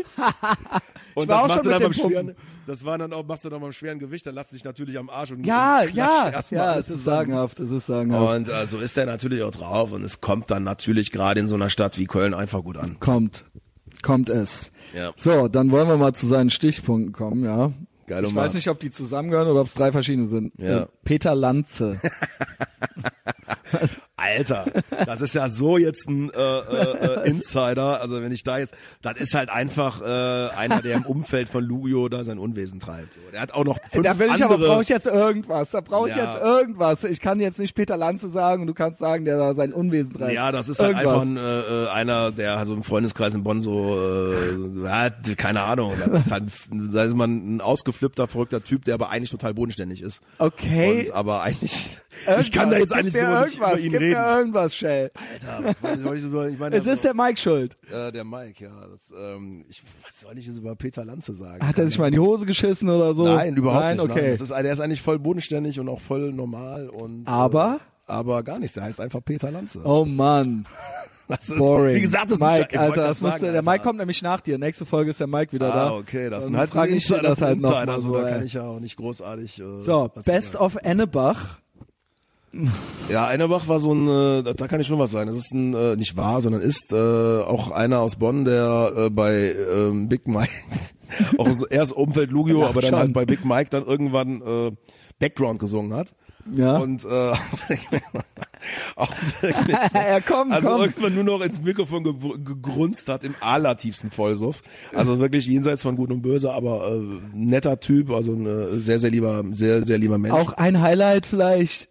Und das machst du dann beim schweren, das war dann auch, machst du dann beim schweren Gewicht, dann lass dich natürlich am Arsch und Ja, und ja, ja, es ist sagenhaft, es ist sagenhaft. Und äh, so ist er natürlich auch drauf und es kommt dann natürlich gerade in so einer Stadt wie Köln einfach gut an. kommt, kommt es. Ja. So, dann wollen wir mal zu seinen Stichpunkten kommen, ja. Geil, ich weiß nicht, ob die zusammengehören oder ob es drei verschiedene sind. Ja. Äh, Peter Lanze. Alter, das ist ja so jetzt ein äh, äh, äh, Insider. Also wenn ich da jetzt, das ist halt einfach äh, einer, der im Umfeld von Lugio da sein Unwesen treibt. So, Der hat auch noch fünf da will ich aber, brauche ich jetzt irgendwas. Da brauche ich Ja. jetzt irgendwas. Ich kann jetzt nicht Peter Lanze sagen und du kannst sagen, der da sein Unwesen treibt. ja, das ist halt Irgendwas. einfach ein, äh, äh, einer, der so im Freundeskreis in Bonn so, äh, hat, keine Ahnung, das ist halt, da ist man ein ausgeflippter, verrückter Typ, der aber eigentlich total bodenständig ist. Okay. Und, aber eigentlich, Irgendwas. ich kann da jetzt eigentlich so nicht über ihn Gib reden. mir irgendwas, Shell. Alter, was soll ich, soll ich, meine, Es ist der Mike schuld. äh, der Mike, ja. Das, ähm, ich, was soll ich jetzt über Peter Lanze sagen? Hat er sich mal in die Hose geschissen oder so? Nein, überhaupt Nein, nicht. okay. Nein. Das ist, der ist eigentlich voll bodenständig und auch voll normal und. Aber? Äh, aber gar nichts. Der heißt einfach Peter Lanze. Oh Mann, das ist, boring. Wie gesagt, das ist Mike, ich wollte Alter, das musst sagen, du, der Alter. Mike kommt nämlich nach dir. Nächste Folge ist der Mike wieder da. Ah, okay, das ist halt frag ein ich dir Insider, das ist halt noch Insider, mal also so, da kann ich ja auch nicht großartig. Äh, So, was Best of Ennebach. Ja, Einerbach war so ein, äh, da, kann ich schon was sagen. Das ist ein, äh, nicht wahr, sondern ist äh, auch einer aus Bonn, der äh, bei ähm, Big Mike, auch so, erst Umfeld Lugio, aber dann schon. halt bei Big Mike dann irgendwann äh, Background gesungen hat. Ja. Und äh, auch wirklich, ja, komm, also komm. irgendwann nur noch ins Mikrofon ge gegrunzt hat im allertiefsten Vollsuff. Also wirklich jenseits von Gut und Böse, aber äh, netter Typ, also ein äh, sehr, sehr lieber, sehr, sehr lieber Mensch. Auch ein Highlight vielleicht.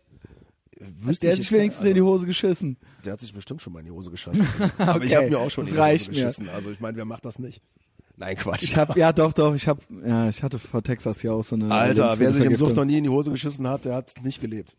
Wüsste Der ich hat sich wenigstens gar- in die Hose geschissen. Der hat sich bestimmt schon mal in die Hose geschossen. Aber ich Okay, habe mir auch schon in die Hose reicht mir. geschissen. Also ich meine, wer macht das nicht? Nein, Quatsch. Ich hab, ja doch, doch, ich hab, ja, ich hatte vor Texas hier auch so eine Alter, wer sich im Sucht noch nie in die Hose geschissen hat, der hat nicht gelebt.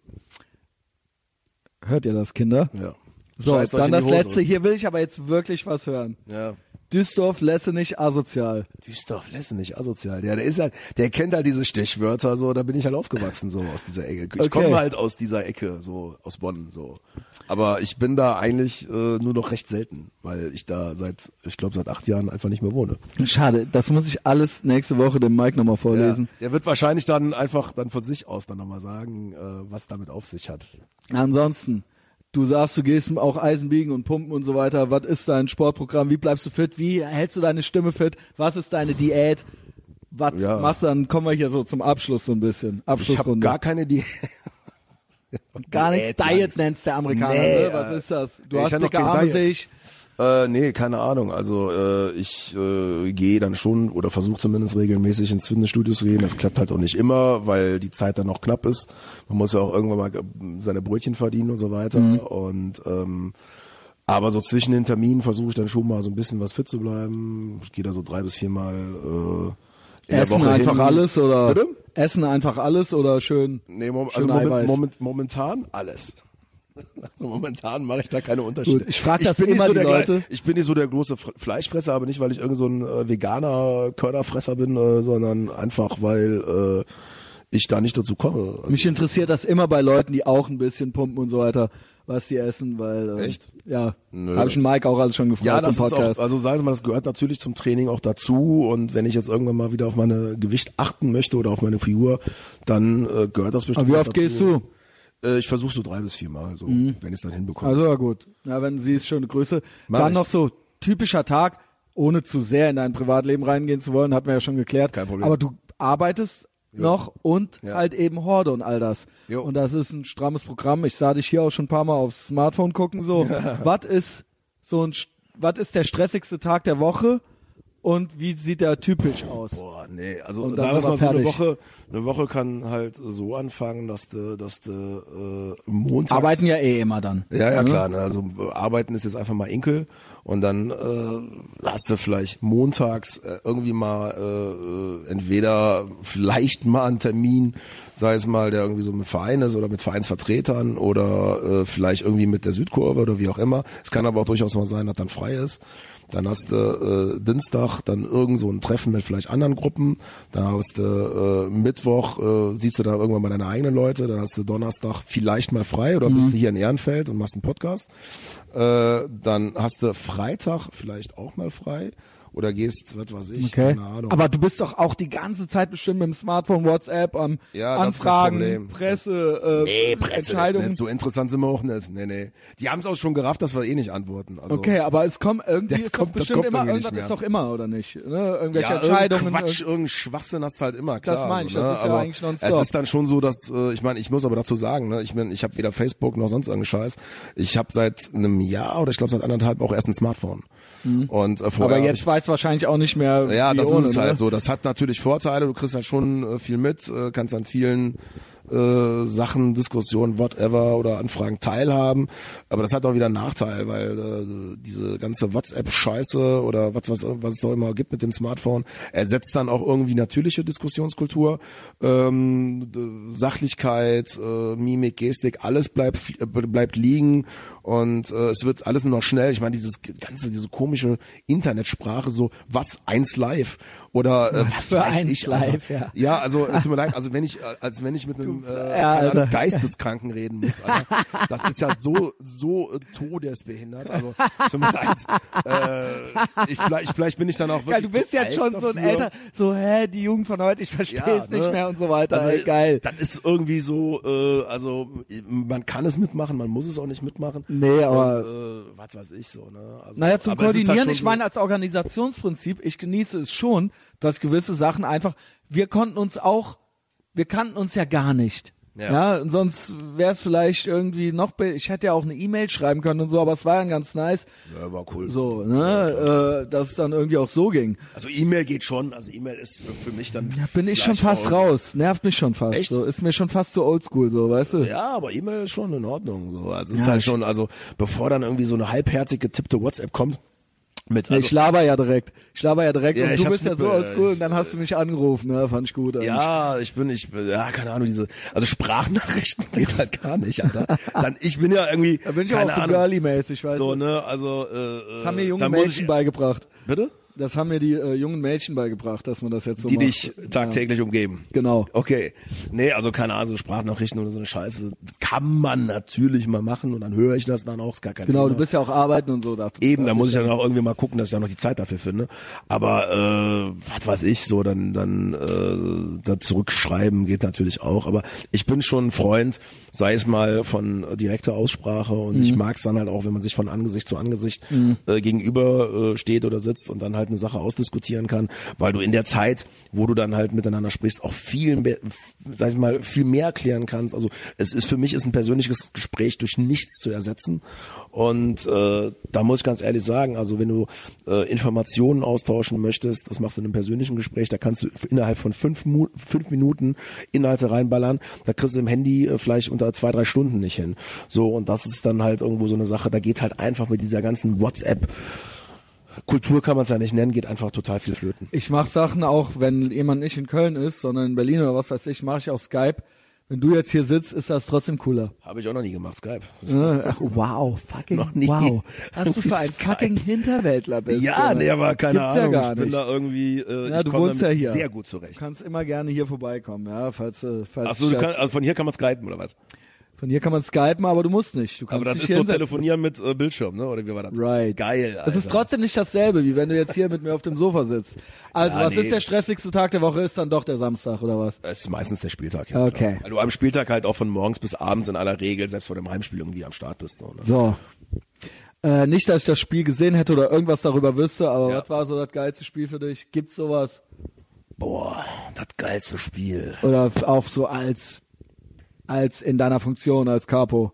Hört ihr das, Kinder? Ja. So, Scheißt euch dann das letzte. Hier will ich aber jetzt wirklich was hören. Ja. Düsseldorf, Lessenich, asozial. Düstorf lässt nicht asozial. Der, der ist halt, der kennt halt diese Stichwörter so, da bin ich halt aufgewachsen so aus dieser Ecke. Ich Okay. komme halt aus dieser Ecke, so aus Bonn so. Aber ich bin da eigentlich äh, nur noch recht selten, weil ich da seit, ich glaube seit acht Jahren einfach nicht mehr wohne. Schade, das muss ich alles nächste Woche dem Mike nochmal vorlesen. Ja, der wird wahrscheinlich dann einfach dann von sich aus dann nochmal sagen, äh, was damit auf sich hat. Ansonsten, du sagst, du gehst auch Eisen biegen und pumpen und so weiter. Was ist dein Sportprogramm? Wie bleibst du fit? Wie hältst du deine Stimme fit? Was ist deine Diät? Was Ja. machst du dann? Kommen wir hier so zum Abschluss so ein bisschen. Ich habe Abschlussrunde. gar keine Diät. Gar nichts. Diät, Diet nennt's der Amerikaner. Nee, ne? Was äh, ist das? Du hast dicke Arme, sehe ich. Äh, nee, keine Ahnung. Also äh, ich äh, gehe dann schon oder versuche zumindest regelmäßig ins Fitnessstudio zu gehen. Das klappt halt auch nicht immer, weil die Zeit dann noch knapp ist. Man muss ja auch irgendwann mal seine Brötchen verdienen und so weiter. Mhm. Und ähm, aber so zwischen den Terminen versuche ich dann schon mal so ein bisschen was fit zu bleiben. Ich gehe da so drei bis viermal äh, in Essen einfach hin. alles oder Bitte? Essen einfach alles oder schön. Nee, mom schön also moment, moment, momentan alles. Also momentan mache ich da keine Unterschiede. Gut, ich frag das bin nicht immer so die der, Leute. Ich bin nicht so der große Fre- Fleischfresser, aber nicht, weil ich irgend so ein äh, veganer Körnerfresser bin, äh, sondern einfach, weil äh, ich da nicht dazu komme. Also, Mich interessiert das immer bei Leuten, die auch ein bisschen pumpen und so weiter, was die essen, weil äh, Echt? ja, habe ich den Mike auch alles schon gefragt ja, im das ist Podcast. auch, also sagen Sie mal, das gehört natürlich zum Training auch dazu und wenn ich jetzt irgendwann mal wieder auf meine Gewicht achten möchte oder auf meine Figur, dann äh, gehört das bestimmt Aber wie oft dazu. gehst du? Äh, ich versuche so drei bis vier Mal, so, wenn ich es dann hinbekomme. Also ja gut. Ja, wenn sie ist schon eine Größe. Mach Dann ich. noch so typischer Tag, ohne zu sehr in dein Privatleben reingehen zu wollen, hatten wir ja schon geklärt. Kein Problem. Aber du arbeitest noch und Ja. halt eben Horde und all das. Jo. Und das ist ein strammes Programm. Ich sah dich hier auch schon ein paar Mal aufs Smartphone gucken. So, was ist so ein, was ist der stressigste Tag der Woche und wie sieht der typisch aus? Boah, nee, also Und dann sagen wir mal so eine. Woche, eine Woche kann halt so anfangen, dass du, dass du äh, montags Arbeiten ja eh immer dann. Ja, ja, Ne? klar. Ne? Also arbeiten ist jetzt einfach mal Inkel und dann äh, hast du vielleicht montags äh, irgendwie mal äh, äh, entweder vielleicht mal einen Termin, sei es mal, der irgendwie so mit Verein ist oder mit Vereinsvertretern oder äh, vielleicht irgendwie mit der Südkurve oder wie auch immer. Es kann aber auch durchaus mal sein, dass dann frei ist. Dann hast du äh, Dienstag dann irgend so ein Treffen mit vielleicht anderen Gruppen. Dann hast du äh, Mittwoch, äh, siehst du dann irgendwann mal deine eigenen Leute. Dann hast du Donnerstag vielleicht mal frei oder Mhm. bist du hier in Ehrenfeld und machst einen Podcast. Äh, dann hast du Freitag vielleicht auch mal frei. Oder gehst, was weiß ich, Okay. keine Ahnung. Aber du bist doch auch die ganze Zeit bestimmt mit dem Smartphone, WhatsApp, am Ja, das ist das Anfragen. Presse, äh, Nee, Presse ist Entscheidungen. So interessant sind wir auch nicht. Nee, nee. Die haben es auch schon gerafft, dass wir eh nicht antworten. Also, Okay, aber es kommt irgendwie Das ist kommt- das bestimmt kommt immer irgendwie irgendwas ist doch immer oder nicht, ne? Irgendwelche ja, Entscheidungen. irgendein Quatsch, irg- irgendein Schwachsinn hast du halt immer, klar. Das meine ich, so, das ne? ist ja aber eigentlich nonstop. Es ist dann schon so, dass, äh, ich meine, ich muss aber dazu sagen, ne, ich mein, ich habe weder Facebook noch sonst irgendeinen Scheiß. Ich habe seit einem Jahr oder ich glaube seit anderthalb auch erst ein Smartphone. Und äh, vorher Mhm. aber jetzt ich, weiß wahrscheinlich auch nicht mehr ja, das ohne, ist halt ne? so. Das hat natürlich Vorteile. Du kriegst halt schon äh, viel mit, äh, kannst an vielen äh, Sachen, Diskussionen, whatever oder Anfragen teilhaben. Aber das hat auch wieder einen Nachteil, weil äh, diese ganze WhatsApp-Scheiße oder was, was, was es da immer gibt mit dem Smartphone, ersetzt dann auch irgendwie natürliche Diskussionskultur. Ähm, Sachlichkeit, äh, Mimik, Gestik, alles bleibt, bleibt liegen und äh, es wird alles nur noch schnell. Ich meine, dieses ganze, diese komische Internetsprache, so was eins live oder äh, was, für weiß ich, Alter. ja. ja, also äh, tut mir leid, also wenn ich, äh, als wenn ich mit einem äh, ja, Alter. Geisteskranken reden muss, Alter. das ist ja so so äh, todesbehindert. Also tut mir leid. Äh, ich, vielleicht, vielleicht bin ich dann auch wirklich Geil, du bist jetzt schon so ein älter, so, hä, die Jugend von heute, ich verstehe Ja, es nicht ne? mehr und so weiter. Also, ey, geil. Das ist irgendwie so, äh, also man kann es mitmachen, man muss es auch nicht mitmachen. Nee, aber- Und, äh, was weiß ich so, ne? Also, Naja, zum halt Koordinieren, schon ich meine, als Organisationsprinzip, ich genieße es schon, dass gewisse Sachen einfach, wir konnten uns auch, wir kannten uns ja gar nicht. Ja, Ja. und sonst wäre es vielleicht irgendwie noch, ich hätte ja auch eine E-Mail schreiben können und so, aber es war dann ganz nice, Ja, war cool. so, ne, äh, dass es dann irgendwie auch so ging. Also E-Mail geht schon, also E-Mail ist für mich dann. Ja, bin ich schon fast auch- raus, nervt mich schon fast, Echt? so, ist mir schon fast zu oldschool, so, weißt du? Ja, aber E-Mail ist schon in Ordnung. So. Also es ist Ja, halt schon, also bevor dann irgendwie so eine halbherzig getippte WhatsApp kommt, mit also, ich laber ja direkt. Ich laber ja direkt Ja, und du bist ja so oldschool und dann hast du mich angerufen, ne? Fand ich gut. eigentlich. Ja, ich bin, ich, ja, keine Ahnung, diese, also Sprachnachrichten geht halt gar nicht, Alter. Dann, ich bin ja irgendwie, Da bin ich auch so girly-mäßig, weißt so, du. ne, also, äh, Das haben mir junge dann muss Mädchen ich, beigebracht. Bitte? Das haben mir die äh, jungen Mädchen beigebracht, dass man das jetzt so Die macht. dich tagtäglich umgeben. Genau. Okay. Nee, also keine Ahnung, so Sprachnachrichten oder so eine Scheiße kann man natürlich mal machen und dann höre ich das dann auch, ist gar kein Genau, Thema. du bist ja auch arbeiten und so. Da, Eben, da muss ich dann auch irgendwie mal gucken, dass ich da noch die Zeit dafür finde. Aber äh, was weiß ich, so dann dann äh, da zurückschreiben geht natürlich auch. Aber ich bin schon ein Freund, sei es mal von direkter Aussprache und ich mag es dann halt auch, wenn man sich von Angesicht zu Angesicht äh, gegenüber äh, steht oder sitzt und dann halt eine Sache ausdiskutieren kann, weil du in der Zeit, wo du dann halt miteinander sprichst, auch viel mehr, sag ich mal, viel mehr klären kannst. Also es ist für mich ist ein persönliches Gespräch durch nichts zu ersetzen. Und äh, da muss ich ganz ehrlich sagen, also wenn du äh, Informationen austauschen möchtest, das machst du in einem persönlichen Gespräch, da kannst du innerhalb von fünf, Mu fünf Minuten Inhalte reinballern, da kriegst du im Handy äh, vielleicht unter zwei, drei Stunden nicht hin. So, und das ist dann halt irgendwo so eine Sache, da geht halt einfach mit dieser ganzen WhatsApp Kultur kann man es ja nicht nennen, geht einfach total viel flöten. Ich mache Sachen auch, wenn jemand nicht in Köln ist, sondern in Berlin oder was weiß ich, mache ich auf Skype. Wenn du jetzt hier sitzt, ist das trotzdem cooler. Habe ich auch noch nie gemacht, Skype. Äh, Ach, wow, fucking Noch nie. wow. Was du für ein Skype. fucking Hinterwäldler bist. Ja, nee, aber keine Gibt's Ahnung. Ja gar ich bin nicht. da irgendwie, äh, Ja, ich du wohnst ja hier. sehr gut Du zurecht. kannst immer gerne hier vorbeikommen, ja, falls, äh, falls Achso, du kannst, also von hier kann man skypen oder was? Von hier kann man skypen, aber du musst nicht. Du kannst Aber das ist so hinsetzen. telefonieren mit äh, Bildschirm, ne? Oder wie war das? Right. Geil. Es ist Alter. trotzdem nicht dasselbe, wie wenn du jetzt hier mit mir auf dem Sofa sitzt. Also, Ja, was nee, ist der stressigste Tag der Woche? Ist dann doch der Samstag oder was? Es ist meistens der Spieltag. Ja, Okay. Genau. Weil du am Spieltag halt auch von morgens bis abends in aller Regel, selbst vor dem Heimspiel irgendwie am Start bist. So, ne? So. Äh, nicht, dass ich das Spiel gesehen hätte oder irgendwas darüber wüsste, aber Ja. was war so das geilste Spiel für dich? Gibt's sowas? Boah, das geilste Spiel. Oder auch so als, als in deiner Funktion als Capo?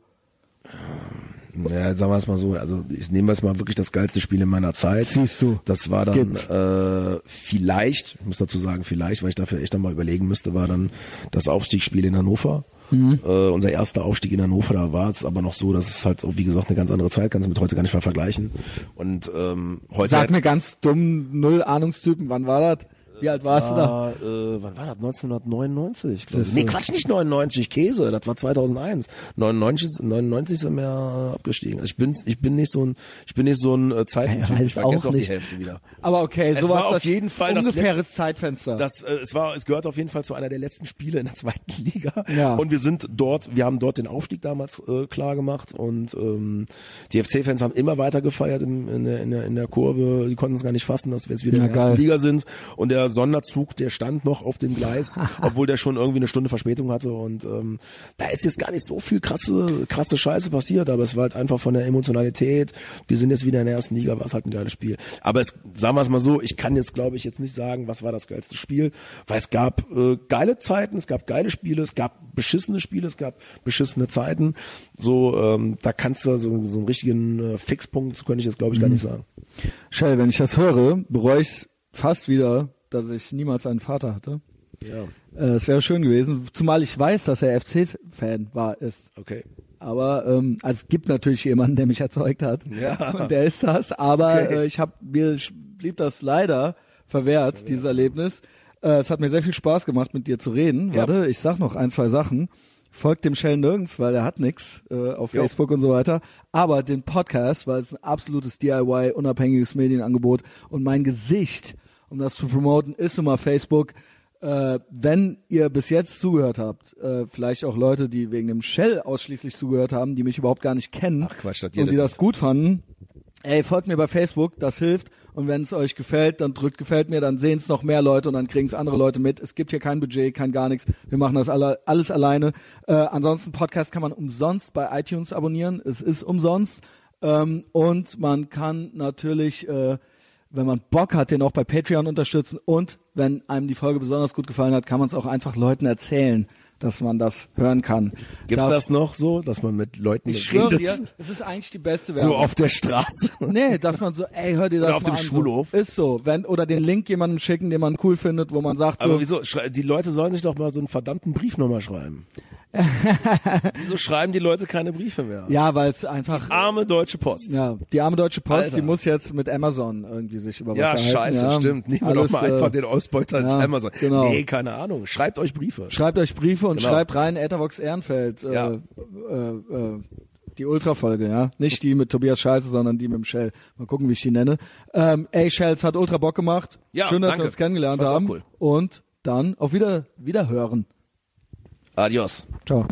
Ja, sagen wir es mal so, also ich nehme es mal wirklich das geilste Spiel in meiner Zeit. Siehst du. Das war dann gibt's. äh, vielleicht, ich muss dazu sagen vielleicht, weil ich dafür echt einmal überlegen müsste, war dann das Aufstiegsspiel in Hannover. Mhm. Äh, unser erster Aufstieg in Hannover, da war es aber noch so, dass es halt, wie gesagt, eine ganz andere Zeit, kannst du mit heute gar nicht mehr vergleichen. Und ähm, heute Sag mir ganz dumm, null Ahnungstypen, wann war das? Wie alt warst du da? äh, wann war das? 1999, glaube ich. Nee. Quatsch, nicht 99, Käse, das war 2001. 99, ist- 99 sind wir abgestiegen. Also ich bin, ich bin nicht so ein, ich bin nicht so ein äh, weiß ich vergesse auch auch die. Hälfte wieder. Aber okay, sowas war auf jeden Fall das ungefähres Zeitfenster. Das, äh, es war, es gehört auf jeden Fall zu einer der letzten Spiele in der zweiten Liga. Ja. Und wir sind dort, wir haben dort den Aufstieg damals äh, klar gemacht und ähm, die FC-Fans haben immer weiter gefeiert in, in, der, in, der, in der Kurve. Die konnten es gar nicht fassen, dass wir jetzt wieder Ja, in der ersten geil. Liga sind. Und der Sonderzug, der stand noch auf dem Gleis, obwohl der schon irgendwie eine Stunde Verspätung hatte. Und ähm, da ist jetzt gar nicht so viel krasse, krasse Scheiße passiert, aber es war halt einfach von der Emotionalität. Wir sind jetzt wieder in der ersten Liga, war es halt ein geiles Spiel. Aber es, sagen wir es mal so, ich kann jetzt, glaube ich, jetzt nicht sagen, was war das geilste Spiel, weil es gab äh, geile Zeiten, es gab geile Spiele, es gab beschissene Spiele, es gab beschissene Zeiten. So, ähm, da kannst du so, so einen richtigen äh, Fixpunkt, könnte ich jetzt, glaube ich, gar nicht sagen. Shell, wenn ich das höre, bereue ich fast wieder, dass ich niemals einen Vater hatte. Ja. Äh, Es wäre schön gewesen, zumal ich weiß, dass er FC-Fan war, ist. Okay. Aber ähm, also es gibt natürlich jemanden, der mich erzeugt hat. Ja. Und der ist das. Aber Okay. äh, ich habe mir blieb das leider verwehrt, dieses Erlebnis. Äh, es hat mir sehr viel Spaß gemacht, mit dir zu reden. Ja. Warte, ich sag noch ein, zwei Sachen. Folgt dem Shell nirgends, weil er hat nix äh, auf Jo. Facebook und so weiter. Aber den Podcast, weil es ein absolutes DIY, unabhängiges Medienangebot und mein Gesicht, um das zu promoten, ist nun mal Facebook. Äh, wenn ihr bis jetzt zugehört habt, äh, vielleicht auch Leute, die wegen dem Shell ausschließlich zugehört haben, die mich überhaupt gar nicht kennen Ach, Quatsch, und die das gut fanden, ey, folgt mir bei Facebook, das hilft. Und wenn es euch gefällt, dann drückt gefällt mir, dann sehen es noch mehr Leute und dann kriegen es andere Leute mit. Es gibt hier kein Budget, kein gar nichts. Wir machen das alle, alles alleine. Äh, ansonsten Podcast kann man umsonst bei iTunes abonnieren. Es ist umsonst. Ähm, und man kann natürlich, äh, wenn man Bock hat, den auch bei Patreon unterstützen. Und wenn einem die Folge besonders gut gefallen hat, kann man es auch einfach Leuten erzählen, dass man das hören kann. Gibt's Darf- das noch so, dass man mit Leuten Ich schwöre dir, es ist eigentlich die beste so Werbung. auf der Straße. Nee, dass man so, ey, hör dir das Oder auf dem an, Schulhof. So. Ist so. Wenn, oder den Link jemandem schicken, den man cool findet, wo man sagt Aber so, wieso? Die Leute sollen sich doch mal so einen verdammten Brief nochmal schreiben. wieso schreiben die Leute keine Briefe mehr? ja, weil es einfach, Arme Deutsche Post. ja, die arme Deutsche Post, Alter. die muss jetzt mit Amazon irgendwie sich über Ja, Wasser halten. scheiße, ja. stimmt. Nehmen wir doch mal einfach äh, den Ausbeuter ja, Amazon. genau. Nee, keine Ahnung. Schreibt euch Briefe. Schreibt euch Briefe und Genau. schreibt rein Ethervox Ehrenfeld, äh, Ja. äh, äh, die Ultra-Folge, ja. Nicht die mit Tobias Scheiße, sondern die mit dem Shell. Mal gucken, wie ich die nenne. Ähm, ey, Shells hat ultra Bock gemacht. Ja, Schön, dass danke. wir uns kennengelernt Fand's haben. cool. Und dann auf wieder, Wiederhören. Adios. Ciao.